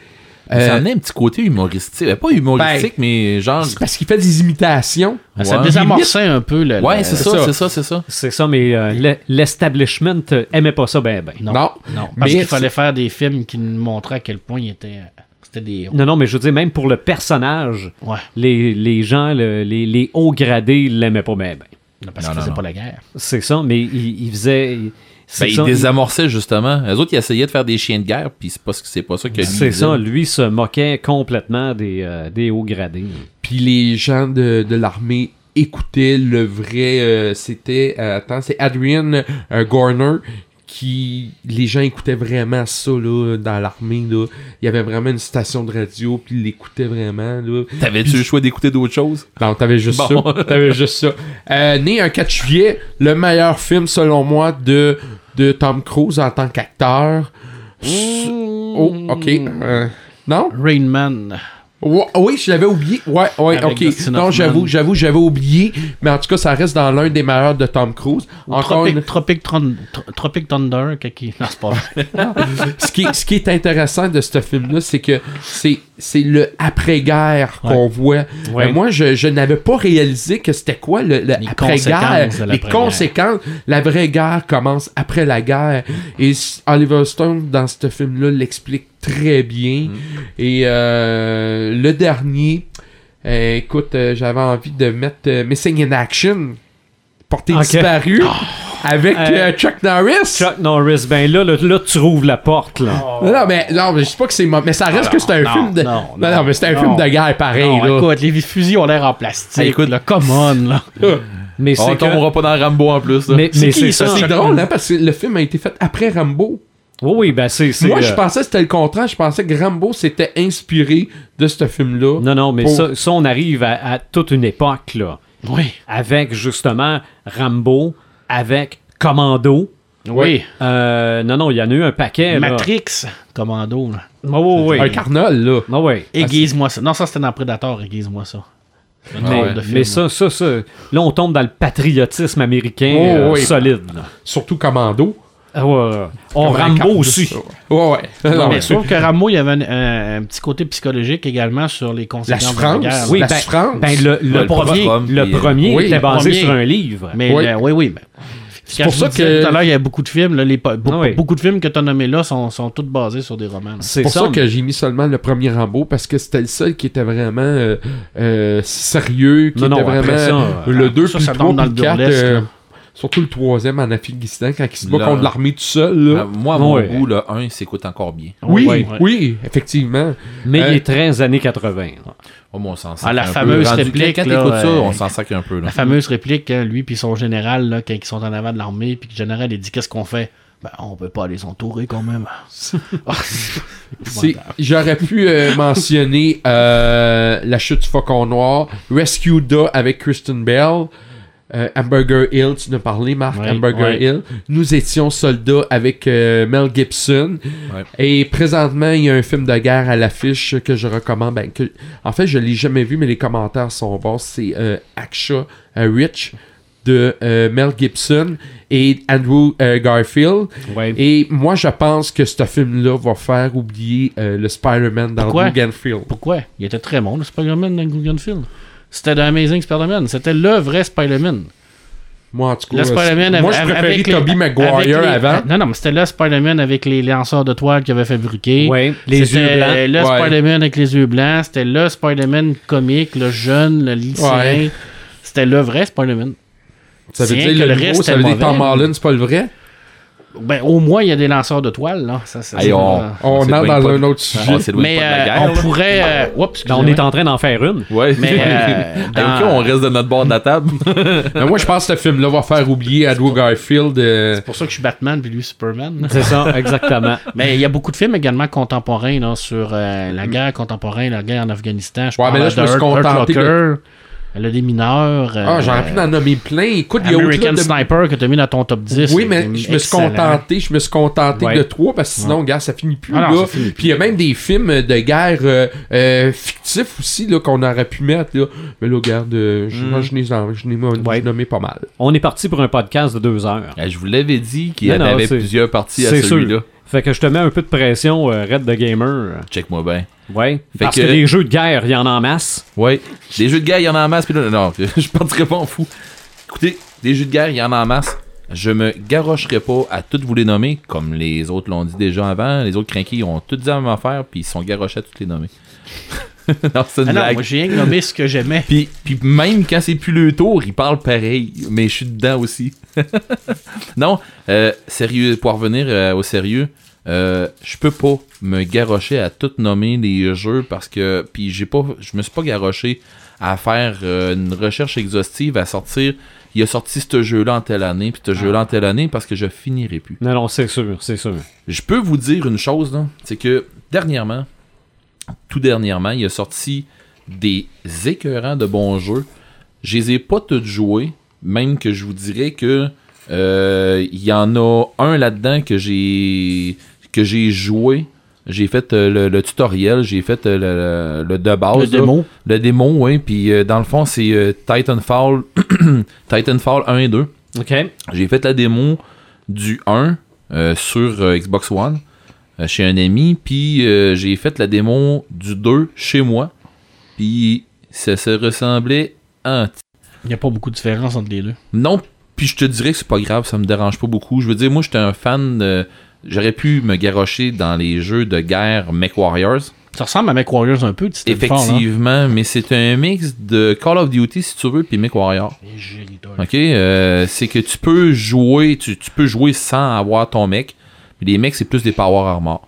Euh, ça en a un petit côté humoristique. Euh, Pas humoristique, mais genre. c'est parce qu'il fait des imitations. Ah, ça Ouais. désamorçait un peu le. Ouais, c'est c'est ça, c'est ça, c'est ça. C'est ça, mais euh, le- l'establishment aimait pas ça ben ben. Non. Non. Non, Mais parce qu'il fallait faire des films qui nous montraient à quel point il était. C'était des. Non, non, mais je veux dire, même pour le personnage, Ouais. les, les gens, le- les, les hauts gradés l'aimaient pas ben ben. Parce Non, qu'il non, faisait non. pas la guerre. C'est ça, mais il, il faisait... il- Ben, il ça. désamorçait justement. Les autres, ils essayaient de faire des chiens de guerre, puis c'est pas, ce- c'est pas ça que lui C'est ça, lui se moquait complètement des, euh, des hauts gradés. Puis les gens de, de l'armée écoutaient le vrai. euh, C'était. euh, attends, c'est Adrian euh, Gorner qui. Les gens écoutaient vraiment ça là, dans l'armée. là. Il y avait vraiment une station de radio, puis ils l'écoutaient vraiment. Là. T'avais-tu le choix d'écouter d'autres choses? Non, t'avais juste Bon. ça. T'avais juste ça. Euh, né un 4 juillet, le meilleur film selon moi de, de Tom Cruise en tant qu'acteur. Oh, ok. Euh, non? Rain Man. Ouais, oui, je l'avais oublié. Ouais, ouais, Avec ok. Non, j'avoue, j'avoue, j'avais oublié. Mais en tout cas, ça reste dans l'un des meilleurs de Tom Cruise. Encore Tropic, une- Tropic, Tron- Tropic Thunder. qui- Non, pas (laughs) ce, qui est, ce qui est intéressant de ce film-là, c'est que c'est, c'est le après-guerre qu'on voit. Ouais. Euh, moi, je, je n'avais pas réalisé que c'était quoi le, le après-guerre. Les conséquences. La vraie guerre commence après la guerre. Et Oliver Stone, dans ce film-là, l'explique très bien. Et euh, le dernier, euh, écoute, euh, j'avais envie de mettre euh, Missing in Action, porté disparu, avec Euh, euh, Chuck Norris. Chuck Norris, ben là, là, là, tu rouvres la porte, là. Non, non, mais, non, mais je sais pas que c'est mais ça reste que c'est un non, film de. non, Non, non, non, mais c'est un non. film de guerre pareil, Non, là. écoute, les fusils ont l'air en plastique. Ah, écoute. là, come on, là. Mais On c'est que... tombera pas dans Rambo en plus. là. Mais, C'est mais c'est ça, ça. C'est drôle, hein, parce que le film a été fait après Rambo. Oui, oui, ben c'est... c'est, Moi, je euh, pensais que c'était le contraire. Je pensais que Rambo s'était inspiré de ce film-là. Non, non, mais Pour- ça, ça, on arrive à, à toute une époque, là. Oui. Avec, justement, Rambo, avec Commando. Oui. Euh, non, non, il y en a eu un paquet, là. Matrix, Commando. là. Ah oui, oui. Un carnal, là. Ah oui. Aiguise-moi ça. Non, ça c'était dans Predator, aiguise-moi ça. Mais, mais ça, ça, ça, là, on tombe dans le patriotisme américain Oh, euh, oui. solide. là. Surtout Commando. Ah ouais, Rambo aussi. Ouais, ouais. Non, Non, mais sauf que Rambo, il y avait un, un- un petit côté psychologique également sur les La conséquences de la souffrance. guerre. Oui, ben, la souffrance? ben, le, le Ouais, le premier, le puis, euh, premier oui, était basé premier. sur un livre. Mais Oui. le- oui, oui. C'est pour ça que- Tout à l'heure, il y a beaucoup de films. Là, les, Ah oui. beaucoup de films que tu as nommés là sont, sont tous basés sur des romans. C'est pour ça, ça. que j'ai mis seulement le premier Rambo parce que c'était le seul qui était vraiment euh, euh, sérieux, qui Non, non, était après vraiment ça, euh, le 2 ça, puis le 3 tombe dans le le 4 burlesque, là. Surtout le troisième en Afghanistan quand il se bat contre l'armée tout seul là. Ah, moi, à mon Ouais. goût, le 1 s'écoute encore bien. oui, ouais. oui, effectivement. Mais Euh, il est très années 80. là. Oh, moi, on s'en Ah, sacre la un peu. fameuse Rendu- réplique, Quand là, ça, euh, on s'en sacre un peu. Là. La fameuse réplique, hein, lui puis son général, là, quand ils sont en avant de l'armée, puis que le général, il dit Qu'est-ce qu'on fait? Ben, on peut pas les entourer quand même. (laughs) Ah, J'aurais pu euh, mentionner euh, la chute du faucon noir, Rescue Da avec Kristen Bell, euh, Hamburger Hill, tu nous as parlé, Marc, Ouais, Hamburger ouais. Hill. Nous étions soldats avec euh, Mel Gibson. Ouais. Et présentement, il y a un film de guerre à l'affiche que je recommande. Ben, que, en fait, je l'ai jamais vu, mais les commentaires sont bons. C'est euh, Aksha Rich de Mel Gibson et Andrew Garfield. Et moi, je pense que ce film-là va faire oublier le Spider-Man dans Pourquoi? Garfield. Pourquoi? Il était très bon, le Spider-Man dans Guggenfield. C'était The Amazing Spider-Man. C'était le vrai Spider-Man. Moi, en tout cas, Le Spider-Man moi, je préférais Tobey Maguire les- avant. Non, non, mais c'était le Spider-Man avec les lanceurs de toile qu'il avait fabriqué. Ouais, les yeux blancs. Le Ouais. Spider-Man avec les yeux blancs. C'était le Spider-Man comique, le jeune, le lycéen. Ouais. C'était le vrai Spider-Man. Ça veut C'est dire que le le reste ça veut était dire Tom mauvais. Holland, c'est pas le vrai? Ben, au moins, il y a des lanceurs de toile, là. Ça, on- là. On entre dans un autre sujet. On Mais la euh, guerre, on là. pourrait. euh, oups, Ben, on est en train d'en faire une. Ouais. Mais euh, (laughs) dans- on reste de notre bord de la table? Mais (laughs) moi, je pense que ce film-là va faire oublier Andrew Garfield. euh, C'est pour ça que je suis Batman puis lui Superman. C'est ça, exactement. (laughs) Mais il y a beaucoup de films également contemporains là, sur euh, la guerre contemporaine, la guerre en Afghanistan. Je Ouais, mais là, de je me suis contenté de- Le démineur. Ah, j'aurais pu en nommer plein. Écoute, il y a American de... Sniper que tu as mis dans ton top 10. Oui, mais je me suis contenté, je me suis contenté Ouais. de trois parce que sinon, gars, ça finit plus Ah là. ça finit plus. Puis il y a même des films de guerre euh, euh, fictifs aussi là qu'on aurait pu mettre là. Mais là, regarde, euh, je- moi je n'ai je n'ai Ouais. nommé pas mal. On est parti pour un podcast de deux heures. Eh, Je vous l'avais dit qu'il y non, avait plusieurs parties à celui-là. Fait que je te mets un peu de pression, euh, Red the Gamer. Check-moi bien. Ouais. Fait Parce que- que... les jeux de guerre, il y en a en masse. Ouais. Des jeux de guerre, il y en a en masse. Puis là, non, (laughs) je partirai pas en fou. Écoutez, des jeux de guerre, il y en a en masse. Je me garocherai pas à toutes vous les nommer, comme les autres l'ont dit déjà avant. Les autres crinqués, ils ont tout dit à même affaire, puis ils sont garochés à toutes les nommer. (laughs) non, c'est une Ah non, moi j'ai rien nommé ce que j'aimais. Puis, puis même quand c'est plus le tour, il parle pareil, mais je suis dedans aussi. (laughs) non, euh, sérieux, pour revenir euh, au sérieux, euh, je peux pas me garrocher à tout nommer les jeux parce que puis j'ai pas je me suis pas garroché à faire euh, une recherche exhaustive à sortir il a sorti ce jeu-là en telle année puis ce jeu-là en telle année parce que je finirai plus. Non, non, c'est sûr, c'est sûr. Je peux vous dire une chose, là, c'est que dernièrement, tout dernièrement, il a sorti des écœurants de bons jeux. Je les ai pas tous joués, même que je vous dirais que euh, il y en a un là-dedans que j'ai que j'ai joué. J'ai fait euh, le, le tutoriel, j'ai fait euh, le, le de base. Le là. démo. Le démo, oui. Puis dans le fond, c'est Titanfall, (clears throat) Titanfall 1 et 2. OK. J'ai fait la démo du 1 euh, sur Xbox One chez un ami, puis euh, j'ai fait la démo du 2 chez moi, puis ça se ressemblait en Il n'y a pas beaucoup de différence entre les deux. non, puis je te dirais que c'est pas grave, ça me dérange pas beaucoup. Je veux dire, moi, j'étais un fan de... J'aurais pu me garrocher dans les jeux de guerre MechWarriors. Ça ressemble à MechWarriors un peu, Titanfall, hein? Effectivement, mais c'est un mix de Call of Duty, si tu veux, puis MechWarrior. Et Géridol. Ok, euh, c'est que tu peux jouer, tu, tu peux jouer sans avoir ton mec. Les mecs, c'est plus des power armor.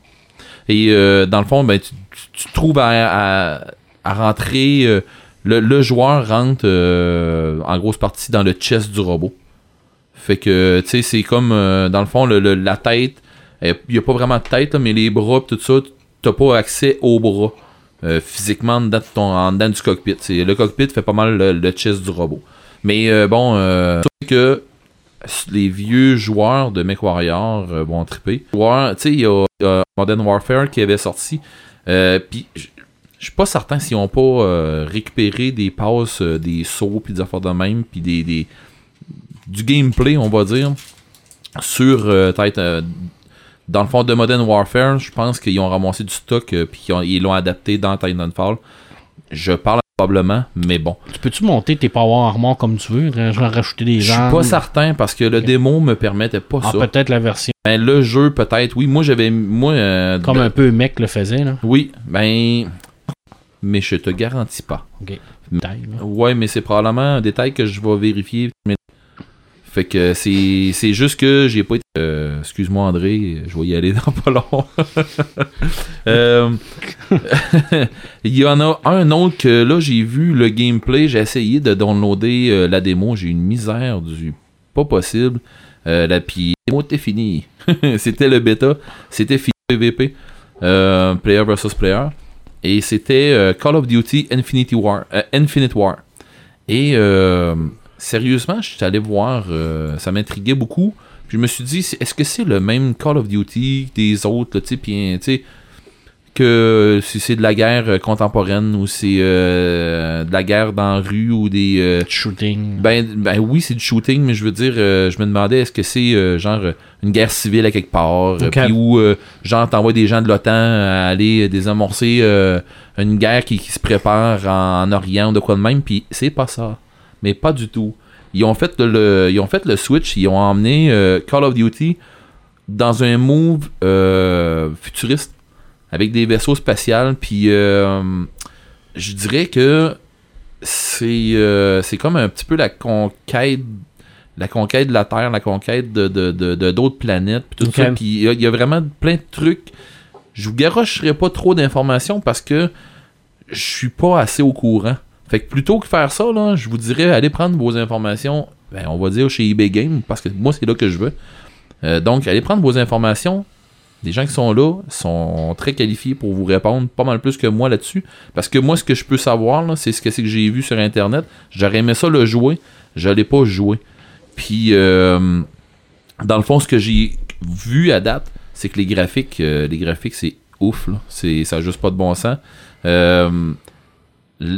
Et euh, dans le fond, ben, tu, trouves à, à- rentrer. euh, le, le joueur rentre euh, en grosse partie dans le chest du robot. Fait que, tu sais, c'est comme, dans le fond, le, le- la tête. Il n'y a pas vraiment de tête, mais les bras, pis tout ça, t'as pas accès aux bras. physiquement, ton, en dedans du cockpit. Le cockpit fait pas mal le, chest du robot. Mais bon, euh, les vieux joueurs de MechWarrior euh, vont triper. Tu il y a Modern Warfare qui avait sorti. Euh, Puis je suis pas certain s'ils ont pas euh, récupéré des passes, euh, des sauts, puis des affaires de même, puis du gameplay, on va dire, sur peut-être dans le fond de Modern Warfare. Je pense qu'ils ont ramassé du stock, puis ils l'ont adapté dans Titanfall. Je parle probablement, mais bon. Tu peux-tu monter tes power armor comme tu veux? Genre rajouter des Je suis pas certain parce que le Ok. démo me permettait pas Ah, ça. peut-être la version Ben, le jeu, peut-être, oui. Moi, j'avais. Moi. euh, comme ben, un peu mec le faisait, là. Oui, ben. Mais je te garantis pas. Ok. Là. Ouais, mais c'est probablement un détail que je vais vérifier. Mais- Fait que c'est juste que j'ai pas été. euh, Excuse-moi, André, je vais y aller dans pas long. (laughs) Euh, (laughs) Il y en a un autre que là, j'ai vu le gameplay. J'ai essayé de downloader euh, la démo. J'ai une misère du pas possible. La puis démo était finie. (laughs) c'était le bêta. C'était fini PVP. Player versus player. Et c'était Call of Duty Infinity War, Infinite War. Et sérieusement, je suis allé voir, euh, ça m'intriguait beaucoup. Puis je me suis dit, est-ce que c'est le même Call of Duty des autres, tu sais, que si c'est de la guerre euh, contemporaine ou c'est euh, de la guerre dans la rue ou des... euh, Shooting. ben, ben oui, c'est du shooting, mais je veux dire, euh, je me demandais est-ce que c'est genre une guerre civile à quelque part, puis où genre t'envoies des gens de l'OTAN à aller désamorcer une guerre qui, qui se prépare en, en Orient ou de quoi de même, puis c'est pas ça, mais pas du tout. Ils ont fait le, ils ont fait le switch, ils ont emmené euh, Call of Duty dans un move euh, futuriste avec des vaisseaux spatials, puis euh, je dirais que c'est c'est comme un petit peu la conquête la conquête de la Terre, la conquête de de- de- de d'autres planètes, puis tout ça. Puis il y, y a vraiment plein de trucs. Je vous garocherai pas trop d'informations parce que je suis pas assez au courant. Fait que plutôt que faire ça, là, je vous dirais allez prendre vos informations, ben, on va dire chez eBay Game, parce que moi c'est là que je veux. Euh, donc allez prendre vos informations. Les gens qui sont là sont très qualifiés pour vous répondre pas mal plus que moi là-dessus. Parce que moi, ce que je peux savoir, c'est ce que c'est que j'ai vu sur Internet. J'aurais aimé ça le jouer. Je l'ai pas joué. Puis, euh, dans le fond, ce que j'ai vu à date, c'est que les graphiques, euh, les graphiques, c'est ouf. Ça n'a juste pas de bon sens.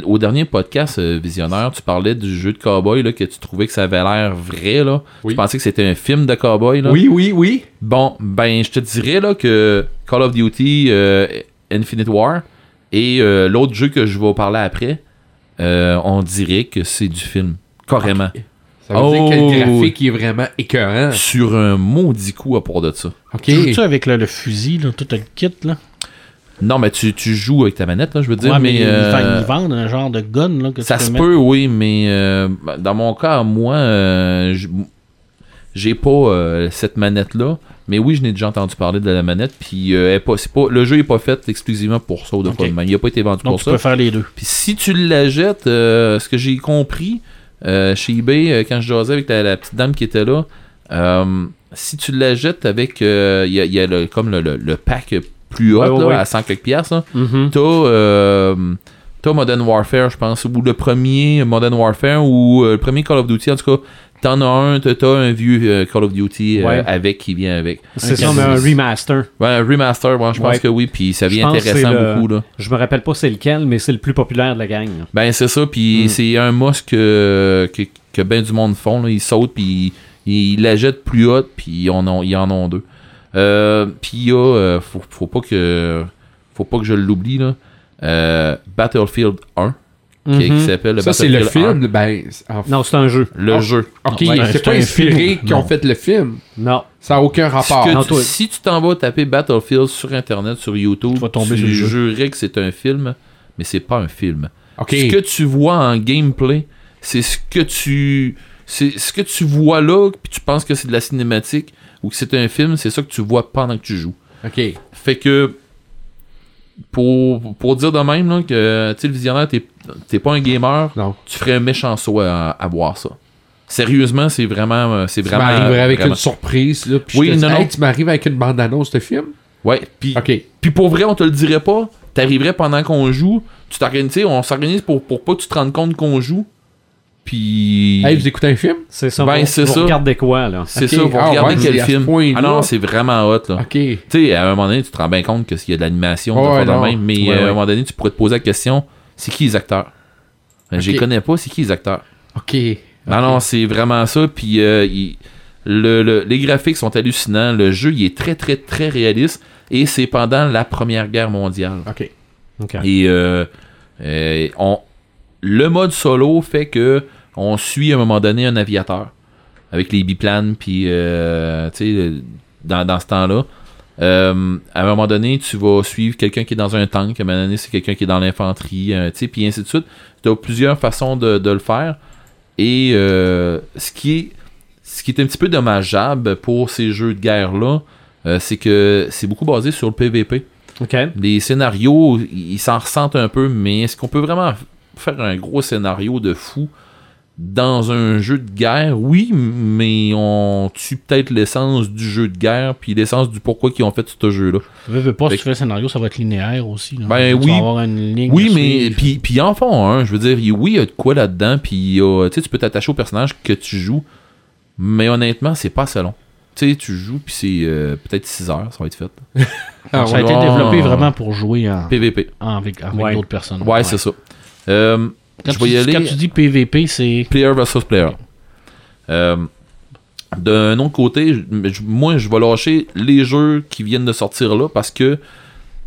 Au dernier podcast, euh, Visionnaire, tu parlais du jeu de cowboy là, que tu trouvais que ça avait l'air vrai. Là. Oui. Tu pensais que c'était un film de cowboy. Là? Oui, oui, oui. Bon, ben, je te dirais là que Call of Duty euh, Infinite War et euh, l'autre jeu que je vais parler après, euh, on dirait que c'est du film. Carrément. Ça veut Oh. dire que le graphique est vraiment écœurant. Sur un maudit coup à part de ça. Ok. Tu joues-tu avec le, le fusil, là, tout le kit, là? Non, mais tu, tu joues avec ta manette, là, je veux dire, Ouais, mais. euh, vendent, ils vendent un genre de gun là, que ça se peut, oui, mais euh, dans mon cas, moi, euh, j'ai pas cette manette-là. Mais oui, je n'ai déjà entendu parler de la manette. Puis pas, pas, le jeu est pas fait exclusivement pour ça ou de quoi Ok. de même. Il a pas été vendu Donc pour tu ça. peux faire les deux. Puis si tu la jettes, euh, ce que j'ai compris euh, chez eBay, quand je jasais avec la, la petite dame qui était là, euh, si tu la jettes avec. Il y a, il y a le, comme le, le- le pack plus haut Ouais, ouais, là, ouais. à 100 quelques piastres. Mhm. T'as euh, t'as Modern Warfare, je pense, ou le premier Modern Warfare, ou euh, le premier Call of Duty, en tout cas. T'en as un, t'as un vieux euh, Call of Duty euh, Ouais. avec qui vient avec. C'est ça, mais un remaster. Ouais, un remaster, ouais, je pense Ouais. que oui, puis ça vient intéressant le- beaucoup là. Je me rappelle pas c'est lequel, mais c'est le plus populaire de la gang. là. Ben c'est ça, puis Mm. c'est un must que, que, que ben du monde font. Là. Ils sautent, puis ils, ils la jettent plus haute, puis ils en ont, ils en ont deux. Euh, puis il y a, euh, faut, faut pas que faut pas que je l'oublie, là. Euh, Battlefield 1, qui, qui Mhm. s'appelle le Ça, c'est le Battlefield 1. film. Ben, en Non, c'est un jeu. Le Ah. jeu. Ok, Ouais, c'est pas un inspiré film. qui ont fait le film. Non. Ça n'a aucun rapport. que Non, tu- toi- si tu t'en vas taper Battlefield sur Internet, sur YouTube, Tu vas tomber tu sur le jeu. que c'est un film, mais c'est pas un film. Ce que tu vois en gameplay, c'est ce que tu c'est ce que tu vois là, puis tu penses que c'est de la cinématique ou que c'est un film, c'est ça que tu vois pendant que tu joues. Ok. Fait que pour, pour dire de même là, que tu le visionnaire, t'es pas un gamer, Non. tu ferais un méchant saut à, à voir ça. Sérieusement, c'est vraiment euh, c'est Tu vraiment m'arriverais avec vraiment- une surprise. Là, puis Oui, je te dis, non, tu m'arrives avec une bande-annonce de film? Ouais, puis Ok. Puis pour vrai, on te le dirait pas. T'arriverais pendant qu'on joue. Tu t'organises, tu sais, on s'organise pour, pour pas que tu te rendes compte qu'on joue. Puis. Hey, vous écoutez un film? C'est ça. Ben, vous- c'est vous ça. regardez quoi, là? c'est ça, pour Ah, regarder ouais, quel film? Ah non, c'est vraiment hot, là. Ok. Tu sais, à un moment donné, tu te rends bien compte qu'il y a de l'animation, Ouais, même, mais Ouais, euh, à un moment donné, tu pourrais te poser la question c'est qui les acteurs? Ben, Je les connais pas, c'est qui les acteurs? Ok. Non, non, c'est vraiment ça. Puis euh, il- le- le- les graphiques sont hallucinants. Le jeu, il est très, très, très réaliste. Et c'est pendant la Première Guerre mondiale. Ok. Ok. Et euh, euh, on, le mode solo fait que on suit à un moment donné un aviateur avec les biplanes, puis euh, tu sais, dans, dans ce temps-là. euh, à un moment donné, tu vas suivre quelqu'un qui est dans un tank, à un moment donné, c'est quelqu'un qui est dans l'infanterie, euh, tu sais, puis ainsi de suite. Tu as plusieurs façons de, de le faire. Et ce, qui est, ce qui est un petit peu dommageable pour ces jeux de guerre-là, c'est que c'est beaucoup basé sur le PVP. Ok. Les scénarios, ils s'en ressentent un peu, mais est-ce qu'on peut vraiment faire un gros scénario de fou dans un jeu de guerre? Oui, mais on tue peut-être l'essence du jeu de guerre, puis l'essence du pourquoi ils ont fait ce jeu-là. Veux, veux pas, Fait si tu fais le scénario, ça va être linéaire aussi. là. Ben Tu oui. vas avoir une ligne Oui, mais puis puis en font un. Je veux dire, oui, il y a de quoi là-dedans, puis a- tu sais, tu peux t'attacher au personnage que tu joues, mais honnêtement, c'est pas assez long. Tu sais, tu joues, puis c'est euh, peut-être 6 heures, ça va être fait. (laughs) Ah, ça a ouais. été développé vraiment pour jouer en, PVP. en- avec, avec Ouais. d'autres personnes. Ouais, c'est ça. Euh, Quand, je tu, dis- aller. quand tu dis PVP, c'est. Player versus player. Euh, D'un autre côté, je- moi, je vais lâcher les jeux qui viennent de sortir là parce que,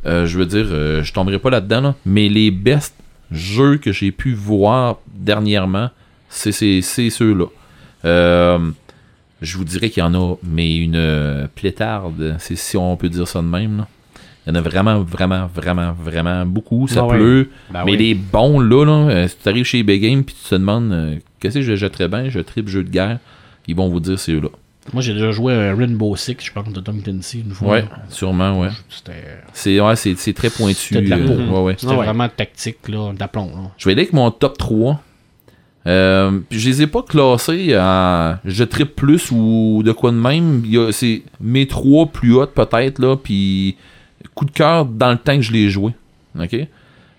euh, je veux dire, euh, je tomberai pas là-dedans, là, mais les best jeux que j'ai pu voir dernièrement, c'est c'est- c'est ceux-là. Euh, je vous dirais qu'il y en a, mais une plétarde, si on peut dire ça de même. là. Il y en a vraiment, vraiment, vraiment, vraiment beaucoup. Ça Ah pleut. Ben mais oui. les bons, là, là euh, si tu arrives chez Big Game puis tu te demandes euh, qu'est-ce que je jetterais bien, je tripe jeu de guerre, ils vont vous dire c'est eux-là. Moi, j'ai déjà joué à Rainbow Six, je pense, de Tom Clancy une fois. Ouais, sûrement, ouais. C'était C'est ouais, c'est- c'est très pointu. C'était euh, ouais, ouais. vraiment tactique, là, d'aplomb. Là. Je vais aller avec mon top 3. Euh, puis je les ai pas classés en je tripe plus ou de quoi de même. C'est mes trois plus hautes peut-être, là, puis coup de cœur dans le temps que je l'ai joué. OK?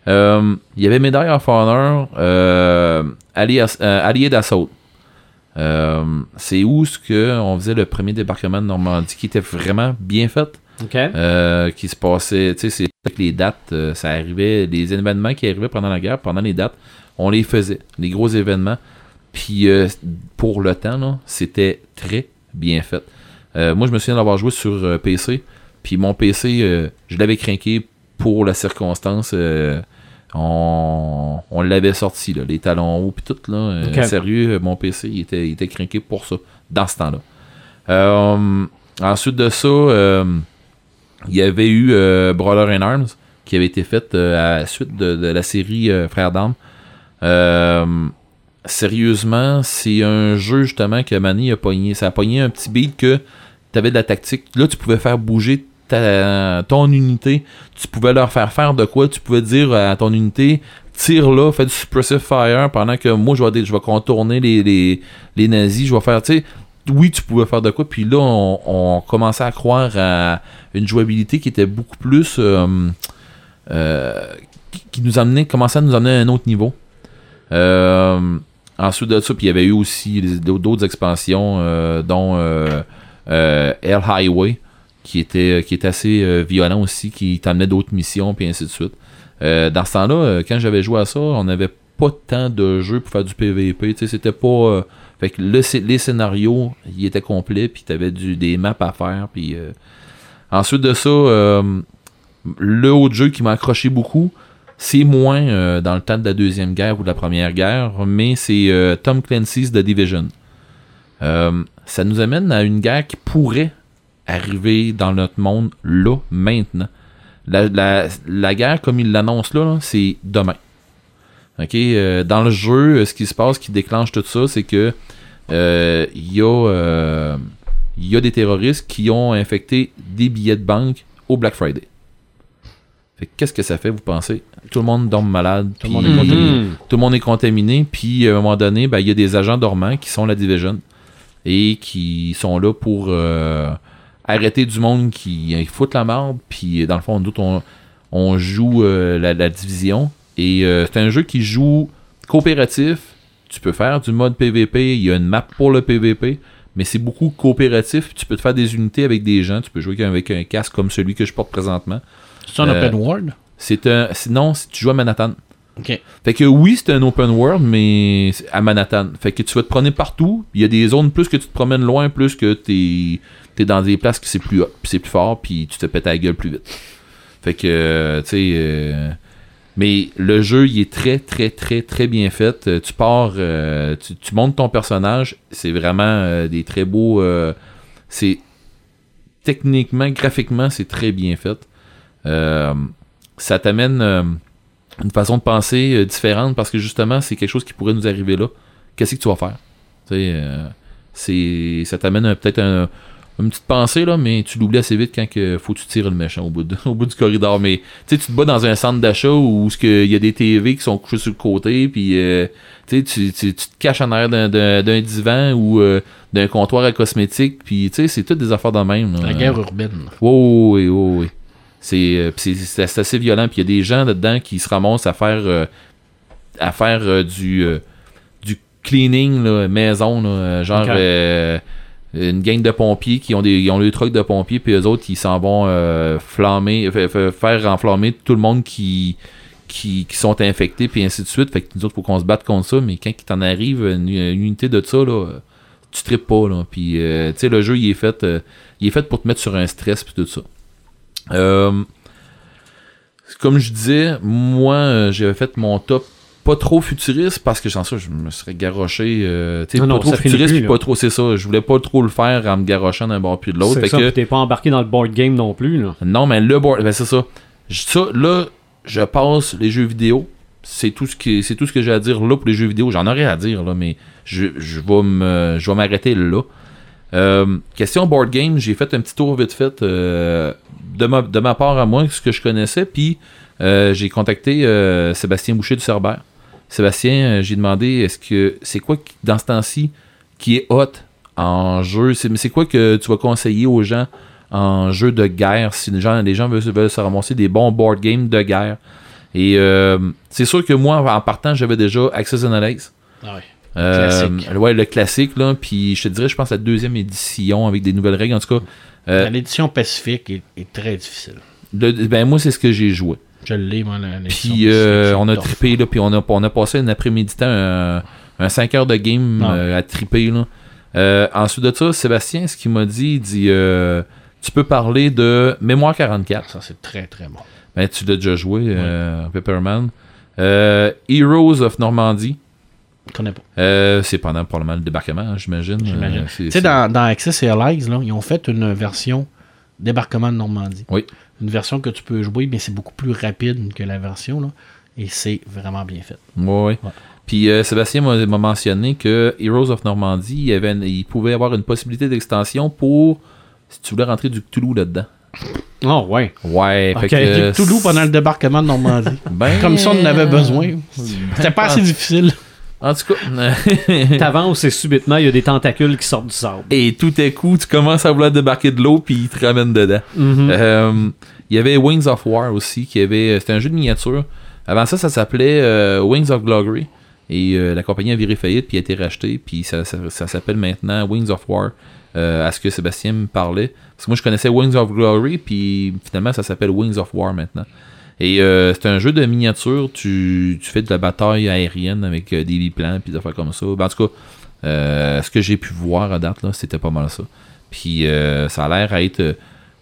Euh, il y avait Medal of Honor, euh, Allié, euh, Allié d'Assaut. Euh, c'est où ce que on faisait le premier débarquement de Normandie qui était vraiment bien fait? Ok. Qui se passait, tu sais, c'est avec les dates, ça arrivait, les événements qui arrivaient pendant la guerre, pendant les dates, on les faisait, les gros événements. Puis pour le temps, c'était très bien fait. Euh, moi, je me souviens d'avoir joué sur euh, PC, puis mon PC, euh, je l'avais craqué pour la circonstance. euh, on on l'avait sorti, là, les talons hauts, puis tout, là. euh. Sérieux, mon PC, il était, il était craqué pour ça, dans ce temps-là. Ensuite de ça, il y avait eu Brawler in Arms, qui avait été faite à la suite de, de la série Frères d'armes. Euh, sérieusement, c'est un jeu justement que Manny a pogné. Ça a pogné un petit beat que tu avais de la tactique. Là, tu pouvais faire bouger ton unité. Tu pouvais leur faire faire de quoi. Tu pouvais dire à ton unité tire là, fais du suppressive fire pendant que moi je vais, je vais contourner les, nazis. Je vais faire, tu sais, oui, tu pouvais faire de quoi. Puis là, on, commençait à croire à une jouabilité qui était beaucoup plus. euh, euh, qui- nous amenait, commençait à nous amener à un autre niveau. Euh, ensuite de ça, puis il y avait eu aussi d'autres expansions, dont Hell Highway, qui était, qui était assez euh, violent aussi, qui t'amenait d'autres missions, puis ainsi de suite. Euh, dans ce temps-là, euh, quand j'avais joué à ça, on n'avait pas tant de jeux pour faire du PVP. C'était pas. euh, fait que les scénarios, ils étaient complets, puis t'avais du, des maps à faire, euh, ensuite de ça, euh, le autre jeu qui m'a accroché beaucoup, c'est moins euh, dans le temps de la Deuxième Guerre ou de la Première Guerre, mais c'est euh, Tom Clancy's The Division. Euh, ça nous amène à une guerre qui pourrait arriver dans notre monde là, maintenant. La, la- la guerre, comme il l'annonce là, là, c'est demain. Ok, euh, dans le jeu, euh, ce qui se passe, qui déclenche tout ça, c'est que euh, il y a euh, il y a des terroristes qui ont infecté des billets de banque au Black Friday. Qu'est-ce que ça fait, vous pensez? Tout le monde tombe malade. Tout le monde est contaminé. (laughs) Tout le monde est contaminé, puis à un moment donné, ben, il y a des agents dormants qui sont la Division et qui sont là pour euh, arrêter du monde qui euh, fout la merde, puis dans le fond, nous, on, on joue euh, la, la Division, et euh, c'est un jeu qui joue coopératif, tu peux faire du mode PVP, il y a une map pour le PVP, mais c'est beaucoup coopératif, tu peux te faire des unités avec des gens, tu peux jouer avec un casque comme celui que je porte présentement. C'est un Euh, open world? C'est un, non, tu joues à Manhattan. Ok. Fait que oui, c'est un open world, mais à Manhattan. Fait que tu vas te promener partout. Il y a des zones, plus que tu te promènes loin, plus que t'es dans des places qui c'est plus c'est plus fort, puis tu te pètes la gueule plus vite. Fait que, euh, tu sais... euh, mais le jeu, il est très, très, très, très bien fait. Euh, Tu pars, tu, montes ton personnage. C'est vraiment des très beaux... c'est... Techniquement, graphiquement, c'est très bien fait. Ça t'amène... une façon de penser différente parce que justement, c'est quelque chose qui pourrait nous arriver là. Qu'est-ce que tu vas faire? C'est, ça t'amène peut-être un- une petite pensée, là, mais tu l'oublies assez vite quand que faut que tu tires le méchant au bout, de- (laughs) au bout du corridor. Mais tu te bats dans un centre d'achat où il y a des TV qui sont couchés sur le côté, puis euh, tu, tu, tu- te caches en arrière d'un, divan ou euh, d'un comptoir à cosmétiques, puis tu sais, c'est toutes des affaires de même. là. La guerre urbaine. Oh, oui, oui, oui. C'est, euh, assez violent. Puis il y a des gens là-dedans qui se ramassent à faire, euh, à faire du, du cleaning là, maison. là, genre. Euh, une gang de pompiers qui ont, des, ils ont le truc de pompiers. Puis eux autres, ils s'en vont euh, flammer, fa- faire enflammer tout le monde qui, qui, qui sont infectés. Puis ainsi de suite. Fait que nous autres, faut qu'on se batte contre ça. Mais quand il t'en arrive une, unité de ça, là, euh, tu tripes pas. Là. Puis euh, tu sais, le jeu, il est fait. euh, il est fait pour te mettre sur un stress puis tout ça. Euh, comme je disais, moi, euh, j'avais fait mon top pas trop futuriste parce que sans ça, je me serais garoché. euh, tu sais, Non, pas non, trop futuriste plus, pas trop, c'est ça. Je voulais pas trop le faire en me garochant d'un bord puis de l'autre. C'est Fait ça, que, t'es pas embarqué dans le board game non plus. Là. non, mais le board, ben c'est ça. Ça, là, je passe les jeux vidéo. C'est tout ce qui, c'est tout ce que j'ai à dire là pour les jeux vidéo. J'en aurais à dire là, mais je, je vais me, je vais m'arrêter là. Euh, question board game, j'ai fait un petit tour vite fait euh, de, ma, de ma part à moi, ce que je connaissais, puis euh, j'ai contacté Sébastien Boucher du Cerbère. Sébastien, euh, j'ai demandé est-ce que c'est quoi dans ce temps-ci qui est hot en jeu? C'est mais c'est quoi que tu vas conseiller aux gens en jeu de guerre si les gens, les gens veulent, veulent se ramasser des bons board games de guerre? Et euh, c'est sûr que moi, en partant, j'avais déjà Access Analyze. Ah ouais. Euh, ouais, le classique, là. Puis je te dirais, je pense, la deuxième édition avec des nouvelles règles. En tout cas, euh, L'édition Pacifique est, est très difficile. le- ben, moi, c'est ce que j'ai joué. Je l'ai, moi, Puis euh, Pacifique, on a trippé, là, puis on a, on a passé un après-midi un, un 5 heures de game euh, à tripper. Là. Euh, ensuite de ça, Sébastien, ce qu'il m'a dit, il dit Tu peux parler de Mémoire 44. Ça, c'est très, très bon. Ben, tu l'as déjà joué, Pepperman. Heroes of Normandie. Je connais pas. C'est pendant probablement le débarquement, hein, j'imagine. J'imagine. C'est- tu sais, dans Access et Allies, là, ils ont fait une version Débarquement de Normandie. Oui. Une version que tu peux jouer, mais c'est beaucoup plus rapide que la version, là. Et c'est vraiment bien fait. Ouais, ouais. Ouais. Puis euh, Sébastien m'a mentionné que Heroes of Normandy, il, y avait une- il pouvait avoir une possibilité d'extension pour si tu voulais rentrer du Cthulhu là-dedans. Oh, ouais. Ouais, Ok. fait que. euh, Toulouse pendant le débarquement de Normandie. ben, Comme ça, on en avait besoin. C'était pas assez difficile. En tout cas. (laughs) T'avances et subitement, il y a des tentacules qui sortent du sable. Et tout à coup, tu commences à vouloir débarquer de l'eau, puis il te ramène dedans. Mhm. Euh, il y avait Wings of War aussi, qui avait. C'était un jeu de miniature. Avant ça, ça s'appelait euh, Wings of Glory. Et euh, la compagnie a viré faillite, puis a été rachetée, puis ça, ça, ça s'appelle maintenant Wings of War. euh, à ce que Sébastien me parlait. Parce que moi, je connaissais Wings of Glory, puis finalement, ça s'appelle Wings of War maintenant. Et euh, c'est un jeu de miniature. Tu, tu fais de la bataille aérienne avec euh, des biplans, puis des affaires comme ça. Ben, en tout cas, euh, ce que j'ai pu voir à date, là, c'était pas mal ça. Puis euh, ça a l'air à être. euh,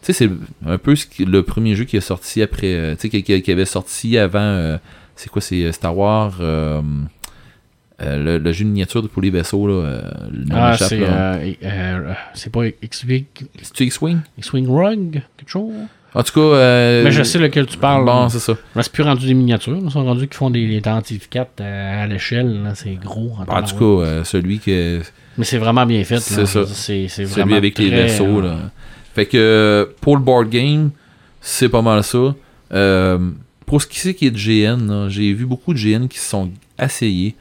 tu sais, c'est un peu ce qui- le premier jeu qui est sorti après. euh, tu sais, qui, avait sorti avant. c'est quoi C'est Star Wars. le, le jeu de miniature pour les vaisseaux, là. euh, le nom Ah, c'est c'est pas X-Wing? C'est-tu X-Wing? X-Wing Rug, quelque chose? En tout cas. euh, Mais je sais lequel tu parles. Bon, c'est ça. Là, c'est plus rendu des miniatures. Ils sont rendus qui font des, des densificates à, l'échelle. C'est gros. En, En tout cas, euh, celui que. Mais c'est vraiment bien fait. là. C'est ça. C'est c'est Celui avec les très, vaisseaux, euh, là. Fait que euh, pour le board game, c'est pas mal ça. Euh, pour ce qui c'est qui est de GN, j'ai vu beaucoup de GN qui se sont essayés.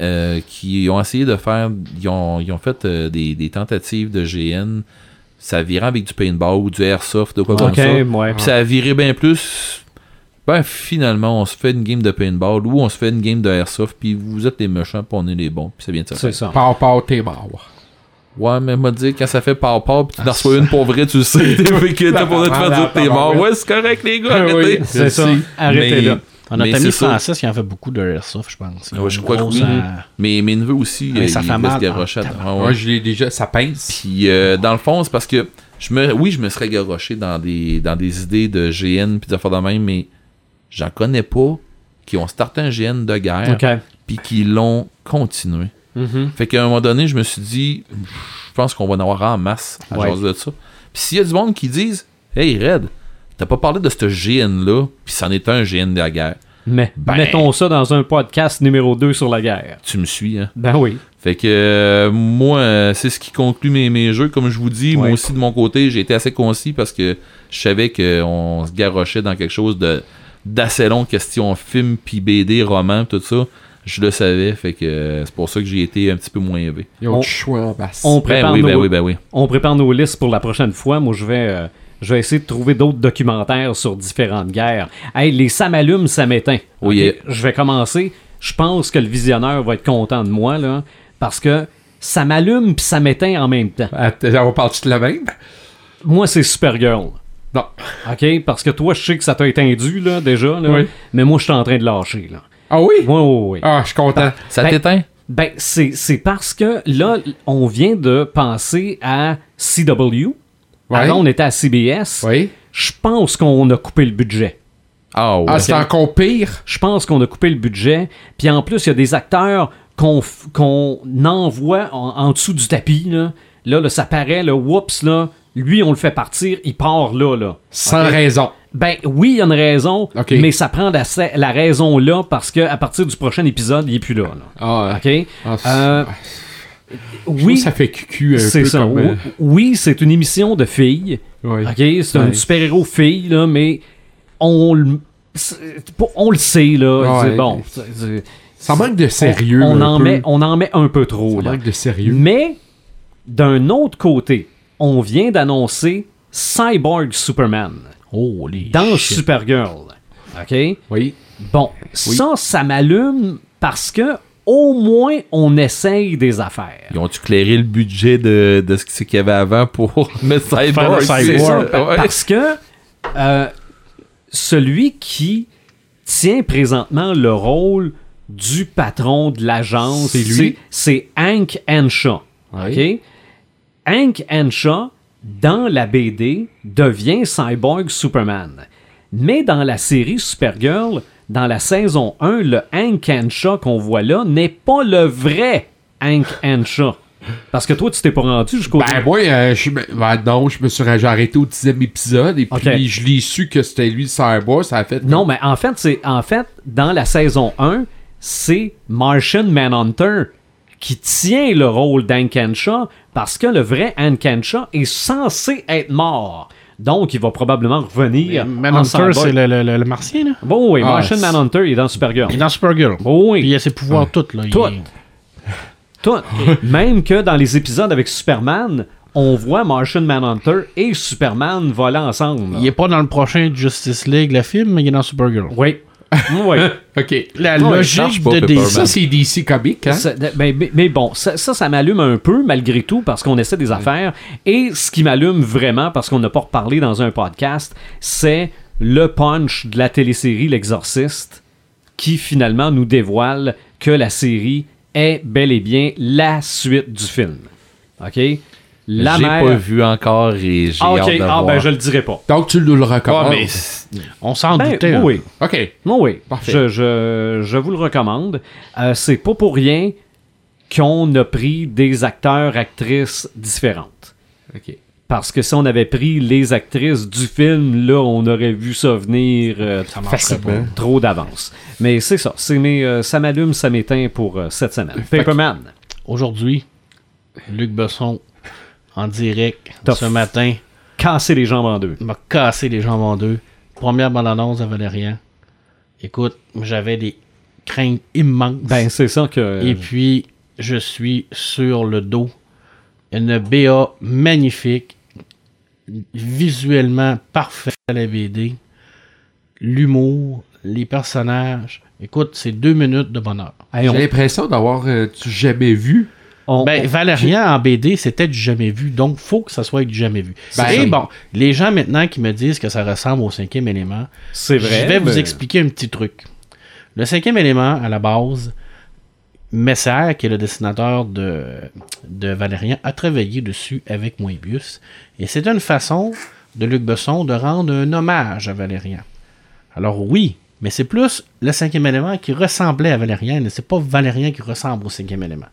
euh, qui ont essayé de faire. Ils ont, ils ont fait euh, des, des tentatives de GN. Ça virait avec du paintball ou du airsoft, de quoi comme Ok, ça. ouais. Puis ça a viré bien plus. Ben, finalement, on se fait une game de paintball ou on se fait une game de airsoft, puis vous êtes les méchants, puis on est les bons, puis ça vient de ça. C'est ça. Par par t'es mort. Ouais, mais m'a dit, quand ça fait par par pis tu en reçois une pour vrai, tu le sais. fait (laughs) que t'as de te faire dire que t'es mort. Ouais, c'est correct, les gars, Ah oui. arrêtez. C'est ça. Arrêtez Mais- là. On a ami. Francis qui en fait beaucoup de airsoft, je pense. Ouais, je crois que oui. euh, Mais mes neveux aussi, Ouais, euh, ça ils fait mal. Ah, Ah, ouais. je l'ai déjà, ça pince. Puis euh, dans le fond, c'est parce que je me, oui, je me serais garoché dans des, dans des idées de GN puis d'affaires de même, mais j'en connais pas qui ont starté un GN de guerre Ok. puis qui l'ont continué. Mhm. Fait qu'à un moment donné, je me suis dit, je pense qu'on va en avoir en masse à Ouais. jaser de ça. Puis s'il y a du monde qui disent, hey Red, t'as pas parlé de ce GN-là, puis c'en est un GN de la guerre. Mais mettons ça dans un podcast numéro 2 sur la guerre. Tu me suis, hein? Ben oui. Fait que euh, moi, euh, c'est ce qui conclut mes, mes jeux. Comme je vous dis, moi aussi de mon côté, j'ai été assez concis parce que je savais qu'on se garochait dans quelque chose de d'assez long, question film, puis BD, roman, tout ça. Je le savais, fait que euh, c'est pour ça que j'ai été un petit peu moins élevé. Ils ont On- choix. On Ben prépare, ben nos, oui, ben oui. on prépare nos listes pour la prochaine fois. Moi, je vais, euh, je vais essayer de trouver d'autres documentaires sur différentes guerres. Hey, les ça m'allume, ça m'éteint. Yeah. Je vais commencer. Je pense que le visionneur va être content de moi, là, parce que ça m'allume puis ça m'éteint en même temps. Attends, on parle-tu de la même? Moi, c'est Supergirl. Non. OK? Parce que toi, je sais que ça t'a éteindu, là, déjà, là, Oui. mais moi, je suis en train de lâcher, là. Ah oui? Oui, oui, oui. Ah, je suis content. Ça Ben, t'éteint? Ben, c'est c'est parce que là, on vient de penser à CW. Ouais. Avant, on était à CBS. Oui. Je pense qu'on a coupé le budget. Ah ouais. Ah, c'est encore pire? Je pense qu'on a coupé le budget. Puis en plus, il y a des acteurs qu'on f- qu'on envoie en, en dessous du tapis. Là, là, là, ça paraît, là, whoops, là, lui, on le fait partir, il part là. là. Sans raison. Ben oui, il y a une raison, mais ça prend la, la raison là parce que à partir du prochain épisode, il est plus là. là. Ah, OK? ah, Euh, oui. Ça fait cucu un c'est peu ça. comme... euh, Oui, c'est une émission de filles. oui. OK? C'est un Ouais. super-héros fille, là, mais on On le sait, là. Bon. Ça manque de sérieux. On, en peu. met, on en met un peu trop. Ça là. manque de sérieux. Mais, d'un autre côté, on vient d'annoncer Cyborg Superman Dans shit. Supergirl. OK? Oui. Bon, ça, ça m'allume parce que au moins on essaye des affaires. Ils ont-tu clairé le budget de, de ce qu'il y avait avant pour (laughs) mettre Cyborg? Cyborg. ça? Ouais. Parce que euh, celui qui tient présentement le rôle du patron de l'agence, C'est lui? c'est Hank Henshaw. Oui. OK? Hank Henshaw, dans la BD, devient Cyborg Superman. Mais dans la série Supergirl, dans la saison 1, le Hank Henshaw qu'on voit là n'est pas le vrai Hank Henshaw. Parce que toi, tu t'es pas rendu jusqu'au. Ben, moi, euh, je, ben, non, je me suis arrêté au dixième épisode et puis je l'ai su que c'était lui Cyborg. Ça a fait. Non, mais en fait, c'est en fait dans la saison 1, c'est Martian Manhunter qui tient le rôle d'Ankenshaw parce que le vrai Ankenshaw est censé être mort. Donc, il va probablement revenir. en Manhunter, c'est le, le, le- martien, là? Bon, oui, Ah, Martian Manhunter, il est dans Supergirl. Il est dans Supergirl. Bon, Puis il oui, a ses pouvoirs toutes, là. Tout. est- tout. Même que dans les épisodes avec Superman, on voit Martian Manhunter et Superman voler ensemble. Il est pas dans le prochain Justice League, le film, mais il est dans Supergirl. Oui. Oui. (laughs) Ok. La Ouais, logique de. DC. Ça, c'est DC Comics, hein? Ça- mais, mais- mais bon, ça, ça, ça m'allume un peu malgré tout parce qu'on essaie des affaires. Et ce qui m'allume vraiment, parce qu'on n'a pas reparlé dans un podcast, c'est le punch de la télésérie L'Exorciste qui finalement nous dévoile que la série est bel et bien la suite du film. OK? La J'ai mère... pas vu encore et j'ai Ah, ok. hâte de Ah, voir. ben je le dirai pas. Donc, tu nous le recommandes. Mais c'est- On s'en Ben, doutait. hein. oui. Ok. Oh oui, Parfait. je, je, je vous le recommande. Euh, c'est pas pour rien qu'on a pris des acteurs, actrices différentes. Ok. Parce que si on avait pris les actrices du film, là, on aurait vu ça venir euh, Facilement. trop d'avance. Mais c'est ça. C'est mes, euh, ça m'allume, ça m'éteint pour euh, cette semaine. Paperman. Aujourd'hui, Luc Besson, en direct, ce matin, Casser les jambes en deux. m'a cassé les jambes en deux. Première bande-annonce à Valérian. Écoute, j'avais des craintes immenses. Ben, c'est ça que. Et puis, je suis sur le dos. Une BA magnifique, visuellement parfait à la BD. L'humour, les personnages. Écoute, c'est deux minutes de bonheur. Hey, J'ai on- l'impression d'avoir euh, jamais vu. On- Ben, on- Valérian en BD, c'était du jamais vu, donc faut que ça soit du jamais vu. Ben, Et bon, les gens maintenant qui me disent que ça ressemble au cinquième élément, c'est vrai. je vais vous expliquer un petit truc. Le cinquième élément, à la base, Messer, qui est le dessinateur de, de Valérian, a travaillé dessus avec Moebius. Et c'est une façon de Luc Besson de rendre un hommage à Valérian. Alors oui, mais c'est plus le cinquième élément qui ressemblait à Valérian, et c'est pas Valérian qui ressemble au cinquième élément.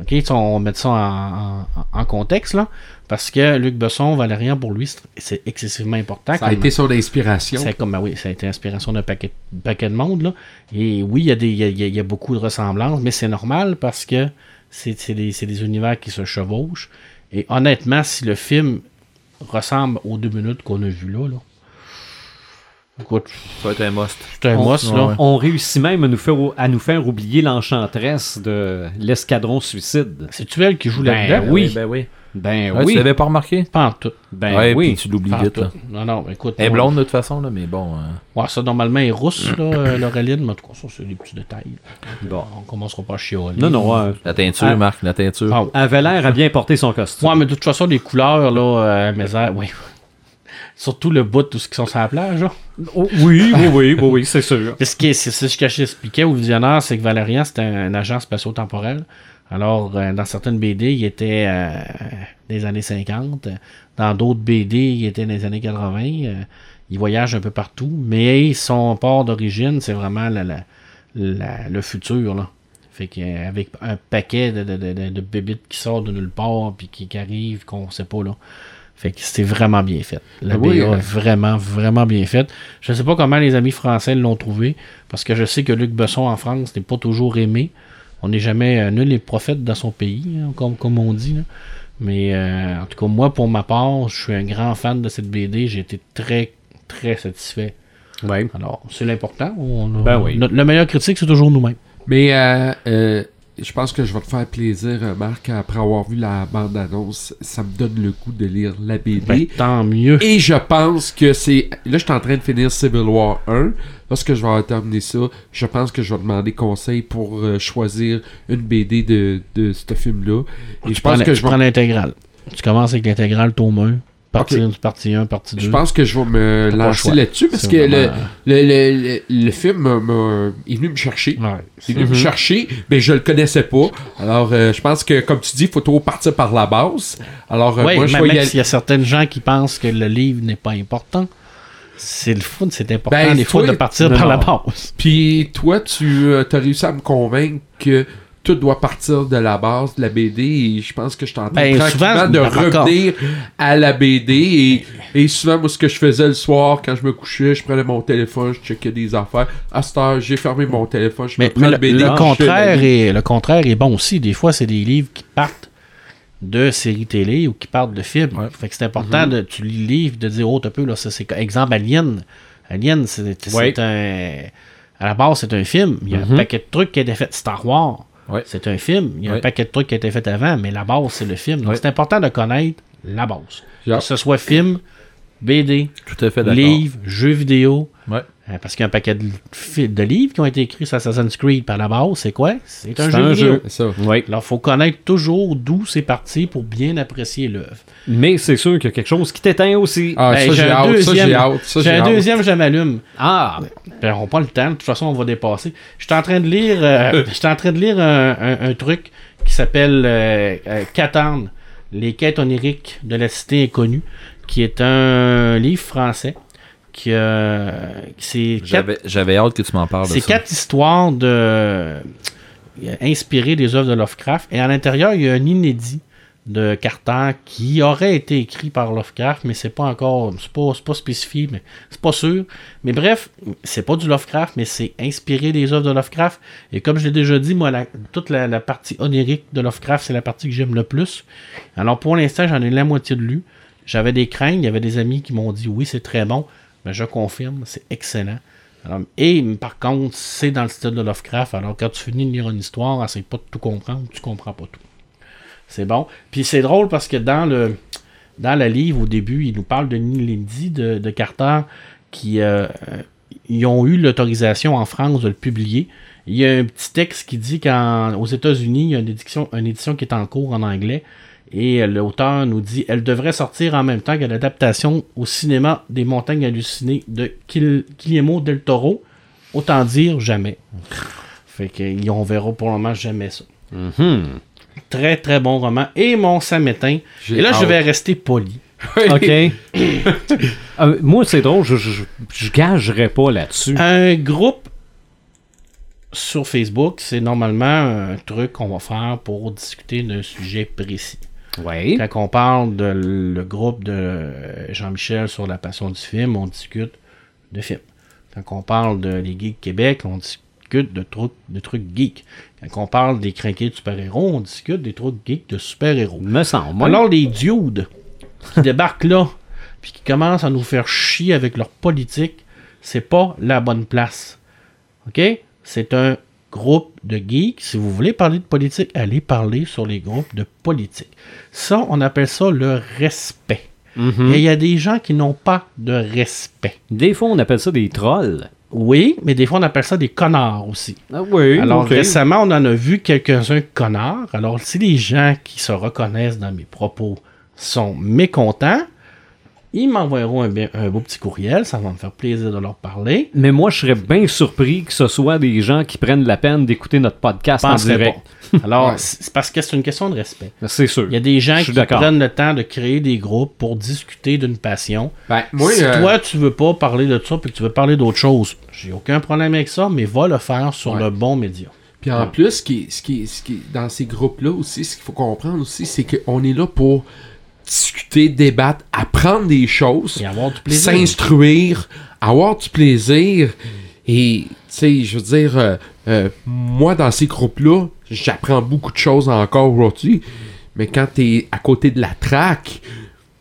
OK, on met ça en, en- en contexte, là, parce que Luc Besson, Valérian, pour lui, c'est- excessivement important. Ça a été son inspiration. c'est comme, ben oui, ça a été inspiration d'un paquet, paquet de monde. Là. Et oui, il y, a des- y a- il y a- il y a beaucoup de ressemblances, mais c'est normal parce que c'est des, c'est des univers qui se chevauchent. Et honnêtement, si le film ressemble aux deux minutes qu'on a vues là, là écoute, Ça va être un must. c'est un On, must, là. on réussit même à nous faire, à nous faire oublier l'enchanteresse de l'escadron suicide. C'est-tu elle qui joue Ben là-dedans? oui. Ben oui. Ben Ouais, oui. Tu l'avais pas remarqué? Pas en tout. Ben ouais, oui. puis tu l'oublies vite. tout. Là. Non, non, écoute. Elle est on- blonde de toute façon, là, mais bon. euh, Ouais, ça, normalement, elle est rousse, là, (coughs) euh, Laureline, mais en tout cas, ça, c'est des petits détails. Bon. On commencera pas à chialer. Non, non. euh, La teinture, Ah. Marc, la teinture. Ah, ouais. avait l'air à bien porter son costume. Ouais, mais de toute façon, les couleurs, là, euh, mes airs, oui. Surtout le bout de tout ce qui sont sur la plage, là. Oh, oui, oui, oui, oui, oui, c'est sûr. Ce qui est- c'est ce que j'expliquais au visionnaire, c'est que Valérian, c'était un, un agent spatio-temporel. Alors, euh, dans certaines BD, il était euh, des années 50. Dans d'autres BD, il était des années 80. Euh, il voyage un peu partout. Mais son port d'origine, c'est vraiment la- la- la- le futur, là. Fait qu'avec un paquet de, de, de, de- de bébites qui sortent de nulle part, puis qui, qui arrivent, qu'on sait pas, là. Fait que c'était vraiment bien fait. La oui, BA est vraiment, vraiment bien faite. Je sais pas comment les amis français l'ont trouvé, parce que je sais que Luc Besson en France n'est pas toujours aimé. On n'est jamais euh, nul les prophètes dans son pays, hein, comme, comme on dit. là. Mais euh, en tout cas, moi, pour ma part, je suis un grand fan de cette BD. J'ai été très, très satisfait. Ouais. Alors, c'est l'important. Ben oui. le meilleur critique, c'est toujours nous-mêmes. Mais euh, je pense que je vais te faire plaisir, euh, Marc, après avoir vu la bande-annonce. Ça me donne le goût de lire la BD. Ben, tant mieux. Et je pense que c'est. Là, je suis en train de finir Civil War 1. Lorsque je vais terminé ça, je pense que je vais demander conseil pour euh, choisir une BD de, de ce film-là. Et je tu pense que je vais. prends l'intégrale. Tu commences avec l'intégrale tome 1, partie, partie 1, partie 2. Je pense que je vais me lancer là-dessus parce que le, vraiment- le, le, le, le film m'a- est venu me chercher. Ouais. Il est venu me chercher, mais je le connaissais pas. Alors, euh, je pense que, comme tu dis, il faut trop partir par la base. Alors, euh, Oui, moi, je mais vais y s'il y a certaines gens qui pensent que le livre n'est pas important, c'est le fun, c'est important Ben, des fois de partir non, par la base. Puis toi, tu as réussi à me convaincre que tout doit partir de la base de la BD et je pense que je suis en train Ben, tranquillement souvent, de ben, revenir à la BD et, et souvent moi ce que je faisais le soir quand je me couchais je prenais mon téléphone je checkais des affaires à cette heure j'ai fermé mon téléphone je Mais, me prends mais le BD le contraire est, le contraire est bon aussi. Des fois, c'est des livres qui partent de séries télé ou qui partent de films. Fait que c'est important Mhm. de tu lis le livre de dire oh un peu là ça c'est exemple Alien. Alien c'est Ouais. un à la base c'est un film. Il y a un paquet de trucs qui a été fait Star Wars. Ouais. C'est un film. Il y a un paquet de trucs qui a été fait avant, mais la base c'est le film. Donc Ouais. c'est important de connaître la base. Que ce soit film, BD, Tout à fait d'accord. livre, jeux vidéo. Euh, Parce qu'il y a un paquet de, livres qui ont été écrits sur Assassin's Creed par la base. C'est quoi? C'est un C'est jeu un vidéo. jeu. C'est ça Oui. Alors, il faut connaître toujours d'où c'est parti pour bien apprécier l'œuvre. Mais c'est sûr qu'il y a quelque chose qui t'éteint aussi. ah Ben, ça j'ai un hâte ça deuxième- j'ai hâte ça J'ai j'ai un hâte deuxième, je m'allume. Ah, Ben, on pas le temps, de toute façon, on va dépasser. Je suis en train de lire, euh, (laughs) je suis en train de lire un, un- un truc qui s'appelle euh, euh, les quêtes oniriques de la cité inconnue, qui est un livre français. Qui, euh, c'est J'avais hâte que tu m'en parles C'est quatre histoires de inspirées des œuvres de Lovecraft. Et à l'intérieur, il y a un inédit de Carter qui aurait été écrit par Lovecraft, mais c'est pas encore, c'est pas, pas spécifié, mais c'est pas sûr. Mais bref, c'est pas du Lovecraft, mais c'est inspiré des œuvres de Lovecraft. Et comme je l'ai déjà dit, moi, la- toute la, la partie onirique de Lovecraft, c'est la partie que j'aime le plus. Alors pour l'instant, j'en ai la moitié de lu. J'avais des craintes, il y avait des amis qui m'ont dit oui, c'est très bon. Mais je confirme, c'est excellent. Et par contre, c'est dans le style de Lovecraft. Alors quand tu finis de lire une histoire, essaye pas de tout comprendre, tu comprends pas tout. C'est bon. Puis c'est drôle parce que dans le dans le livre, au début, il nous parle de Lindy de, Carter qui euh, ils ont eu l'autorisation en France de le publier. Il y a un petit texte qui dit qu'aux États-Unis, il y a une édition, une édition qui est en cours en anglais. Et euh, l'auteur nous dit elle devrait sortir en même temps que l'adaptation au cinéma des montagnes hallucinées de Guillermo del Toro. Autant dire jamais. Fait que on verra pour le moment jamais ça. mhm. Très très bon roman. Et mon samétain. Et là, je vais rester poli. OK. (laughs) Euh, moi, c'est drôle, je, je, je gagerais pas là-dessus. Un groupe sur Facebook, c'est normalement un truc qu'on va faire pour discuter d'un sujet précis. Oui. Quand on parle de le groupe de Jean-Michel sur la passion du film, on discute de films. Quand on parle de les Geeks Québec, on discute de trucs, de trucs geeks. Quand on parle des crinqués de super-héros, on discute des trucs geeks de super-héros. Me semble. Alors les dudes qui (laughs) débarquent là, puis qui commencent à nous faire chier avec leur politique, c'est pas la bonne place. OK? C'est un groupe de geeks. Si vous voulez parler de politique, allez parler sur les groupes de politique. Ça, on appelle ça le respect. Mhm. Et il y a des gens qui n'ont pas de respect. Des fois, on appelle ça des trolls. Oui, mais des fois, on appelle ça des connards aussi. Ah oui. Alors ok. récemment, on en a vu quelques-uns connards. Alors si les gens qui se reconnaissent dans mes propos sont mécontents, ils m'envoieront un, beau petit courriel. Ça va me faire plaisir de leur parler. Mais moi, je serais bien surpris que ce soit des gens qui prennent la peine d'écouter notre podcast en direct. pas. Alors (laughs) Ouais. c'est parce que c'est une question de respect. C'est sûr. Il y a des gens qui prennent le temps de créer des groupes pour discuter d'une passion. Ben, moi, si euh, toi, tu veux pas parler de ça puis que tu veux parler d'autre chose, j'ai aucun problème avec ça, mais va le faire sur Ouais. le bon média. Puis en plus, ce qui, ce, qui ce qui dans ces groupes-là aussi, ce qu'il faut comprendre aussi, c'est qu'on est là pour discuter, débattre, apprendre des choses, s'instruire, avoir du plaisir. Et, tu sais, je veux dire, euh, euh, moi, dans ces groupes-là, j'apprends beaucoup de choses encore aujourd'hui. Mais quand t'es à côté de la traque,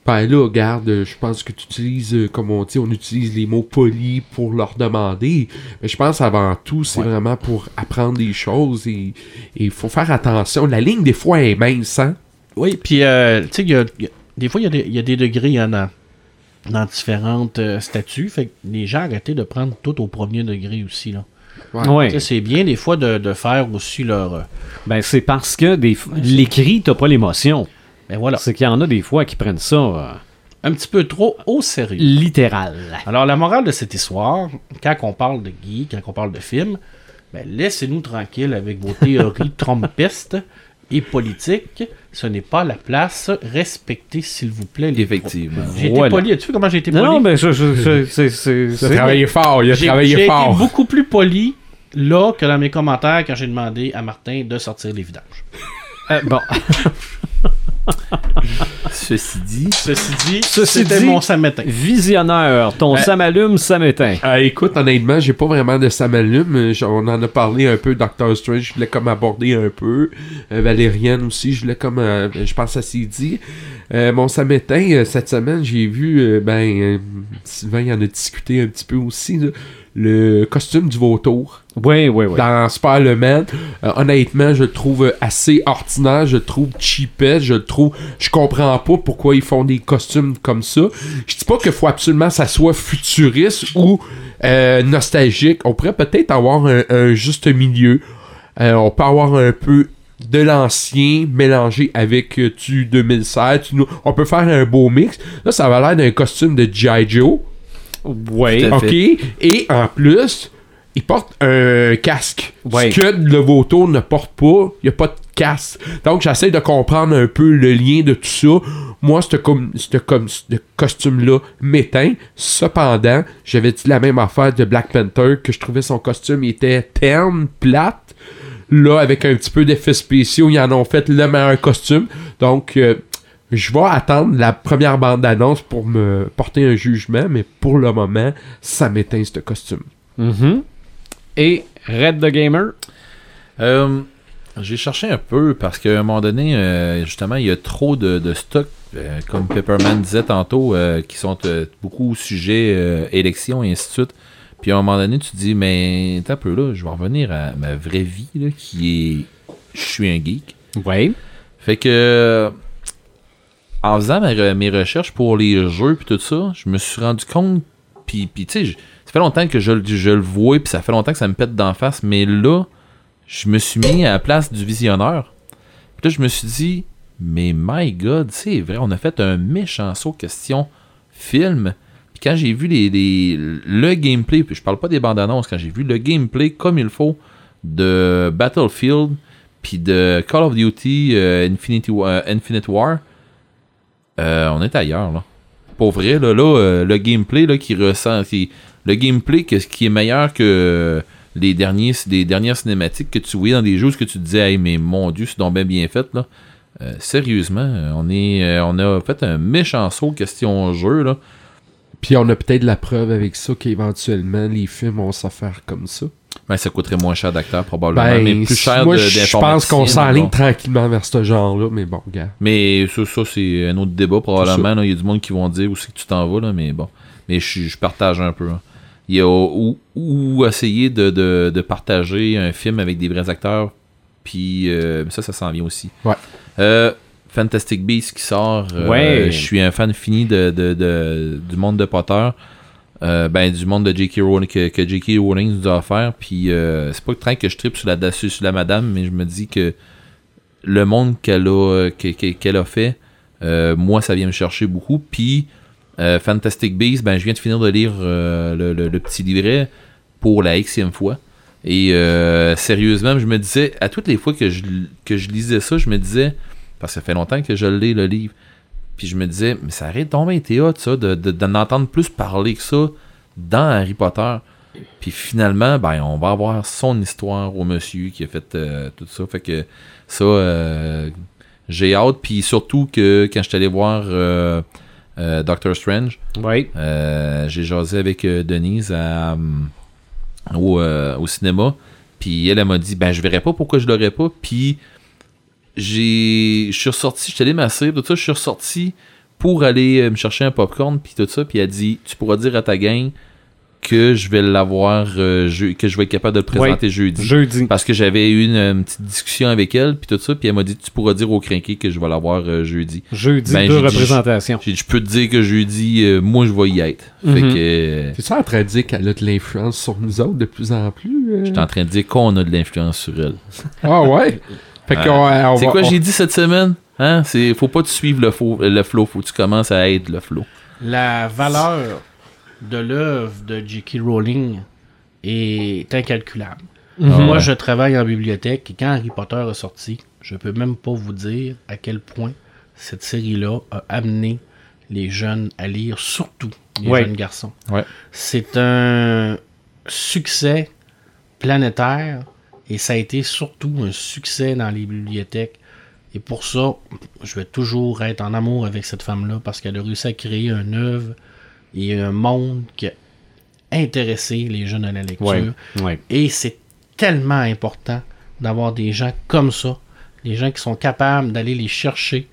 ben là, regarde, je pense que tu utilises, euh, comme on dit, on utilise les mots polis pour leur demander. Mais je pense avant tout, c'est vraiment pour apprendre des choses et il faut faire attention. La ligne, des fois, est mince, hein? Oui, puis euh, tu sais, y a- y a- des fois, il y, a des- il y a des degrés hein, dans, dans différentes euh, statuts. Fait que les gens arrêtez de prendre tout au premier degré aussi. Là. Ouais. C'est bien des fois de, de faire aussi leur. euh, Ben, c'est parce que des l'écrit, t'as pas l'émotion. ben voilà, C'est qu'il y en a des fois qui prennent ça euh, un petit peu trop au sérieux. littéral. Alors, la morale de cette histoire, quand on parle de geek, quand on parle de film, ben, laissez-nous tranquilles avec vos théories (laughs) trompistes et politiques. Ce n'est pas la place. Respectez, s'il vous plaît, les Effectivement. J'ai Voilà. été poli. As-tu vu comment j'ai été poli? Non, non, ben, je, je- je- c'est- c'est- Il a c'est- travaillé fort, il a J'ai travaillé j'ai fort. été beaucoup plus poli là que dans mes commentaires quand j'ai demandé à Martin de sortir les vidanges. Euh, bon, (laughs) (laughs) Ceci dit, Ceci dit, Ceci c'était dit- mon samétain. visionneur, ton Euh, ça m'éteint. Ah, écoute, honnêtement, j'ai pas vraiment de. Euh, j- On en a parlé un peu, Doctor Strange, je voulais comme aborder un peu. Euh, Valériane aussi, je voulais comme, euh, je pense à s'y dit. Euh, mon euh, cette semaine, j'ai vu, euh, ben, euh, Sylvain y en a discuté un petit peu aussi, là, le costume du vautour Oui, oui, oui. dans Spider-Man. Euh, honnêtement, je le trouve assez ordinaire, je le trouve cheapette, je le trouve... Je comprends pas pourquoi ils font des costumes comme ça. Je dis pas qu'il faut absolument que ça soit futuriste ou euh, nostalgique. On pourrait peut-être avoir un, un juste milieu. Euh, on peut avoir un peu de l'ancien mélangé avec du 2016. Tu On peut faire un beau mix. Là, ça va l'air d'un costume de G.I. Joe. Oui. OK. fait. Et en plus, il porte un casque. Ouais. Ce que le vautour ne porte pas, il n'y a pas de casque. Donc, j'essaie de comprendre un peu le lien de tout ça. Moi, ce comme, ce costume-là m'éteint. Cependant, j'avais dit la même affaire de Black Panther, que je trouvais son costume il était terne, plate. Là, avec un petit peu d'effets spéciaux, ils en ont fait le meilleur costume. Donc, euh, je vais attendre la première bande-annonce pour me porter un jugement, mais pour le moment, ça m'éteint ce costume. Mhm. Et Red the Gamer? Euh, j'ai cherché un peu parce qu'à un moment donné, euh, justement, il y a trop de, de stock, euh, comme Pepperman disait tantôt, euh, qui sont euh, beaucoup sujets euh, élections et ainsi de suite. Puis à un moment donné, tu te dis, mais t'as un peu là, je vais revenir à ma vraie vie, là, qui est. Je suis un geek. Oui. Fait que. En faisant mes recherches pour les jeux puis tout ça, je me suis rendu compte. Puis, puis tu sais, ça fait longtemps que je, le- je le vois, puis ça fait longtemps que ça me pète d'en face, mais là, je me suis mis à la place du visionneur. Puis là, je me suis dit, mais my god, c'est vrai, on a fait un méchant saut question film. Puis quand j'ai vu les, les- le gameplay, puis je parle pas des bandes annonces, quand j'ai vu le gameplay comme il faut de Battlefield, puis de Call of Duty euh, euh, Infinite War, euh, on est ailleurs, là. Pour vrai, là, euh, le gameplay là, qui ressent. Qui, le gameplay qui est meilleur que les, derniers, dernières cinématiques que tu voyais dans des jeux que tu te disais, hey, mais mon dieu, c'est donc bien bien fait, là. Euh, sérieusement, on, est, on a fait un méchant saut question jeu, là. Puis on a peut-être la preuve avec ça qu'éventuellement les films vont se faire comme ça. Ben, ça coûterait moins cher d'acteur, probablement, Ben, mais plus cher moi de- je pense qu'on s'enligne tranquillement vers ce genre-là, mais bon, gars. Mais ça, ça c'est un autre débat probablement. Il y a du monde qui vont dire où c'est que tu t'en vas, là, mais bon. Mais je, je partage un peu. hein. Il y a ou, ou essayer de, de, de partager un film avec des vrais acteurs, puis euh, ça, ça s'en vient aussi. Ouais. Euh, Fantastic Beasts qui sort. euh, Ouais. Je suis un fan fini de, de, de- du monde de Potter. Euh, ben, du monde de J.K. Rowling que, J.K. Rowling nous a offert. Puis euh, c'est pas le train que je tripe sur la, sur, la madame, mais je me dis que le monde qu'elle a, qu'elle a fait, euh, moi, ça vient me chercher beaucoup. Puis euh, Fantastic Beasts, ben, je viens de finir de lire euh, le, petit livret pour la xème fois. Et euh, sérieusement, je me disais, à toutes les fois que je, que je lisais ça, je me disais, parce que ça fait longtemps que je lis le livre, puis je me disais, mais ça arrête donc bien été hot, ça, de, de- d'en entendre plus parler que ça dans Harry Potter. Puis finalement, ben, on va avoir son histoire au monsieur qui a fait euh, tout ça. Fait que ça, euh, j'ai hâte. Puis surtout que quand je suis allé voir euh, Doctor Strange, Oui. j'ai jasé avec Denise à, au, au cinéma. Puis elle, elle m'a dit Ben, je verrais pas pourquoi je l'aurais pas. Puis j'ai. Je suis ressorti, je suis allé masser, tout ça, je suis ressorti pour aller euh, me chercher un popcorn, puis tout ça. Puis elle a dit Tu pourras dire à ta gang que je vais l'avoir, euh, je- que je vais être capable de le présenter jeudi. Jeudi. Parce que j'avais eu une, une petite discussion avec elle, puis tout ça, puis elle m'a dit Tu pourras dire au crinqué que je vais l'avoir euh, jeudi. Jeudi, Ben, deux représentations. Je peux te dire que jeudi, euh, moi, je vais y être. Fait Mhm. que C'est ça en train de dire qu'elle a de l'influence sur nous autres de plus en plus? euh? j'étais en train de dire qu'on a de l'influence sur elle. Ah ouais? (laughs) Fait Ah. on C'est quoi on- j'ai dit cette semaine? Hein? C'est, faut pas te suivre le, faux, le flow, faut que tu commences à être le flow. La valeur de l'œuvre de J.K. Rowling est incalculable. Moi, Ouais. je travaille en bibliothèque et quand Harry Potter est sorti, je peux même pas vous dire à quel point cette série-là a amené les jeunes à lire, surtout les Ouais. jeunes garçons. Ouais. C'est un succès planétaire et ça a été surtout un succès dans les bibliothèques. Et pour ça, je vais toujours être en amour avec cette femme-là parce qu'elle a réussi à créer une œuvre et un monde qui a intéressé les jeunes à la lecture. Ouais, ouais. Et c'est tellement important d'avoir des gens comme ça, des gens qui sont capables d'aller les chercher.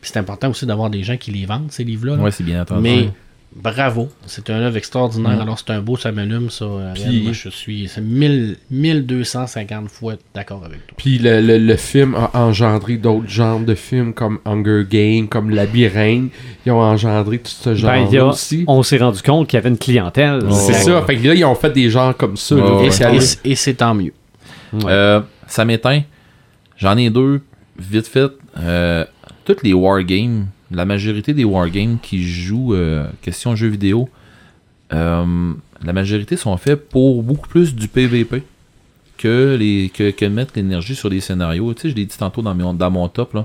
Puis c'est important aussi d'avoir des gens qui les vendent, ces livres-là. là. Ouais, c'est bien entendu. Mais bravo, c'est un œuvre extraordinaire. Mm. Alors c'est un beau, ça m'allume, ça. Ariel. Puis- Moi, je suis c'est 1000 1250 fois d'accord avec toi. Puis le, le, le film a engendré d'autres genres de films comme Hunger Games, comme Labyrinthe. Ils ont engendré tout ce genre Ben, a- aussi. on s'est rendu compte qu'il y avait une clientèle. C'est ça. Fait que là, ils ont fait des genres comme ça. là. Ouais, Et ouais. c'est- et c'est- et c'est tant mieux. Euh, ça m'éteint. J'en ai deux, vite fait. Euh, toutes les wargames, la majorité des wargames qui jouent euh, question jeux vidéo, euh, la majorité sont faits pour beaucoup plus du PVP que, les, que, que mettre l'énergie sur des scénarios. Tu sais, je l'ai dit tantôt dans, mon- top.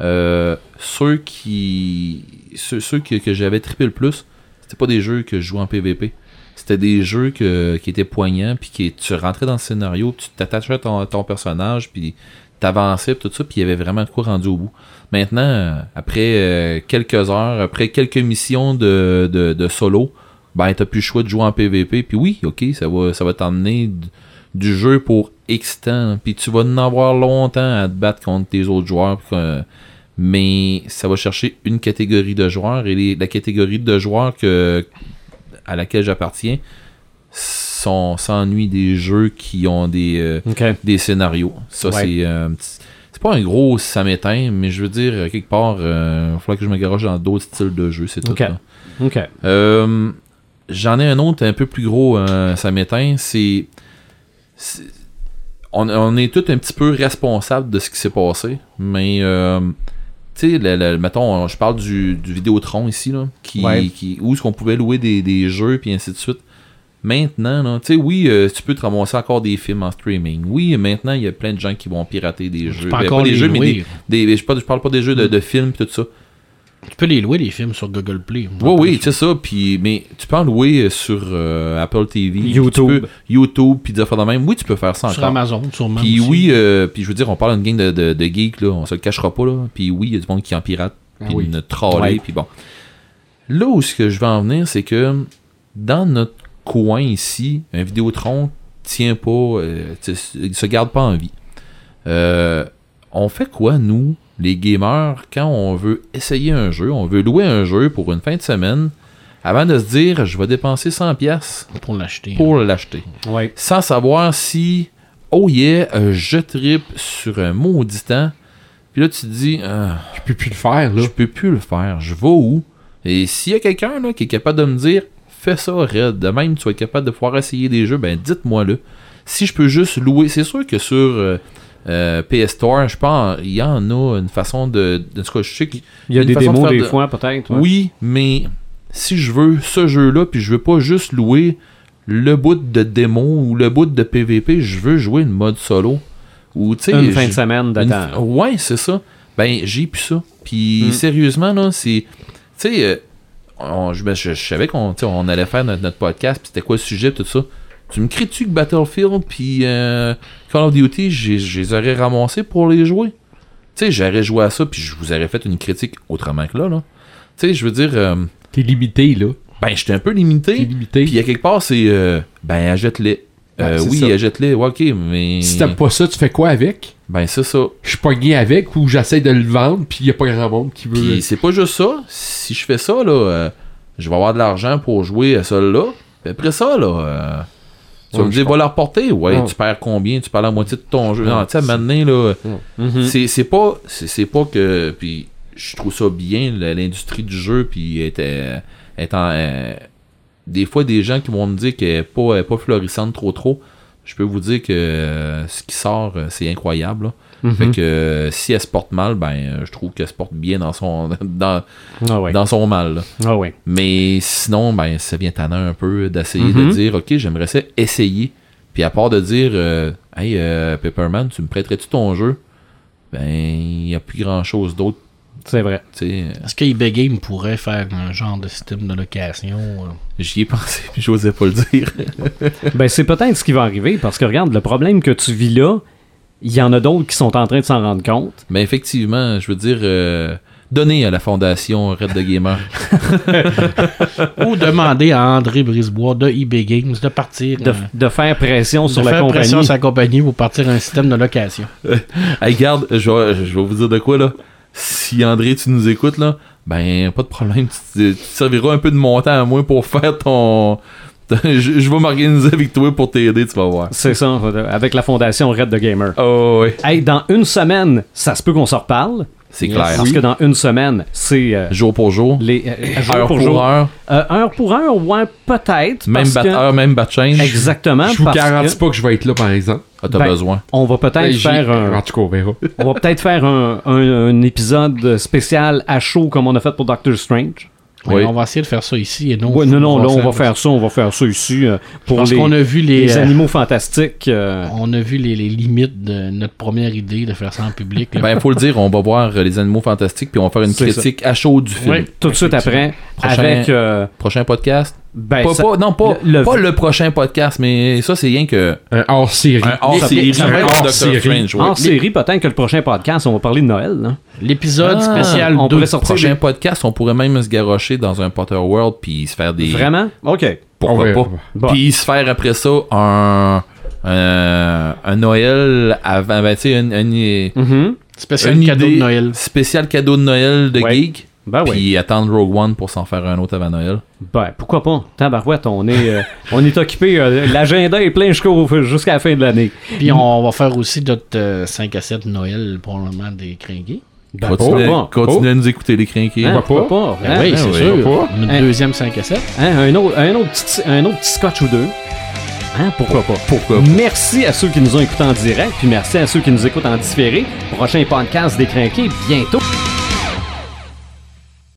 Euh, ceux qui. Ceux, que, j'avais trippé le plus, c'était pas des jeux que je jouais en PVP. C'était des jeux qui étaient poignants, puis qui tu rentrais dans le scénario, tu t'attachais à ton, personnage, puis t'avançais, tout ça, puis il y avait vraiment de quoi rendu au bout. Maintenant, euh, après euh, quelques heures, après quelques missions de, de, de solo, ben t'as plus le choix de jouer en PVP, puis oui, ok, ça va, ça va t'emmener du jeu pour X temps, puis tu vas en avoir longtemps à te battre contre tes autres joueurs, mais ça va chercher une catégorie de joueurs, et les- la catégorie de joueurs que, à laquelle j'appartiens sont s'ennuient des jeux qui ont des, euh, des scénarios. Ça, Ouais. c'est euh, c'est pas un gros ça m'éteint, mais je veux dire, euh, quelque part, euh, il faudrait que je me garage dans d'autres styles de jeux, c'est tout. Ok. Euh, J'en ai un autre un peu plus gros, euh, ça m'éteint, c'est. On, on est tous un petit peu responsables de ce qui s'est passé, mais. euh, tu sais, mettons, je parle du, du Vidéotron ici, là, qui, Ouais. qui, où est-ce qu'on pouvait louer des, des jeux, puis ainsi de suite. Maintenant, tu sais, oui, euh, tu peux te ramasser encore des films en streaming. Oui, maintenant, il y a plein de gens qui vont pirater des jeux. Ben, encore pas des les jeux, mais des, des- je, parle, je parle pas des jeux de, de films, pis tout ça. Tu peux les louer, les films, sur Google Play. Oui, oui, c'est ça. Puis, mais tu peux en louer euh, sur euh, Apple TV, YouTube. tu peux- YouTube, puis des affaires de même. Oui, tu peux faire ça Sur encore. Amazon, sûrement. Puis aussi. oui, euh, puis je veux dire, on parle d'une gang de, de, de geeks, là, on se le cachera pas, là. Puis oui, il y a du monde qui en pirate, puis Ah oui. puis bon. Là où ce que je veux en venir, c'est que dans notre coin ici, un Vidéotron tient pas, euh, se garde pas en vie. Euh, on fait quoi, nous, les gamers, quand on veut essayer un jeu, on veut louer un jeu pour une fin de semaine, avant de se dire, je vais dépenser 100$ pièces Pour l'acheter. pour l'acheter Ouais. sans savoir si, oh yeah, euh, je tripe sur un maudit temps. Puis là, tu te dis, Ah, Je peux plus le faire, là. je peux plus le faire, je vais où? Et s'il y a quelqu'un qui est capable de me dire, fais ça, Red, de même tu vas être capable de pouvoir essayer des jeux, ben dites-moi-le. Si je peux juste louer, c'est sûr que sur euh, euh, PS Store, je pense, il y en a une façon de. En tout cas, je sais qu'il Il y a une des façon de démos faire des de- fois, peut-être. ouais. oui, mais si je veux ce jeu-là, puis je veux pas juste louer le bout de démo ou le bout de PVP, je veux jouer une mode solo. Ou, tu sais, Une fin de semaine une- d'attente. Ouais, c'est ça. Ben, j'ai plus ça. Puis, Mm. sérieusement, là, c'est. Tu sais, euh, on- je, ben, je- je savais qu'on on allait faire notre, notre podcast, puis c'était quoi le sujet, tout ça. Tu me cries-tu que Battlefield, puis euh, Call of Duty, je les aurais ramassés pour les jouer? Tu sais, j'aurais joué à ça, puis je vous aurais fait une critique autrement que là, là. Tu sais, je veux dire, euh, T'es limité, là. ben, j'étais un peu T'es limité. limité. Puis, à quelque part, c'est. euh, ben, achète-les. Euh, oui, ça. achète-les, ouais, ok, mais. Si t'aimes pas ça, tu fais quoi avec? Ben, c'est ça. Je suis pogné avec ou j'essaie de le vendre, puis y a pas grand monde qui veut. Puis c'est pas juste ça. Si je fais ça, là, euh, je vais avoir de l'argent pour jouer à ça là. Puis après ça, là, euh, tu vas me dire, va la reporter. Ouais, tu perds combien? Tu perds la moitié de ton jeu. Non, tu sais, moment donné, là, Mhm. c'est c'est pas, c'est pas que. Puis je trouve ça bien, l'industrie du jeu, puis était. étant, euh, des fois, des gens qui vont me dire qu'elle est pas, elle est pas florissante trop trop. Je peux vous dire que euh, ce qui sort, euh, c'est incroyable. là. Mhm. Fait que euh, si elle se porte mal, ben je trouve qu'elle se porte bien dans son (laughs) dans, Ah ouais. dans son mal. Ah ouais. Mais sinon, ben ça vient tannant un peu d'essayer Mhm. de dire ok, j'aimerais ça essayer. Puis à part de dire euh, Hey euh, Pepperman, tu me prêterais-tu ton jeu? Ben il n'y a plus grand chose d'autre. C'est vrai. Sais, Est-ce que eBay Game pourrait faire un genre de système de location euh? J'y ai pensé, (laughs) puis j'osais pas le dire. (laughs) Ben, c'est peut-être ce qui va arriver parce que regarde, le problème que tu vis là, il y en a d'autres qui sont en train de s'en rendre compte. Mais effectivement, je veux dire, euh, donner à la fondation Red the Gamer. (laughs) Ou demander à André Brisebois de eBay Games de partir. De, euh, de faire pression de sur la faire compagnie. pression sur la compagnie pour partir un système de location. hey, garde, je vais, je vais vous dire de quoi, là. Si André, tu nous écoutes, là, ben, pas de problème. Tu, tu te serviras un peu de montant à moi pour faire ton. (laughs) je, je vais m'organiser avec toi pour t'aider, tu vas voir. C'est ça, avec la fondation Red the Gamer. Oh, oui. Hey, dans une semaine, ça se peut qu'on s'en reparle. C'est clair. Parce que dans une semaine, c'est euh, Jour pour jour. les euh, jour Heure pour pour jour. heure. Euh, heure pour heure, ouais, peut-être. Même bat que- heure, même bat change. Exactement. Je vous garantis que pas que je vais être là, par exemple. Ah, t'as Ben, besoin. On va peut-être faire un, En tout cas, on verra. (laughs) on va peut-être faire un, un- un épisode spécial à chaud comme on a fait pour Doctor Strange. Oui. On va essayer de faire ça ici et non. Ouais, non, non, là, on va faire ça, on va faire ça ici euh, pour Parce les, qu'on a vu les, les euh, animaux fantastiques. euh, On a vu les, les limites de notre première idée de faire ça en public. là. Ben, faut le dire, on va voir les animaux fantastiques, puis on va faire une critique à chaud du film. Tout de suite après, Prochain- avec... euh, Prochain podcast. Ben, Pas- ça- pas- non, pas le- le- pas le prochain podcast, mais ça, c'est rien que. Un hors-série. Un hors série. va être Doctor hors-série. Strange, ouais. En série, peut-être que le prochain podcast, on va parler de Noël. là. L'épisode Ah, spécial on 2. pourrait sortir Prochain des- podcast, on pourrait même se garrocher dans un Potter World puis se faire des. Vraiment? OK. Pourquoi On verra. pas? Bon. Puis se faire après ça un. Un, un Noël avant. Ben, tu sais, une, une- Mhm. Spécial une cadeau idée- de Noël. Spécial cadeau de Noël de Ouais. Geek. Ben oui. Puis attendre Rogue One pour s'en faire un autre avant Noël. Ben, pourquoi pas? Tabarouette, on est, euh, (laughs) on est occupé. euh, L'agenda est plein jusqu'au- jusqu'à la fin de l'année. Puis on va faire aussi notre euh, 5 à 7 Noël, probablement des crinqués. Ben, continuez pourquoi pas? continuez à nous écouter, les crinqués. Hein, pourquoi pourquoi pas? Ben Hein? oui, ben c'est oui, sûr. Notre Hein? deuxième 5 à 7. Hein, un, autre, un, autre petit, un autre petit scotch ou deux. Hein, pourquoi pas? Pourquoi pas? Merci à ceux qui nous ont écoutés en direct, puis merci à ceux qui nous écoutent en différé. Prochain podcast décrinqué bientôt.